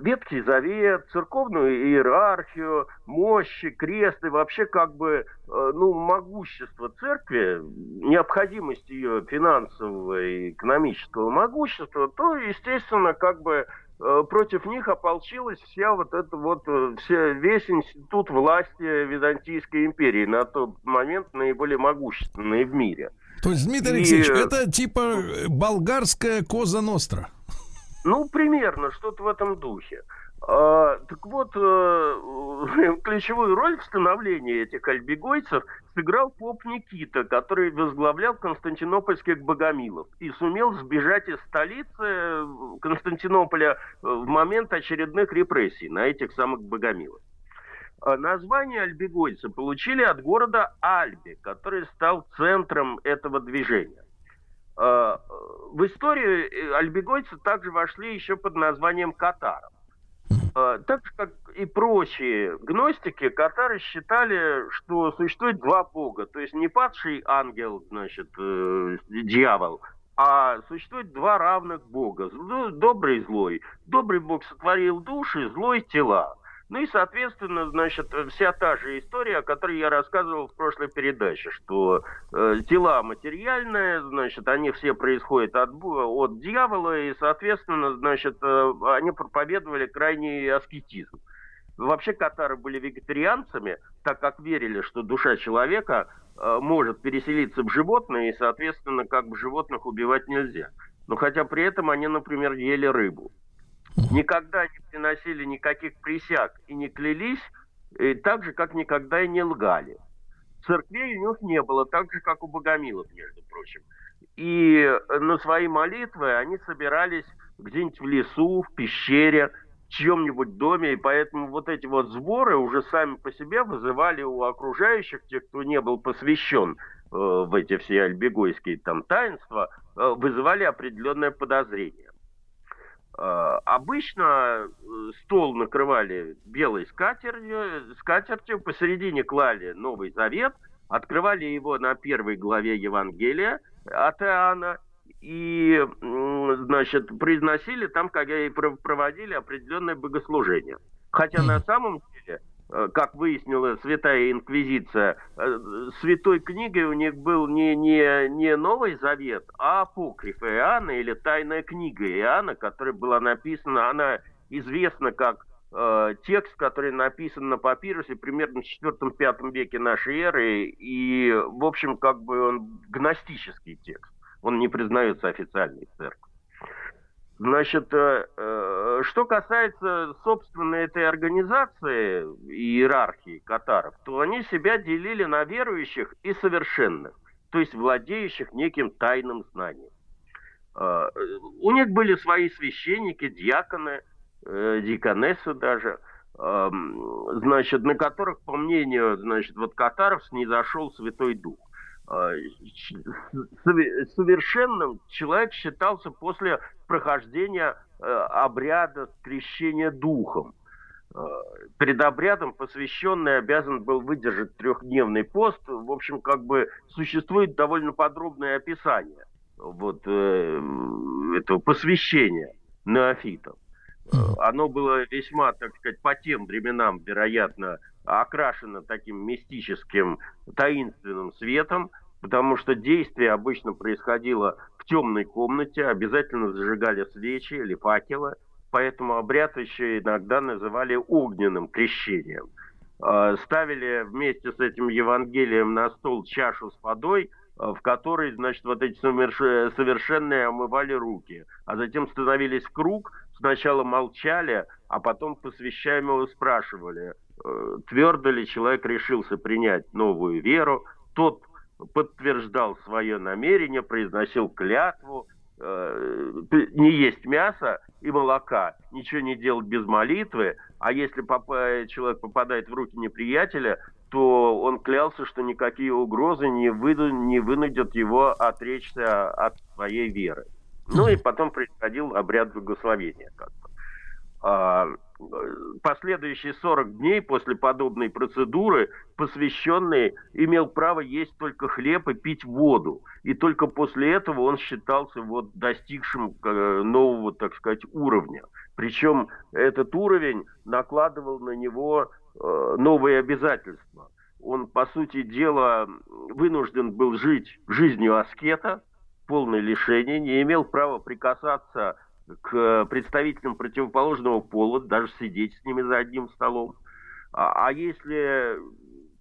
Ветхий Завет, церковную иерархию, мощи, крест и вообще как бы э, ну, могущество церкви, необходимость ее финансового и экономического могущества, то, естественно, как бы э, против них ополчилась вся вот эта вот, э, вся, весь институт власти Византийской империи, на тот момент наиболее могущественный в мире. То есть, Дмитрий Алексеевич, и... это типа болгарская Коза Ностра? Ну, примерно, что-то в этом духе. А, так вот, э, <laughs> ключевую роль в становлении этих альбегойцев сыграл поп Никита, который возглавлял константинопольских богомилов и сумел сбежать из столицы Константинополя в момент очередных репрессий на этих самых богомилов. А название альбегойцы получили от города Альби, который стал центром этого движения. А, в историю э, альбегойцы также вошли еще под названием катаров. А, так же, как и прочие гностики, катары считали, что существует два бога. То есть не падший ангел, значит, э, дьявол, а существует два равных бога. Добрый и злой. Добрый бог сотворил души, злой тела. Ну и, соответственно, значит, вся та же история, о которой я рассказывал в прошлой передаче, что э, тела материальные, значит, они все происходят от, от дьявола, и, соответственно, значит, э, они проповедовали крайний аскетизм. Вообще катары были вегетарианцами, так как верили, что душа человека э, может переселиться в животное, и, соответственно, как бы животных убивать нельзя. Но хотя при этом они, например, ели рыбу никогда не приносили никаких присяг и не клялись, и так же, как никогда и не лгали. Церквей у них не было, так же, как у богомилов, между прочим. И на свои молитвы они собирались где-нибудь в лесу, в пещере, в чьем-нибудь доме, и поэтому вот эти вот сборы уже сами по себе вызывали у окружающих, тех, кто не был посвящен э, в эти все альбегойские там таинства, э, вызывали определенное подозрение. Э, обычно э, стол накрывали белой скатертью, скатертью, посередине клали Новый Завет, открывали его на первой главе Евангелия от Иоанна, и, значит, произносили там, как и проводили определенное богослужение. Хотя на самом Э, как выяснила Святая Инквизиция, э, святой книгой у них был не, не, не Новый Завет, а апокриф Иоанна или Тайная книга Иоанна, которая была написана, она известна как э, текст, который написан на папирусе примерно в 4-5 веке нашей эры, и, в общем, как бы он гностический текст, он не признается официальной церковью. Значит, э, э, что касается, собственно, этой организации иерархии катаров, то они себя делили на верующих и совершенных, то есть владеющих неким тайным знанием. Э, у них были свои священники, диаконы, диаконессы даже, значит, на которых, по мнению, значит, вот катаров снизошел Святой Дух. А, совершенным человек считался после прохождения э, обряда крещения духом. Э, перед обрядом посвященный обязан был выдержать трехдневный пост. В общем, как бы существует довольно подробное описание вот э, этого посвящения неофитов. Оно было весьма, так сказать, по тем временам, вероятно, окрашено таким мистическим, таинственным светом, потому что действие обычно происходило в темной комнате, обязательно зажигали свечи или факелы, поэтому обряд еще иногда называли огненным крещением. А, ставили вместе с этим Евангелием на стол чашу с водой, а, в которой, значит, вот эти совершенные омывали руки, а затем становились в круг, сначала молчали, а потом посвящаемого спрашивали, э, твердо ли человек решился принять новую веру, тот подтверждал свое намерение, произносил клятву, э, не есть мясо и молока, ничего не делать без молитвы, а если человек попадает в руки неприятеля, то он клялся, что никакие угрозы не, выйду, не вынудят его отречься от своей веры. Ну и потом происходил обряд благословения. Как бы. а, последующие 40 дней после подобной процедуры посвященный имел право есть только хлеб и пить воду. И только после этого он считался вот достигшим э, нового, так сказать, уровня. Причем этот уровень накладывал на него э, новые обязательства. Он, по сути дела, вынужден был жить жизнью аскета, полное лишение, не имел права прикасаться к представителям противоположного пола, даже сидеть с ними за одним столом. А, а если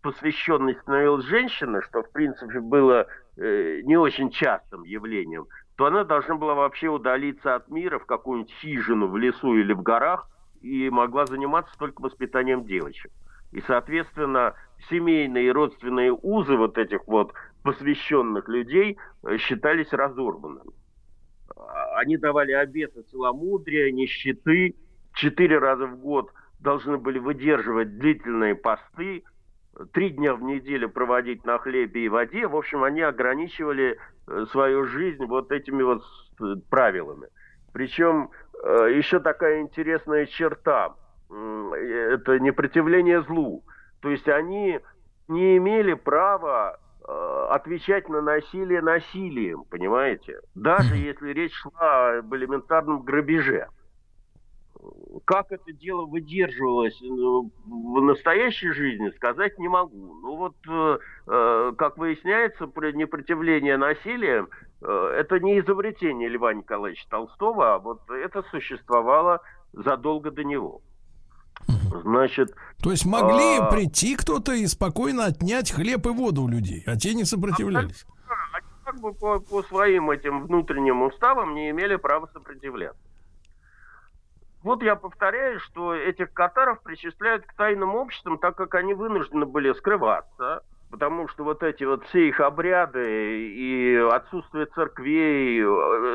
посвященной становилась женщина, что в принципе было э, не очень частым явлением, то она должна была вообще удалиться от мира в какую-нибудь хижину в лесу или в горах и могла заниматься только воспитанием девочек. И, соответственно, семейные и родственные узы вот этих вот посвященных людей э, считались разорванными. Они давали обеты целомудрия, нищеты, четыре раза в год должны были выдерживать длительные посты, три дня в неделю проводить на хлебе и воде. В общем, они ограничивали э, свою жизнь вот этими вот правилами. Причем э, еще такая интересная черта – это непротивление злу. То есть они не имели права Э, отвечать на насилие насилием, понимаете? Даже если речь шла об элементарном грабеже. Как это дело выдерживалось э, в настоящей жизни, сказать не могу. Ну вот, э, как выясняется, непротивление насилия это не изобретение Льва Николаевича Толстого, а вот это существовало задолго до него. Значит, то есть могли а... прийти кто-то и спокойно отнять хлеб и воду у людей, а те не сопротивлялись. Они как бы по, по своим этим внутренним уставам не имели права сопротивляться. Вот я повторяю, что этих катаров причисляют к тайным обществам, так как они вынуждены были скрываться, потому что вот эти вот все их обряды и отсутствие церквей,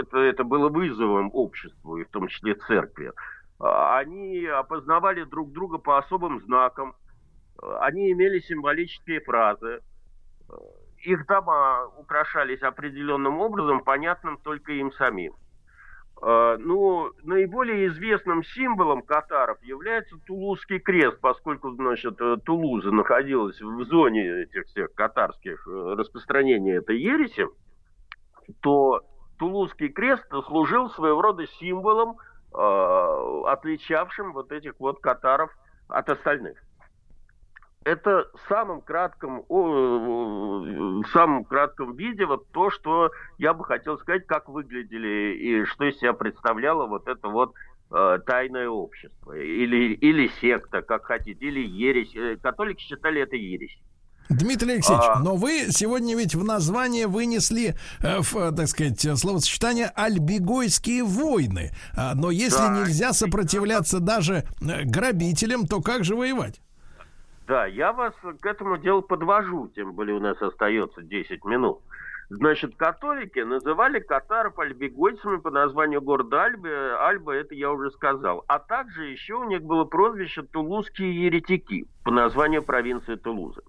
это, это было вызовом обществу, и в том числе церкви. А, они опознавали друг друга по особым знакам, они имели символические фразы, их дома украшались определенным образом, понятным только им самим. А, ну, наиболее известным символом катаров является Тулузский крест, поскольку, значит, Тулуза находилась в зоне этих всех катарских э, распространения этой ереси, то Тулузский крест служил своего рода символом отличавшим вот этих вот катаров от остальных. Это в самом кратком, в самом кратком виде вот то, что я бы хотел сказать, как выглядели и что из себя представляло вот это вот э, тайное общество или, или секта, как хотите, или ересь. Э, католики считали это ересь. Дмитрий Алексеевич, а... но вы сегодня ведь в название вынесли, э, в, так сказать, словосочетание «альбегойские войны». А, но если да. нельзя сопротивляться даже э, грабителям, то как же воевать? Да, я вас к этому делу подвожу, тем более у нас остается 10 минут. Значит, католики называли катаров альбегойцами по названию города Альбы. Альба, это я уже сказал. А также еще у них было прозвище Тулузские еретики по названию провинции Тулузы.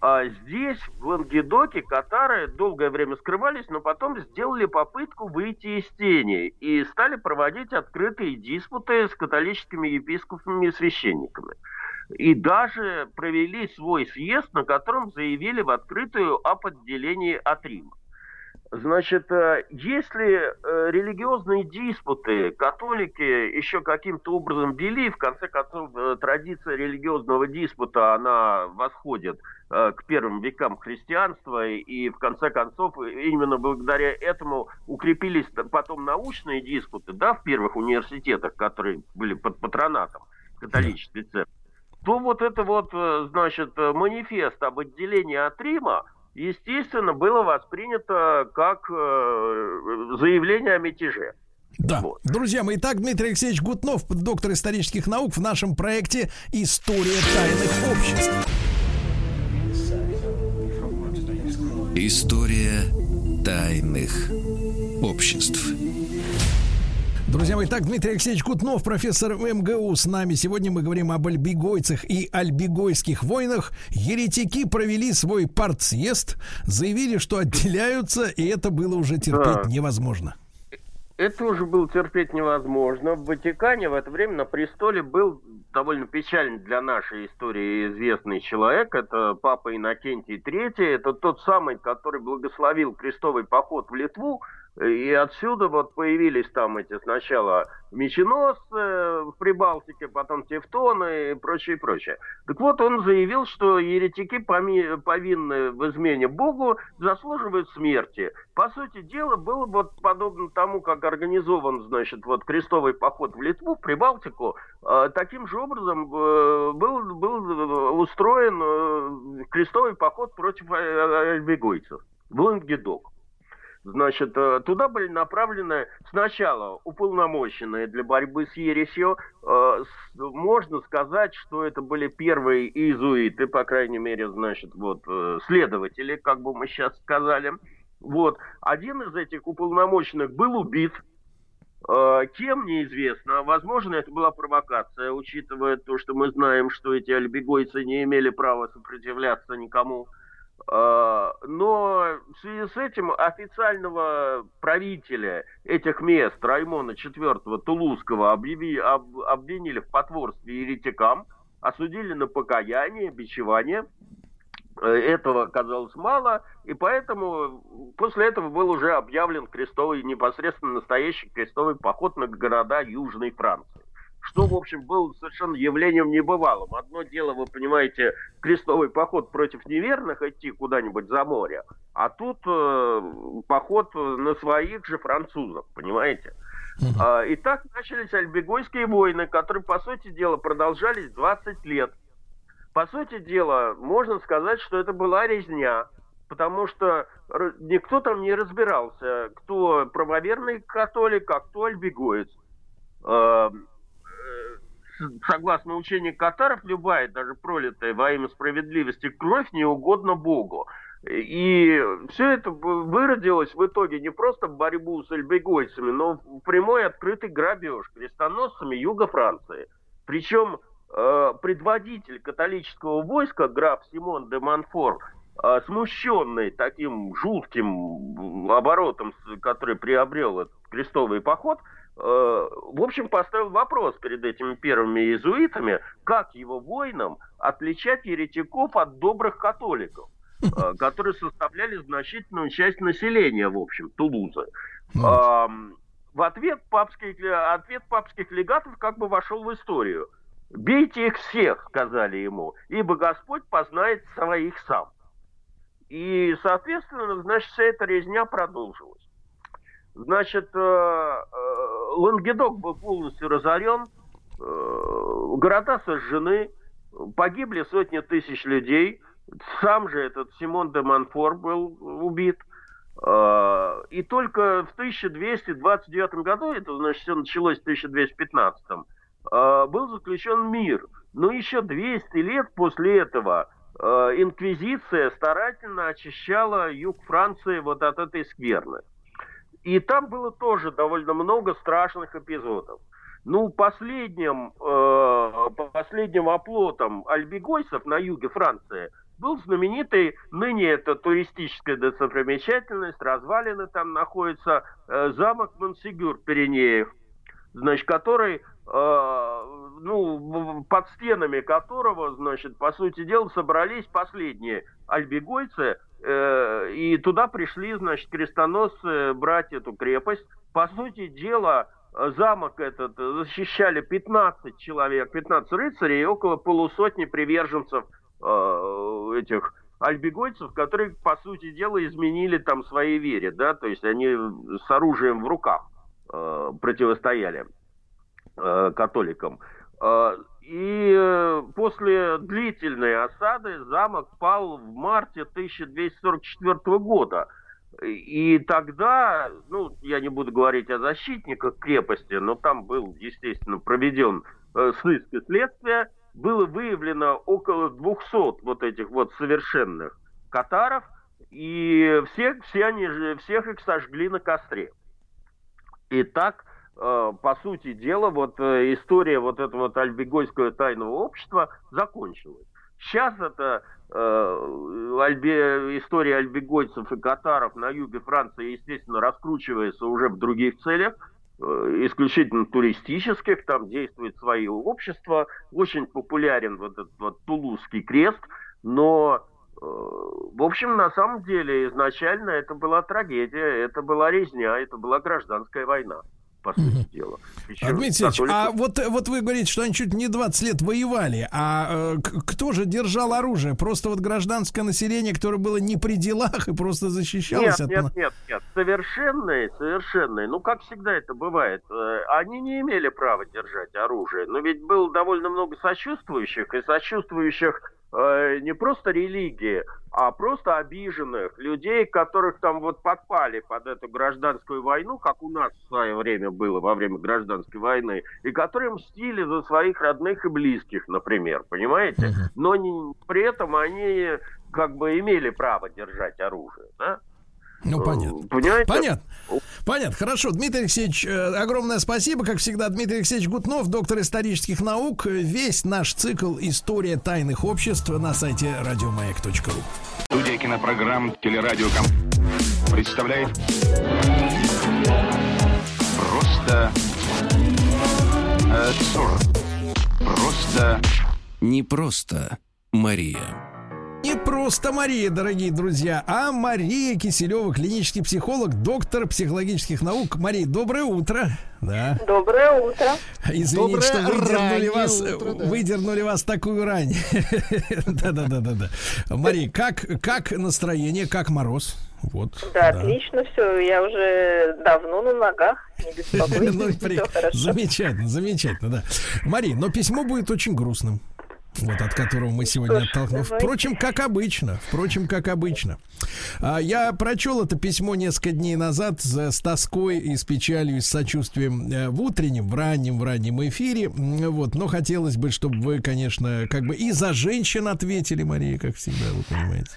А здесь, в Лангедоке, катары долгое время скрывались, но потом сделали попытку выйти из тени и стали проводить открытые диспуты с католическими епископами и священниками. И даже провели свой съезд, на котором заявили в открытую об отделении от Рима. Значит, э, если э, религиозные диспуты католики еще каким-то образом вели, в конце концов, э, традиция религиозного диспута, она восходит к первым векам христианства, и в конце концов именно благодаря этому укрепились потом научные диспуты, да, в первых университетах, которые были под патронатом католической церкви, то вот это вот, значит, манифест об отделении от Рима, естественно, было воспринято как э, заявление о мятеже. Да. Друзья мои, итак, Дмитрий Алексеевич Гутнов, доктор исторических наук в нашем проекте «История тайных обществ». История тайных обществ. Друзья мои, так, Дмитрий Алексеевич Кутнов, профессор МГУ с нами. Сегодня мы говорим об альбегойцах и альбегойских войнах. Еретики провели свой партсъезд, заявили, что отделяются, и это было уже терпеть Да. невозможно. Это уже было терпеть невозможно. В Ватикане в это время на престоле был довольно печальный для нашей истории известный человек. Это папа Иннокентий III. Это тот самый, который благословил крестовый поход в Литву. И отсюда вот появились там эти сначала меченосцы в Прибалтике, потом тевтоны и прочее, прочее. Так вот, он заявил, что еретики повинны в измене Богу, заслуживают смерти. По сути дела, было вот подобно тому, как организован, значит, вот крестовый поход в Литву, в Прибалтику, э, таким же образом э, был, был э, устроен крестовый поход против альбегойцев в Лангедок. Значит, э, туда были направлены сначала уполномоченные для борьбы с ересью. Э, Можно сказать, что это были первые иезуиты, по крайней мере, значит, вот, э, следователи, как бы мы сейчас сказали. Вот. Один из этих уполномоченных был убит, Кем неизвестно. Возможно, это была провокация, учитывая то, что мы знаем, что эти альбегойцы не имели права сопротивляться никому. Э, Но в связи с этим официального правителя этих мест, Раймона IV Тулузского, объяви- об- обвинили в потворстве еретикам, осудили на покаяние, бичевание. Э, Этого оказалось мало, и поэтому после этого был уже объявлен крестовый, непосредственно настоящий крестовый поход на города Южной Франции. Что, в общем, было совершенно явлением небывалым. Одно дело, вы понимаете, крестовый поход против неверных идти куда-нибудь за море, а тут э, поход на своих же французов, понимаете? А, И так начались альбегойские войны, которые, по сути дела, продолжались 20 лет. По сути дела, можно сказать, что это была резня, потому что никто там не разбирался, кто правоверный католик, а кто альбегоец. Э, э, с- Согласно учению катаров, любая, даже пролитая во имя справедливости кровь не угодна Богу. И все это вы- выродилось в итоге не просто в борьбу с альбегойцами, но в прямой открытый грабеж крестоносцами юга Франции. Причем э, предводитель католического войска, граф Симон де Монфор, э, смущенный таким жутким оборотом, который приобрел этот крестовый поход, в общем, поставил вопрос перед этими первыми иезуитами, как его воинам отличать еретиков от добрых католиков, э, <laughs> которые составляли значительную часть населения, в общем, Тулузы. Ам, В ответ папских, ответ папских легатов как бы вошел в историю. «Бейте их всех», сказали ему, «ибо Господь познает своих сам». И, соответственно, значит, вся эта резня продолжилась. Значит, э, э, Лангедок был полностью разорен, э, города сожжены, погибли сотни тысяч людей. Сам же этот Симон де Монфор был убит. И только в 1229 году, это значит все началось в 1215, э, был заключен мир. Но еще 200 лет после этого инквизиция старательно очищала юг Франции вот от этой скверны. И там было тоже довольно много страшных эпизодов. Ну, последним, э, последним оплотом альбегойцев на юге Франции был знаменитый, ныне это туристическая достопримечательность, развалины там находятся, э, замок Монсигюр Пиренеев, значит, который, э, ну, под стенами которого, значит, по сути дела, собрались последние альбегойцы, и туда пришли, значит, крестоносцы брать эту крепость. По сути дела, э, замок этот защищали 15 человек, 15 рыцарей и около полусотни приверженцев э, этих альбегойцев, которые, по сути дела, изменили там своей вере, да, то есть они с оружием в руках э, противостояли э, католикам. Э, И э, после длительной осады замок пал в марте 1244 года. И тогда, ну, я не буду говорить о защитниках крепости, но там был, естественно, проведен э, сыск и следствие, было выявлено около 200 вот этих вот совершенных катаров, и всех, все они, всех их сожгли на костре. И так, по сути дела, вот э, история вот этого вот альбегойского тайного общества закончилась. Сейчас это э, альбе- история альбегойцев и катаров на юге Франции, естественно, раскручивается уже в других целях, э, исключительно туристических, там действует свои общества, очень популярен вот этот вот Тулузский крест, но э, в общем, на самом деле, изначально это была трагедия, это была резня, это была гражданская война, по сути дела. Причем А, Дмитрий Алексеевич, а вот, вот вы говорите, что они чуть не 20 лет воевали, а э, кто же держал оружие? Просто вот гражданское население, которое было не при делах и просто защищалось Нет, от... нет, нет, нет. Совершенные, совершенные. Ну, как всегда это бывает. э, Они не имели права держать оружие. Но ведь было довольно много сочувствующих, и сочувствующих э, не просто религии, а просто обиженных людей, которых там вот подпали под эту гражданскую войну, как у нас в свое время было во время гражданской войны, и которые мстили за своих родных и близких, например, понимаете? Но не- при этом они как бы имели право держать оружие, да? Ну, понятно. Понимаете? Понятно. Понятно. Хорошо. Дмитрий Алексеевич, э, огромное спасибо. Как всегда, Дмитрий Алексеевич Гутнов, доктор исторических наук. Весь наш цикл «История тайных обществ» на сайте радиомаяк.ру. Студия кинопрограмм «Телерадиоком» представляет Просто э, абсурд. Просто Не просто Мария. Не просто Мария, дорогие друзья, а Мария Киселева, клинический психолог, доктор психологических наук. Мария, доброе утро. Да. Доброе утро. Извините, Доброе что выдернули вас, утро, да. выдернули вас такую рань. <laughs> Да-да-да-да-да. Мария, как, как настроение, как мороз? Вот. Да, отлично все. Я уже давно на ногах. Не беспокойтесь, Ну, при- все хорошо. Замечательно, замечательно, да. Мария, но письмо будет очень грустным. Вот от которого мы сегодня оттолкнулись. Впрочем, как обычно. Впрочем, как обычно. А, Я прочел это письмо несколько дней назад с, тоской и с печалью, и с сочувствием э, в утреннем, в раннем, в раннем эфире. Вот. Но хотелось бы, чтобы вы, конечно, как бы и за женщин ответили, Мария, как всегда, вы понимаете.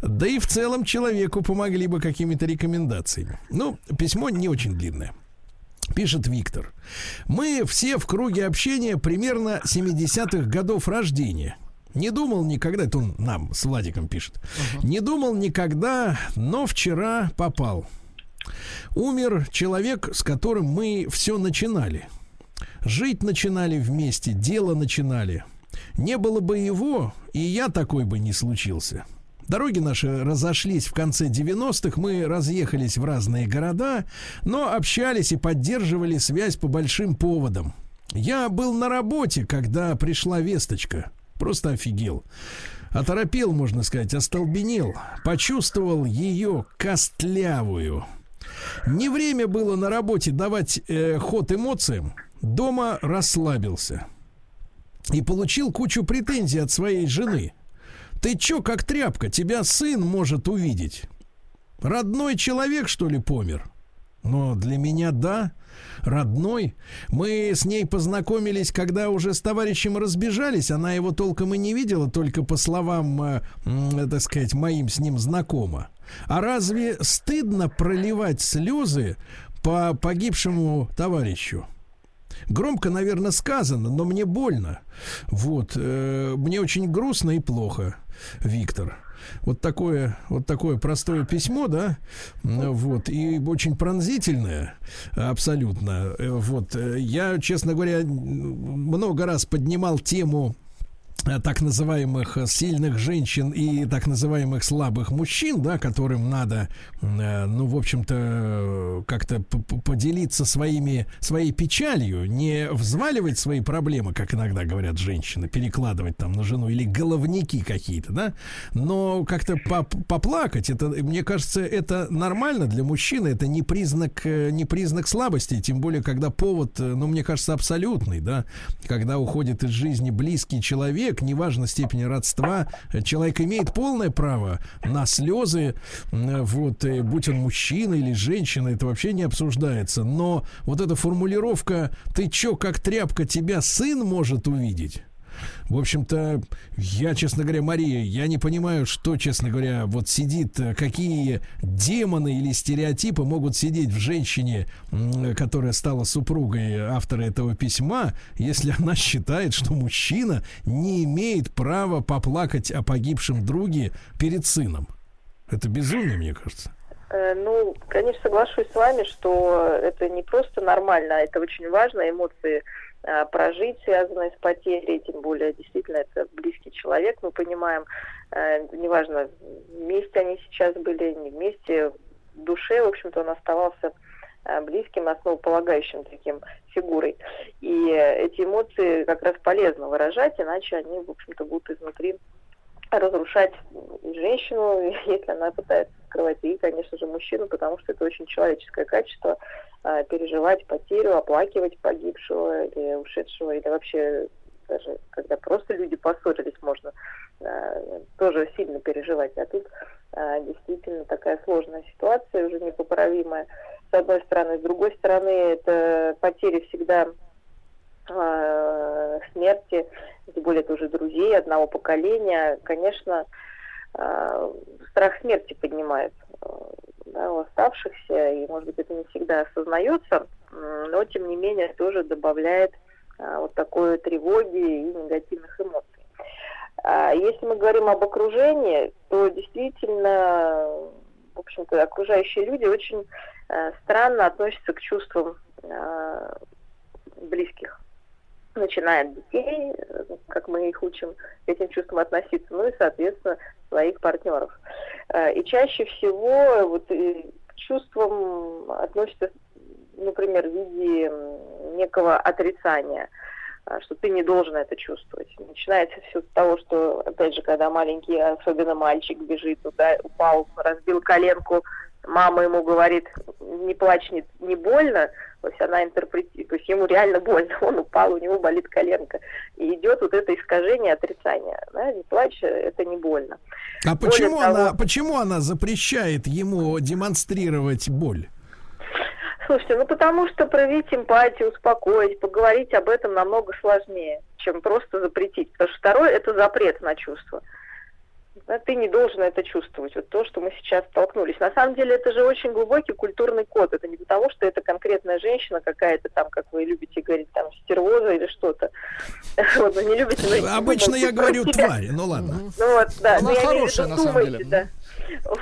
Да и в целом человеку помогли бы какими-то рекомендациями. Ну, письмо не очень длинное. Пишет Виктор. Мы все в круге общения примерно 70-х годов рождения. Не думал никогда, это он нам с Владиком пишет. Не думал никогда, но вчера попал. Умер человек, с которым мы все начинали. Жить начинали вместе, дело начинали. Не было бы его, и я такой бы не случился. Дороги наши разошлись в конце 90-х, мы разъехались в разные города, но общались и поддерживали связь по большим поводам. Я был на работе, когда пришла весточка. Просто офигел. Оторопел, можно сказать, остолбенел. Почувствовал ее костлявую. Не время было на работе давать э, ход эмоциям. Дома расслабился. И получил кучу претензий от своей жены. Ты чё, как тряпка, тебя сын может увидеть. Родной человек, что ли, помер? Но для меня да, родной. Мы с ней познакомились, когда уже с товарищем разбежались. Она его толком и не видела, только по словам, э, м, так сказать, моим с ним знакома. А разве стыдно проливать слезы по погибшему товарищу? Громко, наверное, сказано, но мне больно. Вот, э, мне очень грустно и плохо, Виктор. Вот такое, вот такое простое письмо, да, М, вот, и очень пронзительное, абсолютно. Э, Вот, э, я, честно говоря, много раз поднимал тему так называемых э, сильных женщин и так называемых слабых мужчин, да, которым надо, э, ну, в общем-то, э, как-то поделиться своими, своей печалью, не взваливать свои проблемы, как иногда говорят женщины, перекладывать там на жену или головники какие-то, да, но как-то поп- поплакать, это, мне кажется, это нормально для мужчины, это не признак, э, не признак слабости, тем более, когда повод, э, ну, мне кажется, абсолютный, да, когда уходит из жизни близкий человек, человек, неважно степень родства, человек имеет полное право на слезы, вот, и будь он мужчина или женщина, это вообще не обсуждается. Но вот эта формулировка «ты чё, как тряпка, тебя сын может увидеть», в общем-то, я, честно говоря, Мария, я не понимаю, что, честно говоря, вот сидит, э, какие демоны или стереотипы могут сидеть в женщине, которая стала супругой автора этого письма, если она считает, что мужчина не имеет права поплакать о погибшем друге перед сыном. Это безумие, мне кажется. Э, Ну, конечно, соглашусь с вами, что это не просто нормально, а это очень важно, эмоции прожить, связанные с потерей, тем более действительно это близкий человек, мы понимаем, э, неважно, вместе они сейчас были, не вместе, в душе, в общем-то, он оставался э, близким, основополагающим таким фигурой. И э, эти эмоции как раз полезно выражать, иначе они, в общем-то, будут изнутри разрушать женщину, <laughs> если она пытается скрывать, и, конечно же, мужчину, потому что это очень человеческое качество а, переживать потерю, оплакивать погибшего или ушедшего, или вообще даже когда просто люди поссорились, можно а, тоже сильно переживать. А тут а, действительно такая сложная ситуация, уже непоправимая, с одной стороны. С другой стороны, это потери всегда э, смерти, тем более это уже друзей одного поколения, конечно, э, страх смерти поднимает э, да, у оставшихся, и, может быть, это не всегда осознается, но, тем не менее, тоже добавляет э, вот такой тревоги и негативных эмоций. А Если мы говорим об окружении, то действительно, в общем-то, окружающие люди очень э, странно относятся к чувствам э, близких начиная от детей, э, как мы их учим к этим чувствам относиться, ну и, соответственно, своих партнеров. Э, И чаще всего вот э, к чувствам относятся, например, в виде некого отрицания, что ты не должен это чувствовать. Начинается все с того, что, опять же, когда маленький, особенно мальчик бежит, туда, упал, разбил коленку, мама ему говорит, не плачь, не, не больно, то есть она интерпретирует, то есть ему реально больно, <laughs> он упал, у него болит коленка. И идет вот это искажение, отрицание. Да? Не плачь, это не больно. А Более почему того- она, почему она запрещает ему демонстрировать боль? Слушайте, ну потому что проявить эмпатию, успокоить, поговорить об этом намного сложнее, чем просто запретить. Потому что второе – это запрет на чувства. Да, ты не должен это чувствовать. Вот то, что мы сейчас столкнулись. На самом деле это же очень глубокий культурный код. Это не потому, что это конкретная женщина какая-то там, как вы любите говорить, там стервоза или что-то. <laughs> Вот, вы не любите. но- Обычно я говорю тварь, ну ладно. Ну вот, да. Она ну, хорошая, на самом деле.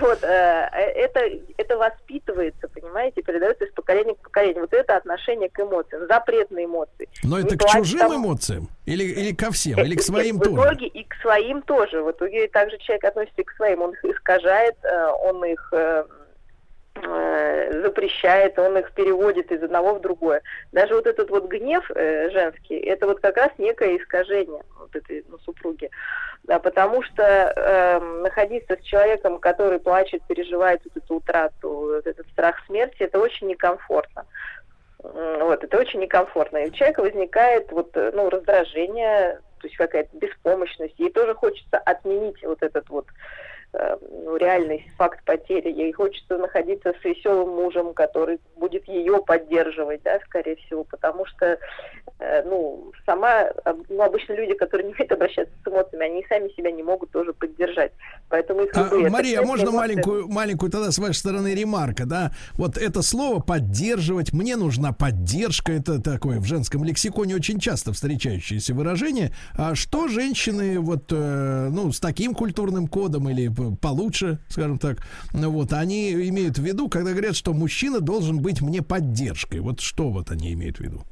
Вот, э, это, это воспитывается, понимаете, передается из поколения к поколению. Вот это отношение к эмоциям, запрет на эмоции. Но Не это к плачь чужим там. эмоциям? Или, или ко всем? Э, Или к э, своим в тоже? итоге и к своим тоже. В итоге также человек относится и к своим. Он их искажает, э, он их э, э, запрещает, он их переводит из одного в другое. Даже вот этот вот гнев э, женский, это вот как раз некое искажение вот этой ну, супруги. Да, потому что э, находиться с человеком, который плачет, переживает вот эту утрату, вот этот страх смерти, это очень некомфортно. Вот, это очень некомфортно. И у человека возникает вот, э, ну, раздражение, то есть какая-то беспомощность. Ей тоже хочется отменить вот этот вот э, ну, реальный факт потери. Ей хочется находиться с веселым мужем, который будет ее поддерживать, да, скорее всего, потому что, э, ну, сама, э, ну, обычно люди, которые не умеют обращаться с эмоциями, они сами себя не могут тоже поддержать. Поэтому их А, Мария, отрицательные можно эмоции- маленькую, маленькую тогда с вашей стороны ремарка, да? Вот это слово поддерживать, мне нужна поддержка, это такое в женском лексиконе очень часто встречающееся выражение. А что женщины вот, э, ну, с таким культурным кодом или получше, скажем так, ну, вот, они имеют в виду, когда говорят, что мужчина должен быть мне поддержкой. Вот что вот они имеют в виду?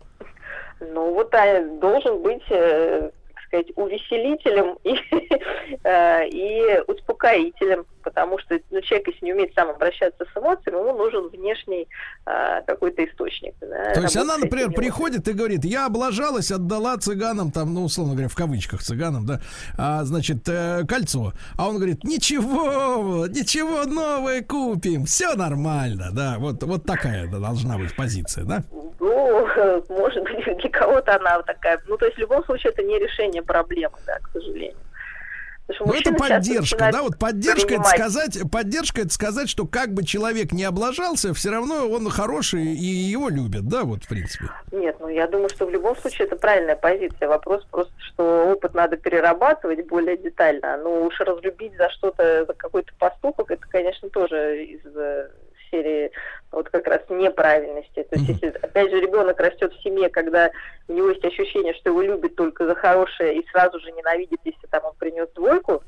Ну, вот а, должен быть, э, так сказать, увеселителем и, <laughs> э, и успокоителем, потому что ну, человек, если не умеет сам обращаться с эмоциями, ему нужен внешний а, какой-то источник. Да, То есть она, например, приходит и говорит, я облажалась, отдала цыганам, там, ну, условно говоря, в кавычках цыганам, да, а, значит, э, кольцо. А он говорит, ничего, ничего, новое купим, все нормально, да, вот, вот такая должна быть позиция, да? Ну, может быть, для кого-то она такая. Ну, то есть в любом случае это не решение проблемы, да, к сожалению. Ну, это поддержка, да, вот поддержка это сказать, поддержка это сказать, что как бы человек не облажался, все равно он хороший и его любят, да, вот в принципе. Нет, ну я думаю, что в любом случае это правильная позиция. Вопрос просто, что опыт надо перерабатывать более детально. Ну уж разлюбить за что-то, за какой-то поступок, это, конечно, тоже из э, серии вот как раз неправильности. То есть, если, опять же, ребенок растет в семье, когда у него есть ощущение, что его любят только за хорошее и сразу же ненавидит, если там он принес двойку,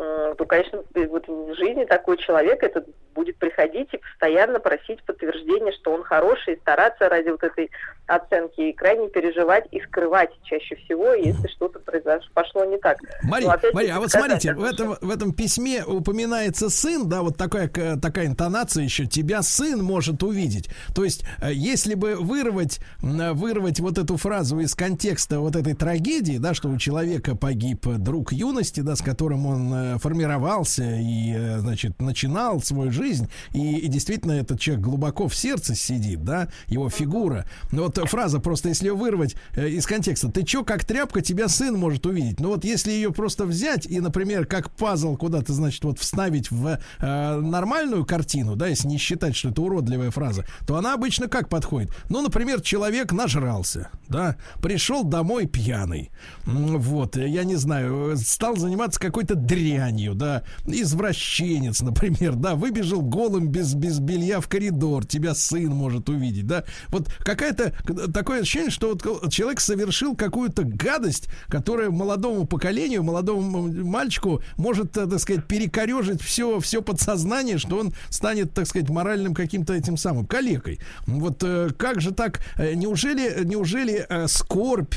то, конечно, и вот в жизни такой человек этот будет приходить и постоянно просить подтверждения, что он хороший, и стараться ради вот этой оценки, и крайне переживать и скрывать чаще всего, если что-то произошло, пошло не так. Мария, опять-таки Мария, а вот смотрите, это в этом, в этом письме упоминается сын, да, вот такая, такая интонация еще, тебя сын может увидеть. То есть, э, если бы вырвать, вырвать вот эту фразу из контекста вот этой трагедии, да, что у человека погиб друг юности, да, с которым он э, формировался и, э, значит, начинал свою жизнь, и, и действительно этот человек глубоко в сердце сидит, да, его фигура. Но вот фраза просто, если ее вырвать э, из контекста, ты чё, как тряпка, тебя сын может увидеть. Но вот если ее просто взять и, например, как пазл куда-то, значит, вот вставить в э, нормальную картину, да, если не считать, что это уродливая фраза, то она обычно как подходит? Ну, например, человек нажрался, да, пришел домой пьяный, вот, я не знаю, стал заниматься какой-то дрянью, да, извращенец, например, да, выбежал голым без, без белья в коридор, тебя сын может увидеть, да, вот какая-то такое ощущение, что вот человек совершил какую-то гадость, которая молодому поколению, молодому мальчику может, э, так сказать, перекорежить все, все подсознание, что он станет, так сказать, моральным каким-то этим самым калекой. Вот э, как же так? Э, Неужели, неужели скорбь,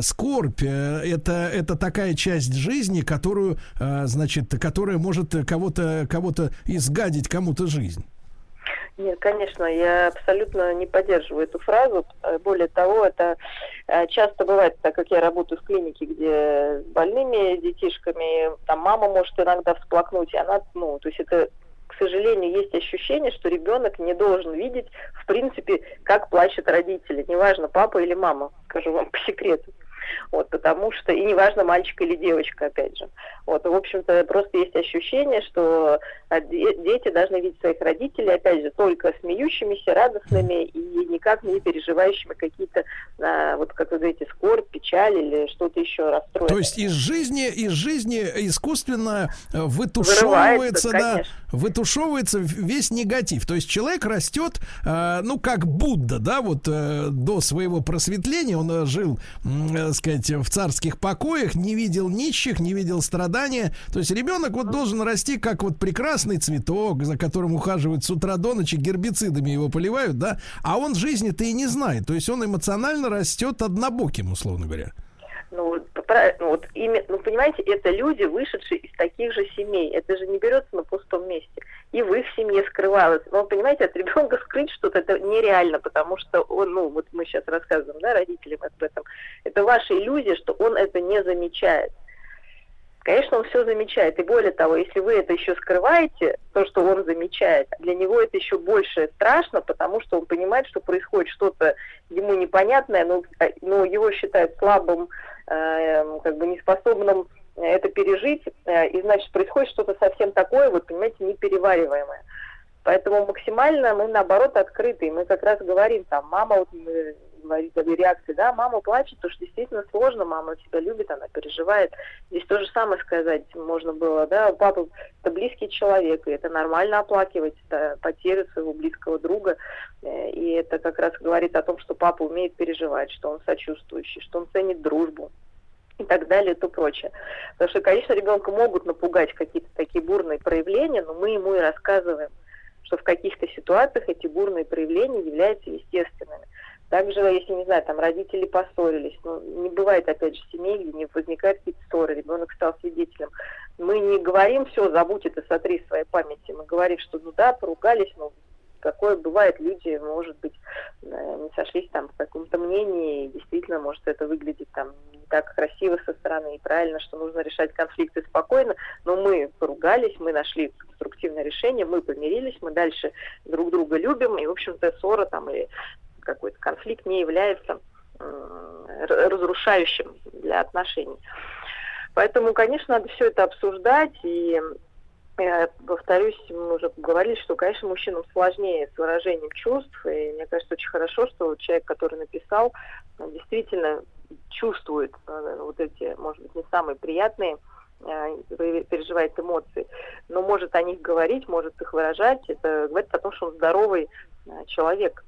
скорбь это, это такая часть жизни, которую, э, значит, которая может кого-то, кого-то изгадить кому-то жизнь? Нет, конечно, я абсолютно не поддерживаю эту фразу. Э, Более того, это э, часто бывает, так как я работаю в клинике, где с больными детишками, там мама может иногда всплакнуть, и она, ну, то есть это к сожалению, есть ощущение, что ребенок не должен видеть, в принципе, как плачут родители. Неважно, папа или мама, скажу вам по секрету. Вот, потому что, и неважно, мальчик или девочка, опять же. Вот, в общем-то, просто есть ощущение, что а, де- дети должны видеть своих родителей, опять же, только смеющимися, радостными и никак не переживающими какие-то, а, вот как вы говорите, скорбь, печаль или что-то еще расстройство. То есть из жизни, из жизни искусственно э, вытушевывается, да, вытушевывается весь негатив. То есть человек растет, э, ну, как Будда, да, вот э, до своего просветления он жил, э, сказать, в царских покоях, не видел нищих, не видел страдания. То есть ребенок вот должен расти как вот прекрасный цветок, за которым ухаживают с утра до ночи, гербицидами его поливают, да, а он жизни-то и не знает. То есть он эмоционально растет однобоким, условно говоря. Ну, ну, вот ими- ну, понимаете, это люди, вышедшие из таких же семей. Это же не берется на пустом месте. И в их семье скрывалось. Но, понимаете, от ребенка скрыть что-то это нереально, потому что он, ну, вот мы сейчас рассказываем, да, родителям об этом. Это ваша иллюзия, что он это не замечает. Конечно, он все замечает. И более того, если вы это еще скрываете, то, что он замечает, для него это еще больше страшно, потому что он понимает, что происходит что-то ему непонятное, но, а, но его считают слабым, э, как бы неспособным это пережить, э, и значит происходит что-то совсем такое, вот понимаете, неперевариваемое. Поэтому максимально мы наоборот открыты. И мы как раз говорим там, мама, вот мы говорим, реакции, да, мама плачет, потому что действительно сложно, мама тебя любит, она переживает. Здесь то же самое сказать можно было, да, папа это близкий человек, и это нормально оплакивать это потерю своего близкого друга, Э, и это как раз говорит о том, что папа умеет переживать, что он сочувствующий, что он ценит дружбу и так далее и то прочее. Потому что, конечно, ребенка могут напугать какие-то такие бурные проявления, но мы ему и рассказываем, что в каких-то ситуациях эти бурные проявления являются естественными. Также, если, не знаю, там родители поссорились, ну, не бывает, опять же, семей, где не возникают какие-то ссоры, ребенок стал свидетелем Мы не говорим, все, забудь это, сотри своей памяти. Мы говорим, что ну да, поругались, но такое бывает, люди, может быть, э, не сошлись там в каком-то мнении, действительно, может, это выглядит там не так красиво со стороны и правильно, что нужно решать конфликты спокойно, но мы поругались, мы нашли конструктивное решение, мы помирились, мы дальше друг друга любим, и, в общем-то, ссора там или какой-то конфликт не является разрушающим для отношений. Поэтому, конечно, надо все это обсуждать и повторюсь, мы уже говорили, что, конечно, мужчинам сложнее с выражением чувств, и мне кажется, очень хорошо, что человек, который написал, действительно чувствует э, вот эти, может быть, не самые приятные, э, пе- переживает эмоции, но может о них говорить, может их выражать, это говорит о том, что он здоровый э, человек.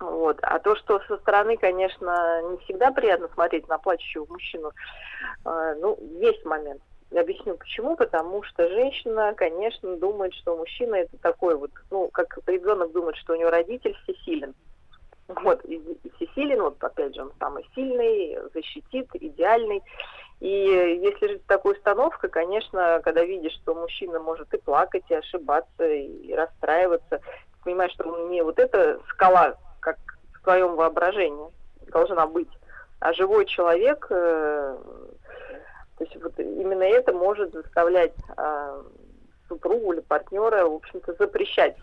Вот. А то, что со стороны, конечно, не всегда приятно смотреть на плачущего мужчину, э, ну, есть момент. Объясню почему. Потому что женщина, конечно, думает, что мужчина это такой вот, ну, как ребенок думает, что у него родитель всесилен. Вот, и, всесилен, вот опять же, он самый сильный, защитит, идеальный. И если жить с такой установкой, конечно, когда видишь, что мужчина может и плакать, и ошибаться, и расстраиваться, понимаешь, что он не вот эта скала, как в твоем воображении должна быть, а живой человек, э, то есть вот именно это может заставлять э, супругу или партнера, в общем-то, запрещать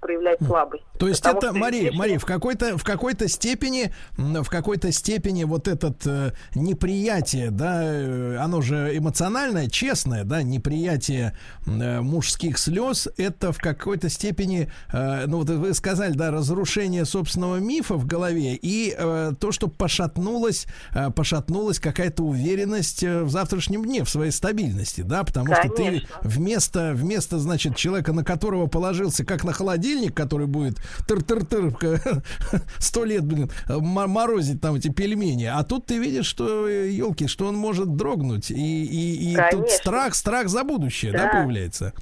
проявлять слабость. То есть Потому это, что Мари, излишне- Мари, в какой-то в какой-то степени, в какой-то степени вот этот э, неприятие, да, э, оно же эмоциональное, честное, да, неприятие э, мужских слез, это в какой-то степени, э, ну вот вы сказали, да, разрушение собственного мифа в голове и э, то, что пошатнулась, э, пошатнулась какая-то уверенность э, в завтрашнем дне, в своей стабильности, да, потому что ты Конечно. вместо, вместо, значит, человека, на которого положился, как на холодильник, который будет тыр-тыр-тыр <laughs> сто лет, блин, морозить там эти пельмени, а тут ты видишь, что, елки, что он может дрогнуть, и, и, и тут страх, страх за будущее, да, Да. появляется.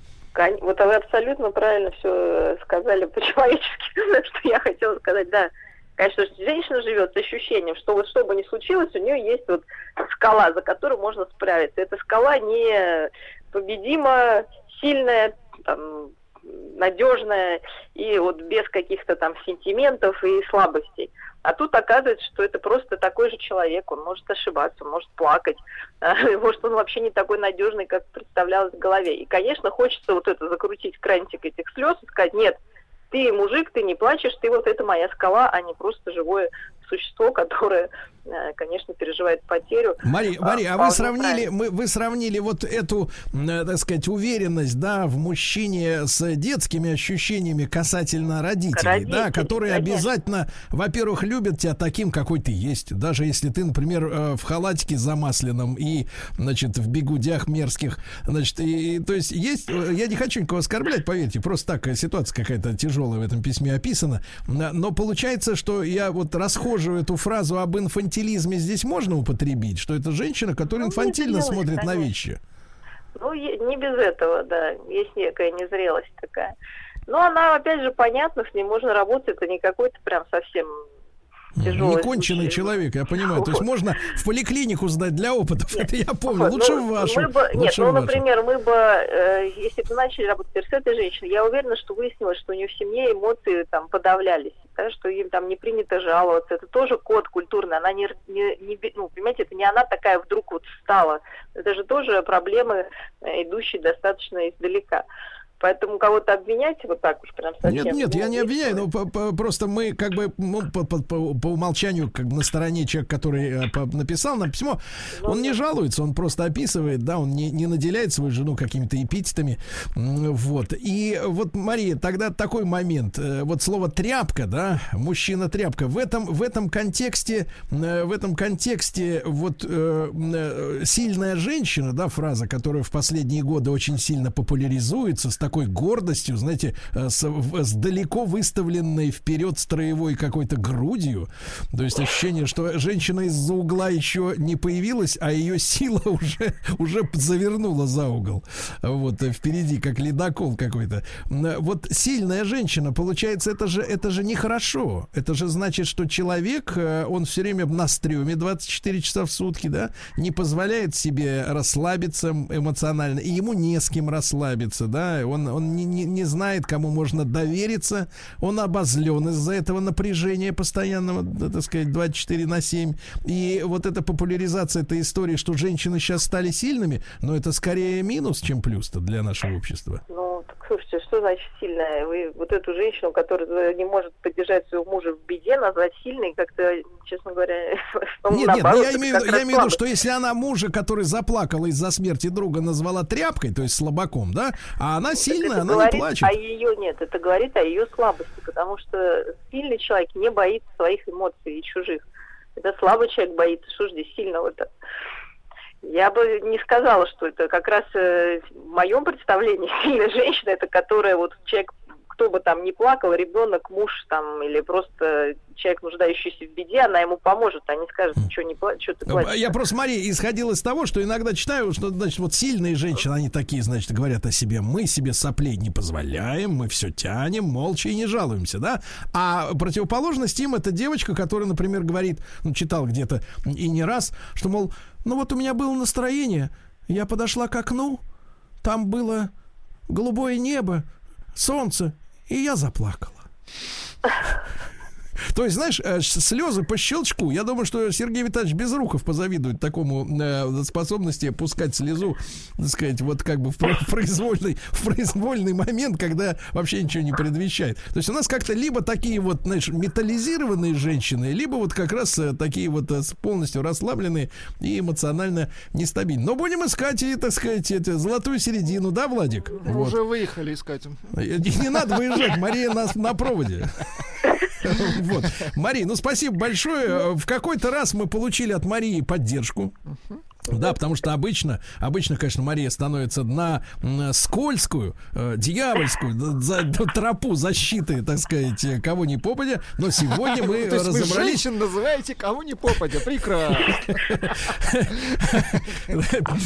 Вот вы абсолютно правильно все сказали <laughs> по-человечески, <laughs> что я хотела сказать, да. Конечно, женщина живет с ощущением, что вот что бы ни случилось, у нее есть вот скала, за которую можно справиться. Эта скала не победима, сильная, там, надежная и вот без каких-то там сентиментов и слабостей. А тут оказывается, что это просто такой же человек, он может ошибаться, он может плакать, <laughs> может он вообще не такой надежный, как представлялось в голове. И, конечно, хочется вот это закрутить крантик этих слез и сказать, нет, ты мужик, ты не плачешь, ты вот это моя скала, а не просто живое существо, которое, э, конечно, переживает потерю. Мари, А, Мари, а вы сравнили, правильно. мы, вы сравнили вот эту, э, так сказать, уверенность, да, в мужчине с детскими ощущениями касательно родителей, да, Родителей, которые конечно. обязательно, во-первых, любят тебя таким, какой ты есть, даже если ты, например, э, в халатике замасленном и, значит, в бегудях мерзких, значит, и, то есть есть, э, я не хочу никого оскорблять, поверьте, просто так э, ситуация какая-то тяжелая в этом письме описана, но получается, что я вот расхожу эту фразу об инфантилизме здесь можно употребить, что это женщина, которая Ну, инфантильно смотрит на конечно. вещи. Ну, не без этого, да, есть некая незрелость такая. Но она, опять же, понятна, с ней можно работать, это не какой-то прям совсем тяжелый Неконченный случай. человек, я понимаю. То есть можно в поликлинику сдать для опытов, это я помню. Вот, Лучше ну, в вашу. мы бы- нет, лучше ну, в вашу. например, мы бы, э, если бы начали работать с этой женщиной, я уверена, что выяснилось, что у нее в семье эмоции там подавлялись, да, что им там не принято жаловаться. Это тоже код культурный. Она не, не, не ну, понимаете, это не она такая вдруг вот встала. Это же тоже проблемы, э, идущие достаточно издалека. Поэтому кого-то обвинять вот так уж прям совсем. Нет, нет, я не обвиняю, но по- по- просто мы как бы ну, по, по- по- по умолчанию как бы на стороне человек, который э, по- написал нам письмо, Ну он не жалуется, он просто описывает, да, он не, не наделяет свою жену какими-то эпитетами, вот. И вот, Мария, тогда такой момент, э, вот слово тряпка, да, мужчина тряпка, в этом в этом контексте, э, в этом контексте вот сильная женщина, да, фраза, которая в последние годы очень сильно популяризуется с такой такой гордостью, знаете, э, с, с далеко выставленной вперед строевой какой-то грудью. То есть ощущение, что женщина из-за угла еще не появилась, а ее сила <laughs> уже, уже завернула за угол. Вот, э, впереди, как ледокол какой-то. М, Вот сильная женщина, получается, это же, это же нехорошо. Это же значит, что человек, э, он все время на стреме 24 часа в сутки, да, не позволяет себе расслабиться эмоционально, и ему не с кем расслабиться, да, он, он не, не, не знает, кому можно довериться, он обозлен из-за этого напряжения постоянного, да, так сказать, 24 на 7. И вот эта популяризация этой истории, что женщины сейчас стали сильными, но это скорее минус, чем плюс-то для нашего общества. Ну, так слушайте, что значит сильная? Вы вот эту женщину, которая не может поддержать своего мужа в беде, назвать сильной, как-то, честно говоря, <laughs> Нет, нет, ну я имею, в как виду- я имею в виду, что если она мужа, который заплакала из-за смерти друга, назвала тряпкой, то есть слабаком, да, а она сильная, это она не говорит плачет. о ее нет, это говорит о ее слабости, потому что сильный человек не боится своих эмоций и чужих. Это слабый человек боится, что ж здесь сильного-то? Я бы не сказала, что это как раз э, в моем представлении <laughs> сильная женщина, это которая вот человек, кто бы там ни плакал, ребенок, муж там или просто человек, нуждающийся в беде, она ему поможет, а не скажет, что не пла- что ты плачешь. Я просто, Мария, исходил из того, что иногда читаю, что, значит, вот сильные женщины, они такие, значит, говорят о себе, мы себе соплей не позволяем, мы все тянем, молча и не жалуемся, да? А противоположность им это девочка, которая, например, говорит, ну, читал где-то и не раз, что, мол, ну вот у меня было настроение, я подошла к окну, там было голубое небо, солнце, и я заплакала. <laughs> То есть, знаешь, э, слезы по щелчку. Я думаю, что Сергей Витальевич Безруков позавидует такому э, способности пускать слезу, так сказать, вот как бы в про- в произвольный, в произвольный момент, когда вообще ничего не предвещает. То есть у нас как-то либо такие вот, знаешь, металлизированные женщины, либо вот как раз э, такие вот полностью расслабленные и эмоционально нестабильные. Но будем искать и, так сказать, это, золотую середину, да, Владик? Мы Вот. Уже выехали искать. Не, не надо выезжать, Мария нас на проводе. <laughs> Вот. Мария, ну спасибо большое. В какой-то раз мы получили от Марии поддержку. Да, потому что обычно, обычно, конечно, Мария становится на скользкую, э, дьявольскую за, д- тропу защиты, так сказать, э, кого не попадя. Но сегодня мы <laughs> То есть вы разобрались. женщин называете кого не попадя. Прекрасно. <laughs>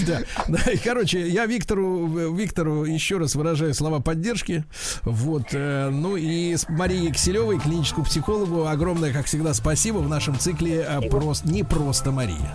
Да, да, и, короче, я Виктору, Виктору еще раз выражаю слова поддержки. Вот, э, ну и с Марией Киселевой, клиническому психологу, огромное, как всегда, спасибо в нашем цикле э, просто не просто Мария.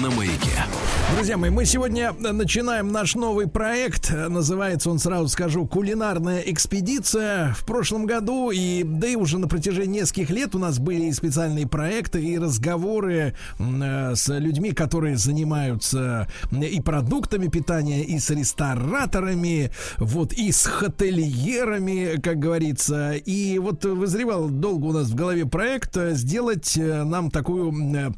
на маяке. Друзья мои, мы сегодня э, начинаем наш новый проект. Э, Называется он, сразу скажу, «Кулинарная экспедиция». В прошлом году и да и уже на протяжении нескольких лет у нас были и специальные проекты и разговоры э, с людьми, которые занимаются и продуктами питания, и с рестораторами, вот, и с хотельерами, как говорится. И вот вызревал долго у нас в голове проект э, сделать нам такую м,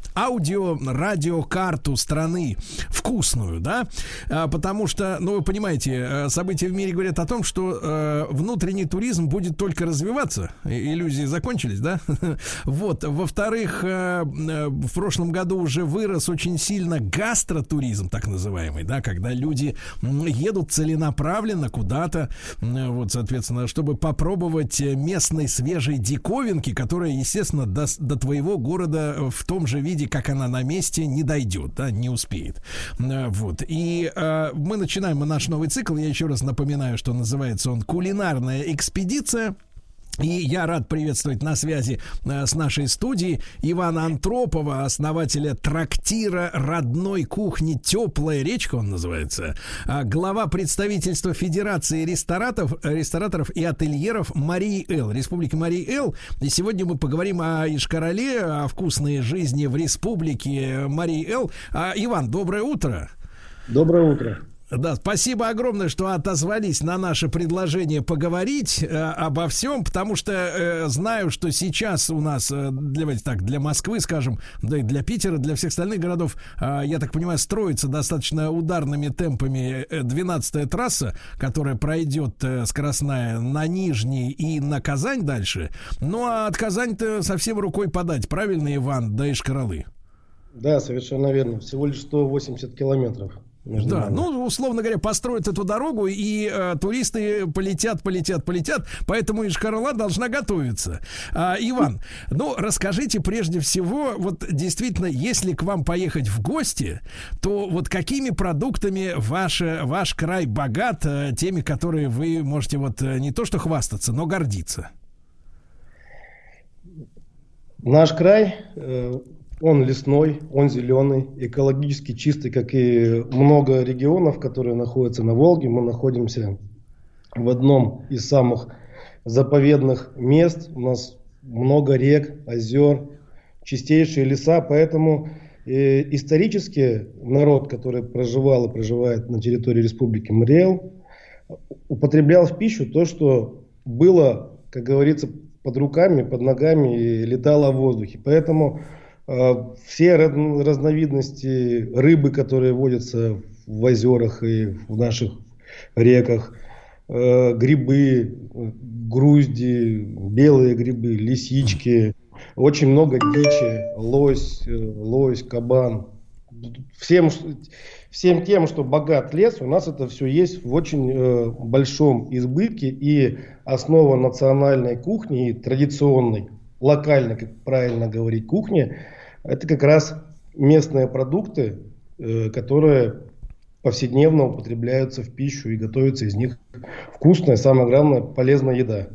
аудио-радиокарту страны вкусную, да, А, потому что, ну, вы понимаете, э, события в мире говорят о том, что э, внутренний туризм будет только развиваться, иллюзии закончились, да, <laughs> вот, во-вторых, э, в прошлом году уже вырос очень сильно гастротуризм, так называемый, да, когда люди едут целенаправленно куда-то, вот, соответственно, чтобы попробовать местной свежей диковинки, которая, естественно, до, до твоего города в том же виде, как она на месте, не дойдет, да, не успеет. Э, Вот. И э, мы начинаем наш новый цикл. Я еще раз напоминаю, что называется он «Кулинарная экспедиция». И я рад приветствовать на связи э, с нашей студией Ивана Антропова, основателя трактира родной кухни «Теплая речка», он называется, а, глава представительства Федерации рестораторов, рестораторов и ательеров Марии Эл, Республики Марии Эл. И сегодня мы поговорим о Ишкарале, о вкусной жизни в Республике Марии Эл. А, Иван, доброе утро. Доброе утро. Да, спасибо огромное, что отозвались на наше предложение поговорить э, обо всем, потому что э, знаю, что сейчас у нас, э, для, так, для Москвы, скажем, да и для Питера, для всех остальных городов, э, я так понимаю, строится достаточно ударными темпами 12-я трасса, которая пройдет э, скоростная на Нижний и на Казань дальше. Ну, а от Казань-то совсем рукой подать, правильно, Иван, да и Шкаралы? Да, совершенно верно. Всего лишь 180 километров. Между Да, нами. ну, условно говоря, построят эту дорогу, и э, туристы полетят, полетят, полетят, поэтому Ишкарла должна готовиться. А, Иван, ну, расскажите прежде всего, вот действительно, если к вам поехать в гости, то вот какими продуктами ваш, ваш край богат, э, теми, которые вы можете вот э, не то что хвастаться, но гордиться? Наш край, э, он лесной, он зеленый, экологически чистый, как и много регионов, которые находятся на Волге. Мы находимся в одном из самых заповедных мест. У нас много рек, озер, чистейшие леса, поэтому э, исторически народ, который проживал и проживает на территории Республики Мариэл, употреблял в пищу то, что было, как говорится, под руками, под ногами и летало в воздухе. Поэтому все раз- разновидности рыбы, которые водятся в озерах и в наших реках, э, грибы, грузди, белые грибы, лисички, очень много дичи, лось, э, лось, кабан. Всем, всем тем, что богат лес, у нас это все есть в очень э, большом избытке. И основа национальной кухни, традиционной, локальной, как правильно говорить, кухни, это как раз местные продукты, э, которые повседневно употребляются в пищу и готовится из них вкусная, самое главное, полезная еда.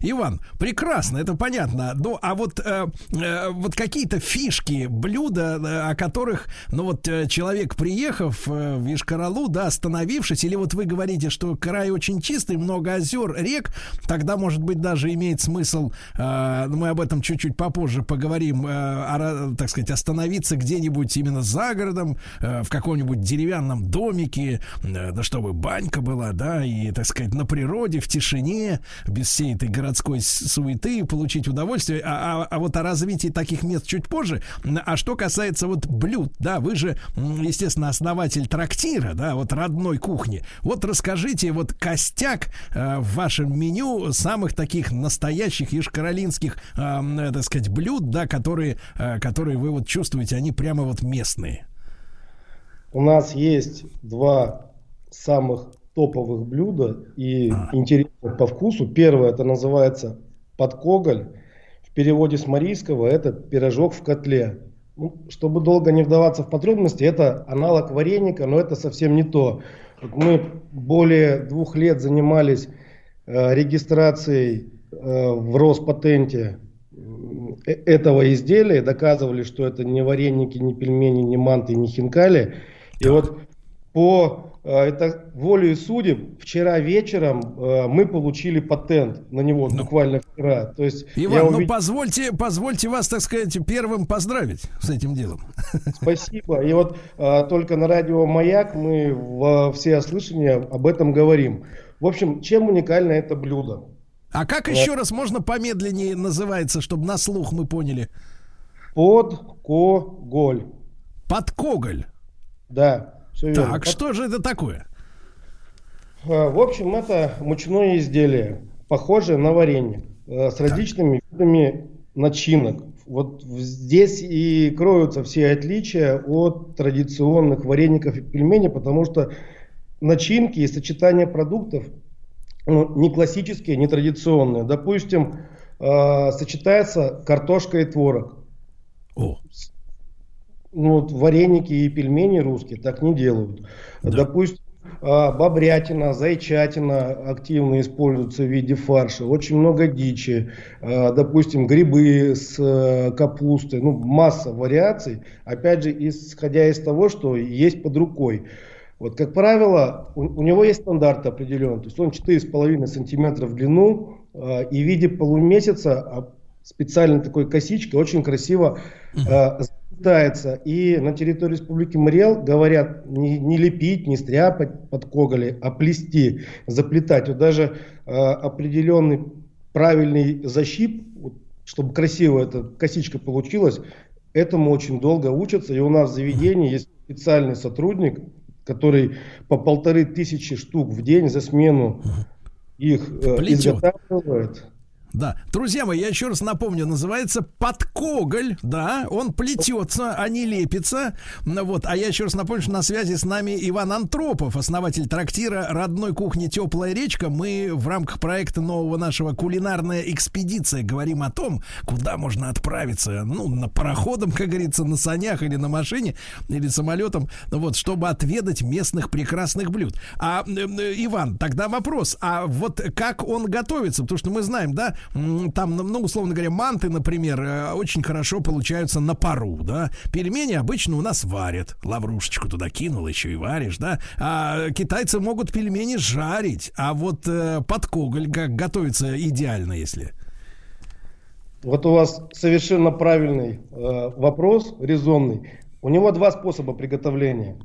Иван, прекрасно, это понятно. Ну, а вот, э, э, вот какие-то фишки, блюда, э, о которых, ну вот э, человек, приехав э, в Ишкаралу, да, остановившись, или вот вы говорите, что край очень чистый, много озер, рек, тогда, может быть, даже имеет смысл, э, ну, мы об этом чуть-чуть попозже поговорим, э, о так сказать, остановиться где-нибудь именно за городом, э, в каком-нибудь деревянном домике, э, да чтобы банька была, да, и, так сказать, на природе, в тишине, без всей этой городской суеты, получить удовольствие. А, а- а вот о развитии таких мест чуть позже. А что касается вот блюд, да, вы же, естественно, основатель трактира, да, вот родной кухни. Вот расскажите, вот костяк э, в вашем меню самых таких настоящих ишкаролинских, м, э, так сказать, блюд, да, которые, э, которые вы вот чувствуете, они прямо вот местные. У нас есть два самых топовых блюда и интересных по вкусу. Первое это называется подкоголь. В переводе с марийского это пирожок в котле. Ну, чтобы долго не вдаваться в подробности, это аналог вареника, но это совсем не то. Вот мы более двух лет занимались э, регистрацией э, в Роспатенте э, этого изделия, доказывали, что это не вареники, не пельмени, не манты, не хинкали. И вот по э, это волею судеб вчера вечером э, мы получили патент на него буквально вчера. То есть я Иван, ну позвольте, позвольте вас, так сказать, первым поздравить с этим делом. Спасибо. И вот а, только на радио Маяк мы во всеослышание об этом говорим. В общем, чем уникально это блюдо? А как еще раз можно помедленнее называется, чтобы на слух мы поняли? Подкоголь. Подкоголь. Да, все верно. Так, что же это такое? А, В общем, это мучное изделие, похожее на варенье, э, с различными видами начинок. Вот здесь и кроются все отличия от традиционных вареников и пельменей, потому что начинки и сочетание продуктов ну, не классические, не традиционные. Допустим, э, сочетается картошка и творог. О. Ну, вот вареники и пельмени русские так не делают. Допустим, а, бобрятина, зайчатина активно используются в виде фарша. Очень много дичи. А, Допустим, грибы с э, капустой. Ну, масса вариаций. Опять же, исходя из того, что есть под рукой. Вот, как правило, у, у него есть стандарт определенный. То есть он 4,5 сантиметра в длину э, и в виде полумесяца а, специальной такой косичкой очень красиво э, заплетается. И на территории Республики Мариэл говорят не, не лепить, не стряпать под коголи, а плести, заплетать. Вот даже э, определенный правильный защип, вот, чтобы красиво эта косичка получилась, этому очень долго учатся. И у нас в заведении есть специальный сотрудник, который по полторы тысячи штук в день за смену их э, изготавливает. Да, друзья мои, я еще раз напомню, называется подкоголь, да, он плетется, а не лепится. Вот, а я еще раз напомню, что на связи с нами Иван Антропов, основатель трактира родной кухни «Теплая речка». Мы в рамках проекта нового нашего «Кулинарная экспедиция» говорим о том, куда можно отправиться, ну, на пароходом, как говорится, на санях или на машине, или самолетом, вот, чтобы отведать местных прекрасных блюд. А, э, э, Иван, тогда вопрос, а вот как он готовится? Потому что мы знаем, да, там, ну, условно говоря, манты, например, э, очень хорошо получаются на пару, да. Пельмени обычно у нас варят. Лаврушечку туда кинул, еще и варишь, да. А китайцы могут пельмени жарить. А вот э, под коголь как готовится идеально, если... Вот у вас совершенно правильный э, вопрос, резонный. У него два способа приготовления.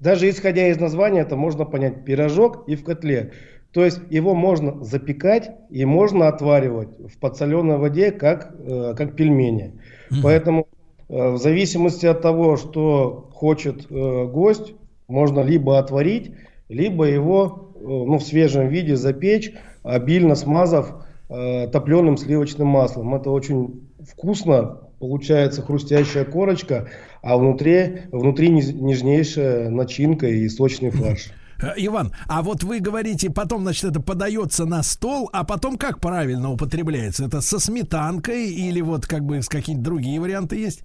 Даже исходя из названия, это можно понять пирожок и в котле. То есть его можно запекать и можно отваривать в подсоленой воде, как, э, как пельмени. Поэтому э, в зависимости от того, что хочет э, гость, можно либо отварить, либо его э, ну, в свежем виде запечь, обильно смазав э, топленым сливочным маслом. Это очень вкусно, получается хрустящая корочка, а внутри, внутри нежнейшая начинка и сочный фарш. <laughs> Э, Иван, а вот вы говорите, потом, значит, это подается на стол, а потом как правильно употребляется? Это со сметанкой или вот как бы с какие-то другие варианты есть?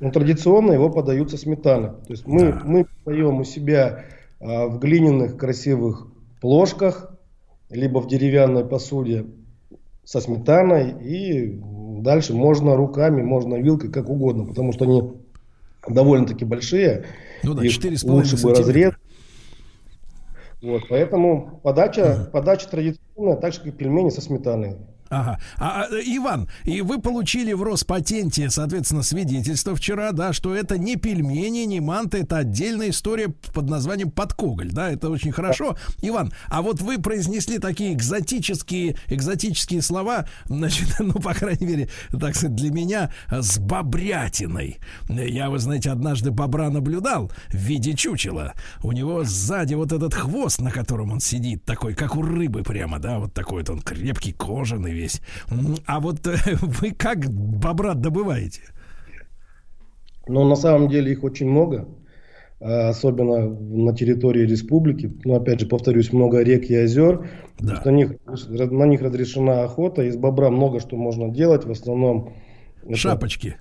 Ну, традиционно его подают со сметаной. То есть мы, мы подаем у себя а, в глиняных красивых плошках, либо в деревянной посуде со сметаной. И дальше можно руками, можно вилкой, как угодно, потому что они довольно-таки большие. Ну да, Их 4,5 лучше бы разрез. Вот, поэтому подача, подача традиционная, так же как и пельмени со сметаной. Ага. А, а, Иван, и вы получили в Роспатенте, соответственно, свидетельство вчера, да, что это не пельмени, не манты, это отдельная история под названием подкоголь, да, это очень хорошо. Иван, а вот вы произнесли такие экзотические, экзотические слова, значит, <laughs> ну, по крайней мере, так сказать, для меня, с бобрятиной. Я, вы знаете, однажды бобра наблюдал в виде чучела. У него сзади вот этот хвост, на котором он сидит, такой, как у рыбы прямо, да, вот такой вот он крепкий, кожаный весь. А вот э, <laughs> вы как бобра добываете? Но на самом деле их очень много, а, особенно на территории республики. Но опять же, повторюсь, много рек и озер. Что На, них, на них разрешена охота. Из бобра много что можно делать. В основном это Шапочки.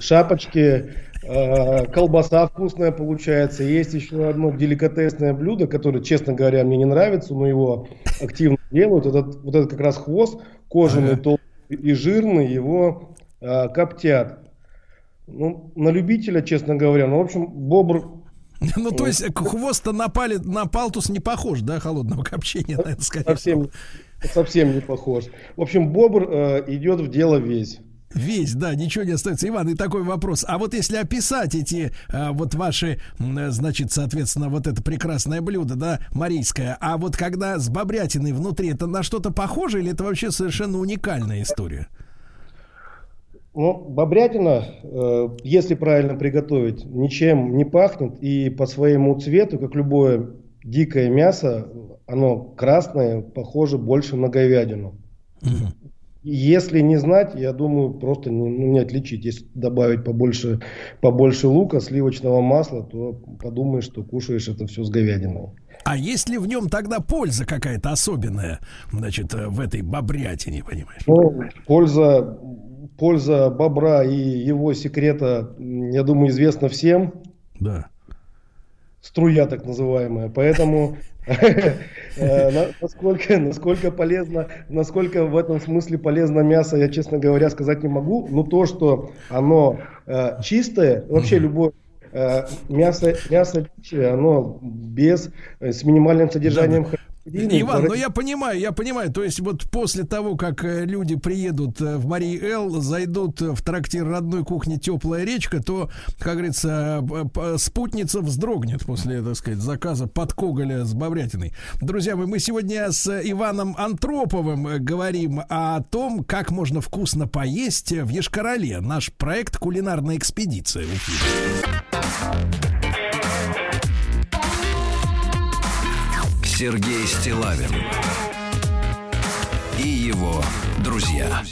Шапочки, колбаса вкусная получается. Есть еще одно деликатесное блюдо, которое, честно говоря, мне не нравится, но его активно делают. Этот, вот этот как раз хвост, кожаный, толстый и жирный, его э, коптят. Ну, на любителя, честно говоря. Ну, в общем, бобр <laughs> Ну, то есть хвост-то на, пале- на палтус не похож, да, холодного копчения, наверное, скорее совсем, совсем не похож. В общем, бобр э, идет в дело весь. Весь, да, ничего не остается. Иван, и такой вопрос. А вот если описать эти а, вот ваши, значит, соответственно, вот это прекрасное блюдо, да, марийское, а вот когда с бобрятиной внутри, это на что-то похоже или это вообще совершенно уникальная история? Ну, бобрятина, э, если правильно приготовить, ничем не пахнет и по своему цвету, как любое дикое мясо, оно красное, похоже больше на говядину. Если не знать, я думаю, просто не, ну, не отличить. Если добавить побольше, побольше лука, сливочного масла, то подумаешь, что кушаешь это все с говядиной. А есть ли в нем тогда польза какая-то особенная, значит, э, в этой бобрятине, понимаешь? Ну, польза, польза бобра и его секрета, я думаю, известна всем. Да. Струя так называемая. Поэтому <laughs> э, на- насколько, насколько полезно, насколько в этом смысле полезно мясо, я, честно говоря, сказать не могу. Но то, что оно э, чистое, вообще любое э, мясо, мясо оно без, с минимальным содержанием Иван, ну я понимаю, я понимаю. То есть вот после того, как э, люди приедут э, в Марии Эл, зайдут в трактир родной кухни «Теплая речка», то, как говорится, спутница вздрогнет после, так сказать, заказа под Коголя с Баврятиной. Друзья мои, мы сегодня с Иваном Антроповым э, говорим о том, как можно вкусно поесть в Ешкарале. Наш проект «Кулинарная экспедиция» в эфире. Сергей Стилавин и его друзья.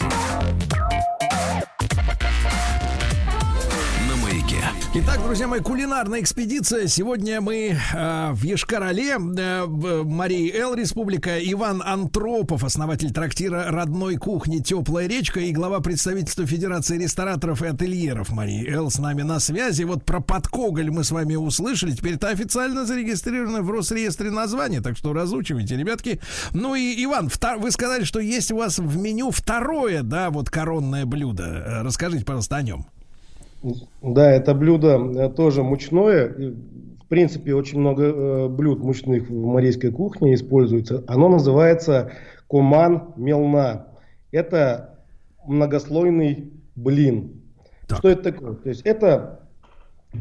Итак, друзья мои, кулинарная экспедиция. Сегодня мы э, в Ешкарале, э, Марии Эл Республика. Иван Антропов, основатель трактира родной кухни «Теплая речка» и глава представительства Федерации рестораторов и ательеров Марии Эл с нами на связи. Вот про подкоголь мы с вами услышали. Теперь это официально зарегистрировано в Росреестре название, так что разучивайте, ребятки. Ну и, Иван, вы сказали, что есть у вас в меню второе, да, вот коронное блюдо. Э, расскажите, пожалуйста, о нем. Да, это блюдо э, тоже мучное. В принципе, очень много э, блюд мучных в марийской кухне используется. Оно называется коман мелна. Это многослойный блин. Так. Что это такое? То есть это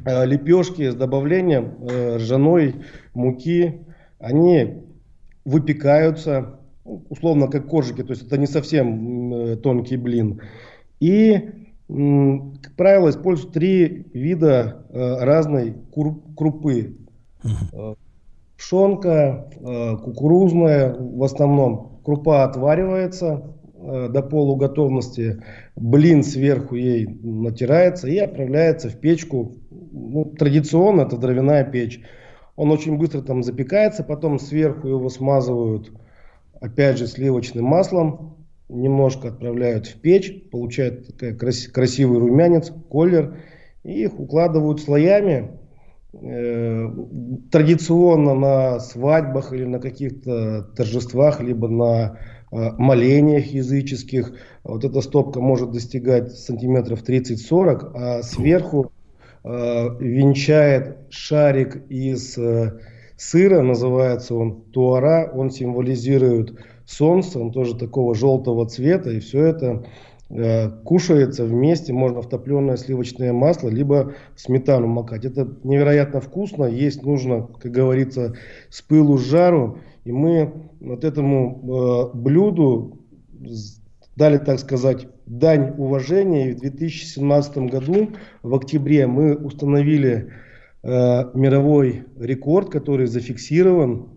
э, лепешки с добавлением ржаной муки. Они выпекаются, ну, условно, как коржики. То есть это не совсем тонкий блин. И как правило, используют три вида э, разной крупы. Э, пшенка, э, кукурузная, в основном крупа отваривается до полуготовности, блин сверху ей натирается и отправляется в печку. Ну, традиционно это дровяная печь. Он очень быстро там запекается, потом сверху его смазывают, опять же, сливочным маслом, немножко отправляют в печь, получают красивый румянец, колер, и их укладывают слоями. Э, традиционно на свадьбах или на каких-то торжествах, либо на э, молениях языческих. Вот эта стопка может достигать сантиметров 30-40, а сверху э, венчает шарик из э, сыра, называется он туара, он символизирует солнце, он тоже такого желтого цвета, и все это э, кушается вместе, можно в топленое сливочное масло, либо сметану макать. Это невероятно вкусно, есть нужно, как говорится, с пылу с жару, и мы вот этому э, блюду дали, так сказать, дань уважения. И в 2017 году, в октябре, мы установили э, мировой рекорд, который зафиксирован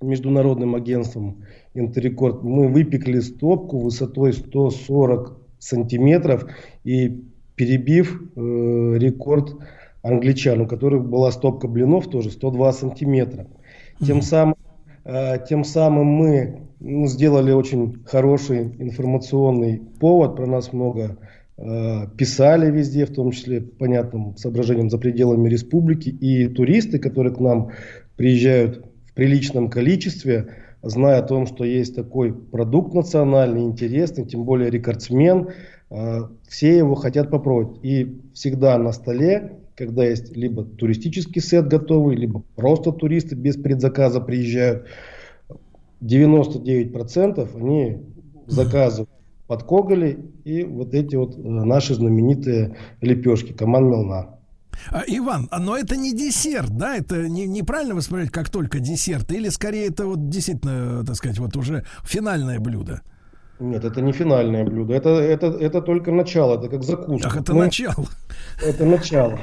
международным агентством Интеррекорд. Мы выпекли стопку высотой 140 сантиметров и перебив э, рекорд англичан, у которых была стопка блинов тоже 102 сантиметра. Тем самым, э, тем самым мы ну, сделали очень хороший информационный повод, про нас много э, писали везде, в том числе понятным соображением за пределами республики, и туристы, которые к нам приезжают приличном количестве, зная о том, что есть такой продукт национальный, интересный, тем более рекордсмен, э, все его хотят попробовать. И всегда на столе, когда есть либо туристический сет готовый, либо просто туристы без предзаказа приезжают, 99% они заказывают под Коголи и вот эти вот э, наши знаменитые лепешки, команд Мелна. А, Иван, но это не десерт, да? Это не, неправильно воспринимать как только десерт? Или скорее это вот действительно, так сказать, вот уже финальное блюдо? Нет, это не финальное блюдо. Это, это, это только начало, это как закуска. Ах, это мы, начало. Это начало.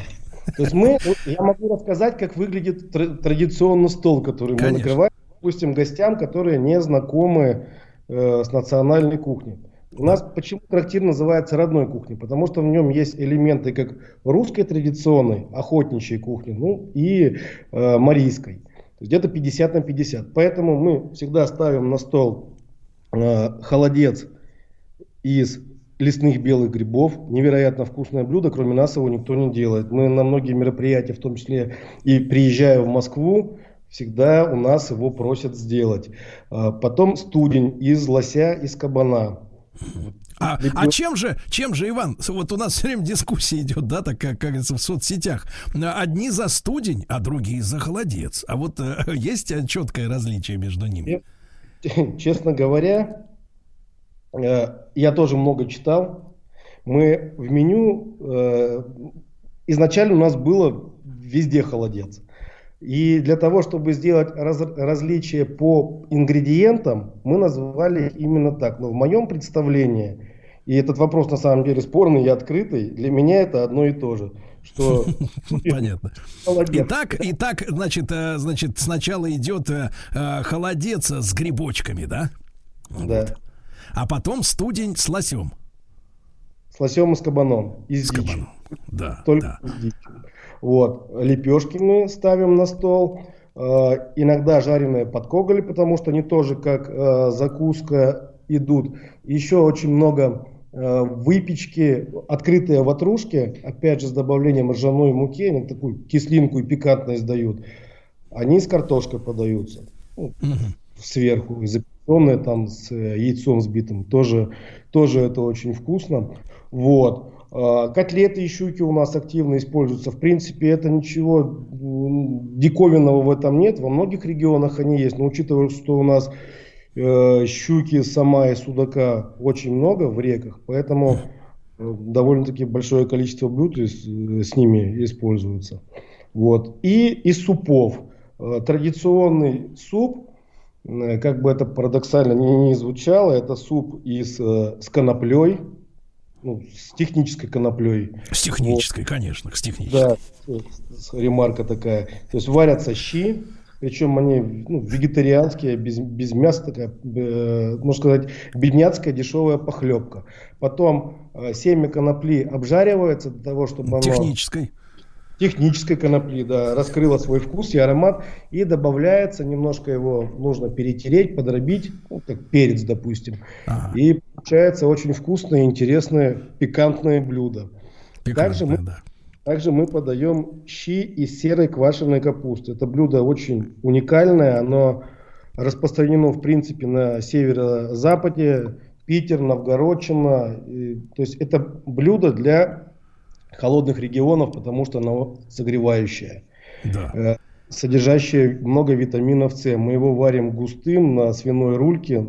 То есть мы, я могу рассказать, как выглядит традиционный стол, который Конечно. мы накрываем, допустим, гостям, которые не знакомы э, с национальной кухней. У нас почему трактир называется родной кухней? Потому что в нем есть элементы как русской традиционной, охотничьей кухни, ну и э, марийской. То есть где-то 50 на 50. Поэтому мы всегда ставим на стол э, холодец из лесных белых грибов. Невероятно вкусное блюдо, кроме нас его никто не делает. Мы на многие мероприятия, в том числе и приезжая в Москву, всегда у нас его просят сделать. Э, потом студень из лося, из кабана. А, а чем же, чем же, Иван, вот у нас все время дискуссия идет, да, так как, как говорится, в соцсетях. Одни за студень, а другие за холодец. А вот э, <laughs> есть четкое различие между ними? <laughs> Честно говоря, э, я тоже много читал. Мы в меню э, изначально у нас было везде холодец. И для того, чтобы сделать раз, различие по ингредиентам, мы назвали именно так. Но в моем представлении, и этот вопрос на самом деле спорный и открытый, для меня это одно и то же. Что... <laughs> Понятно. Итак, итак, значит, э, значит, сначала идет э, э, холодец с грибочками, да? Да. А потом студень с лосем. С лосем и с кабаном. И с, с кабаном. Да. Только да. Вот. Лепешки мы ставим на стол. Э, иногда жареные под коголи, потому что они тоже как э, закуска идут. Еще очень много э, выпечки, открытые ватрушки, опять же с добавлением ржаной муки, они такую кислинку и пикантность дают. Они с картошкой подаются. Ну, Сверху. Запеченные там с яйцом сбитым. Тоже, тоже это очень вкусно. Вот. А, котлеты и щуки у нас активно используются. В принципе, это ничего диковинного в этом нет. Во многих регионах они есть. Но учитывая, что у нас э, щуки, сама и судака очень много в реках, поэтому э, довольно-таки большое количество блюд с, с ними используется. Вот. И из супов. Э, традиционный суп, э, как бы это парадоксально не, не звучало, это суп из, э, с коноплей ну, с технической коноплей. С технической, вот. конечно, с технической. Да, ремарка такая. То есть варятся щи, причем они ну, вегетарианские, без, без мяса, такая, э, можно сказать, бедняцкая дешевая похлебка. Потом э, семя конопли обжаривается для того, чтобы оно... Технической технической конопли, да, раскрыла свой вкус и аромат, и добавляется, немножко его нужно перетереть, подробить, ну, как перец, допустим, ага. и получается очень вкусное, интересное, пикантное блюдо. Пикантное, также, мы, да. также мы подаем щи из серой квашеной капусты. Это блюдо очень уникальное, оно распространено, в принципе, на северо-западе, Питер, Новгородчина. И, то есть это блюдо для холодных регионов, потому что оно согревающее. Да. Э, содержащее много витаминов С. Мы его варим густым на свиной рульке.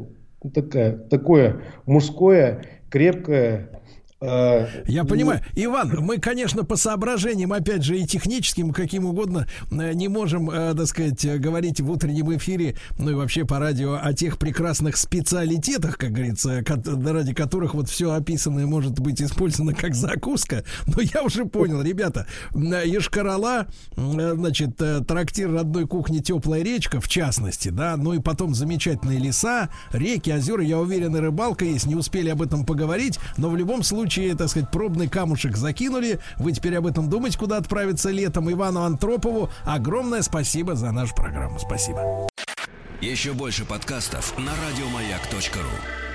Такая, такое мужское, крепкое, Я понимаю. Иван, мы, конечно, по соображениям, опять же, и техническим, каким угодно, э, не можем, э, так сказать, говорить в утреннем эфире, ну и вообще по радио о тех прекрасных специалитетах, как говорится, ради которых вот все описанное может быть использовано как закуска. Но я уже понял, ребята, Ешкарала, значит, трактир родной кухни «Теплая речка», в частности, да, ну и потом замечательные леса, реки, озера, я уверен, и рыбалка есть, не успели об этом поговорить, но в любом случае случае, так сказать, пробный камушек закинули. Вы теперь об этом думаете, куда отправиться летом. Ивану Антропову огромное спасибо за нашу программу. Спасибо. Еще больше подкастов на радиомаяк.ру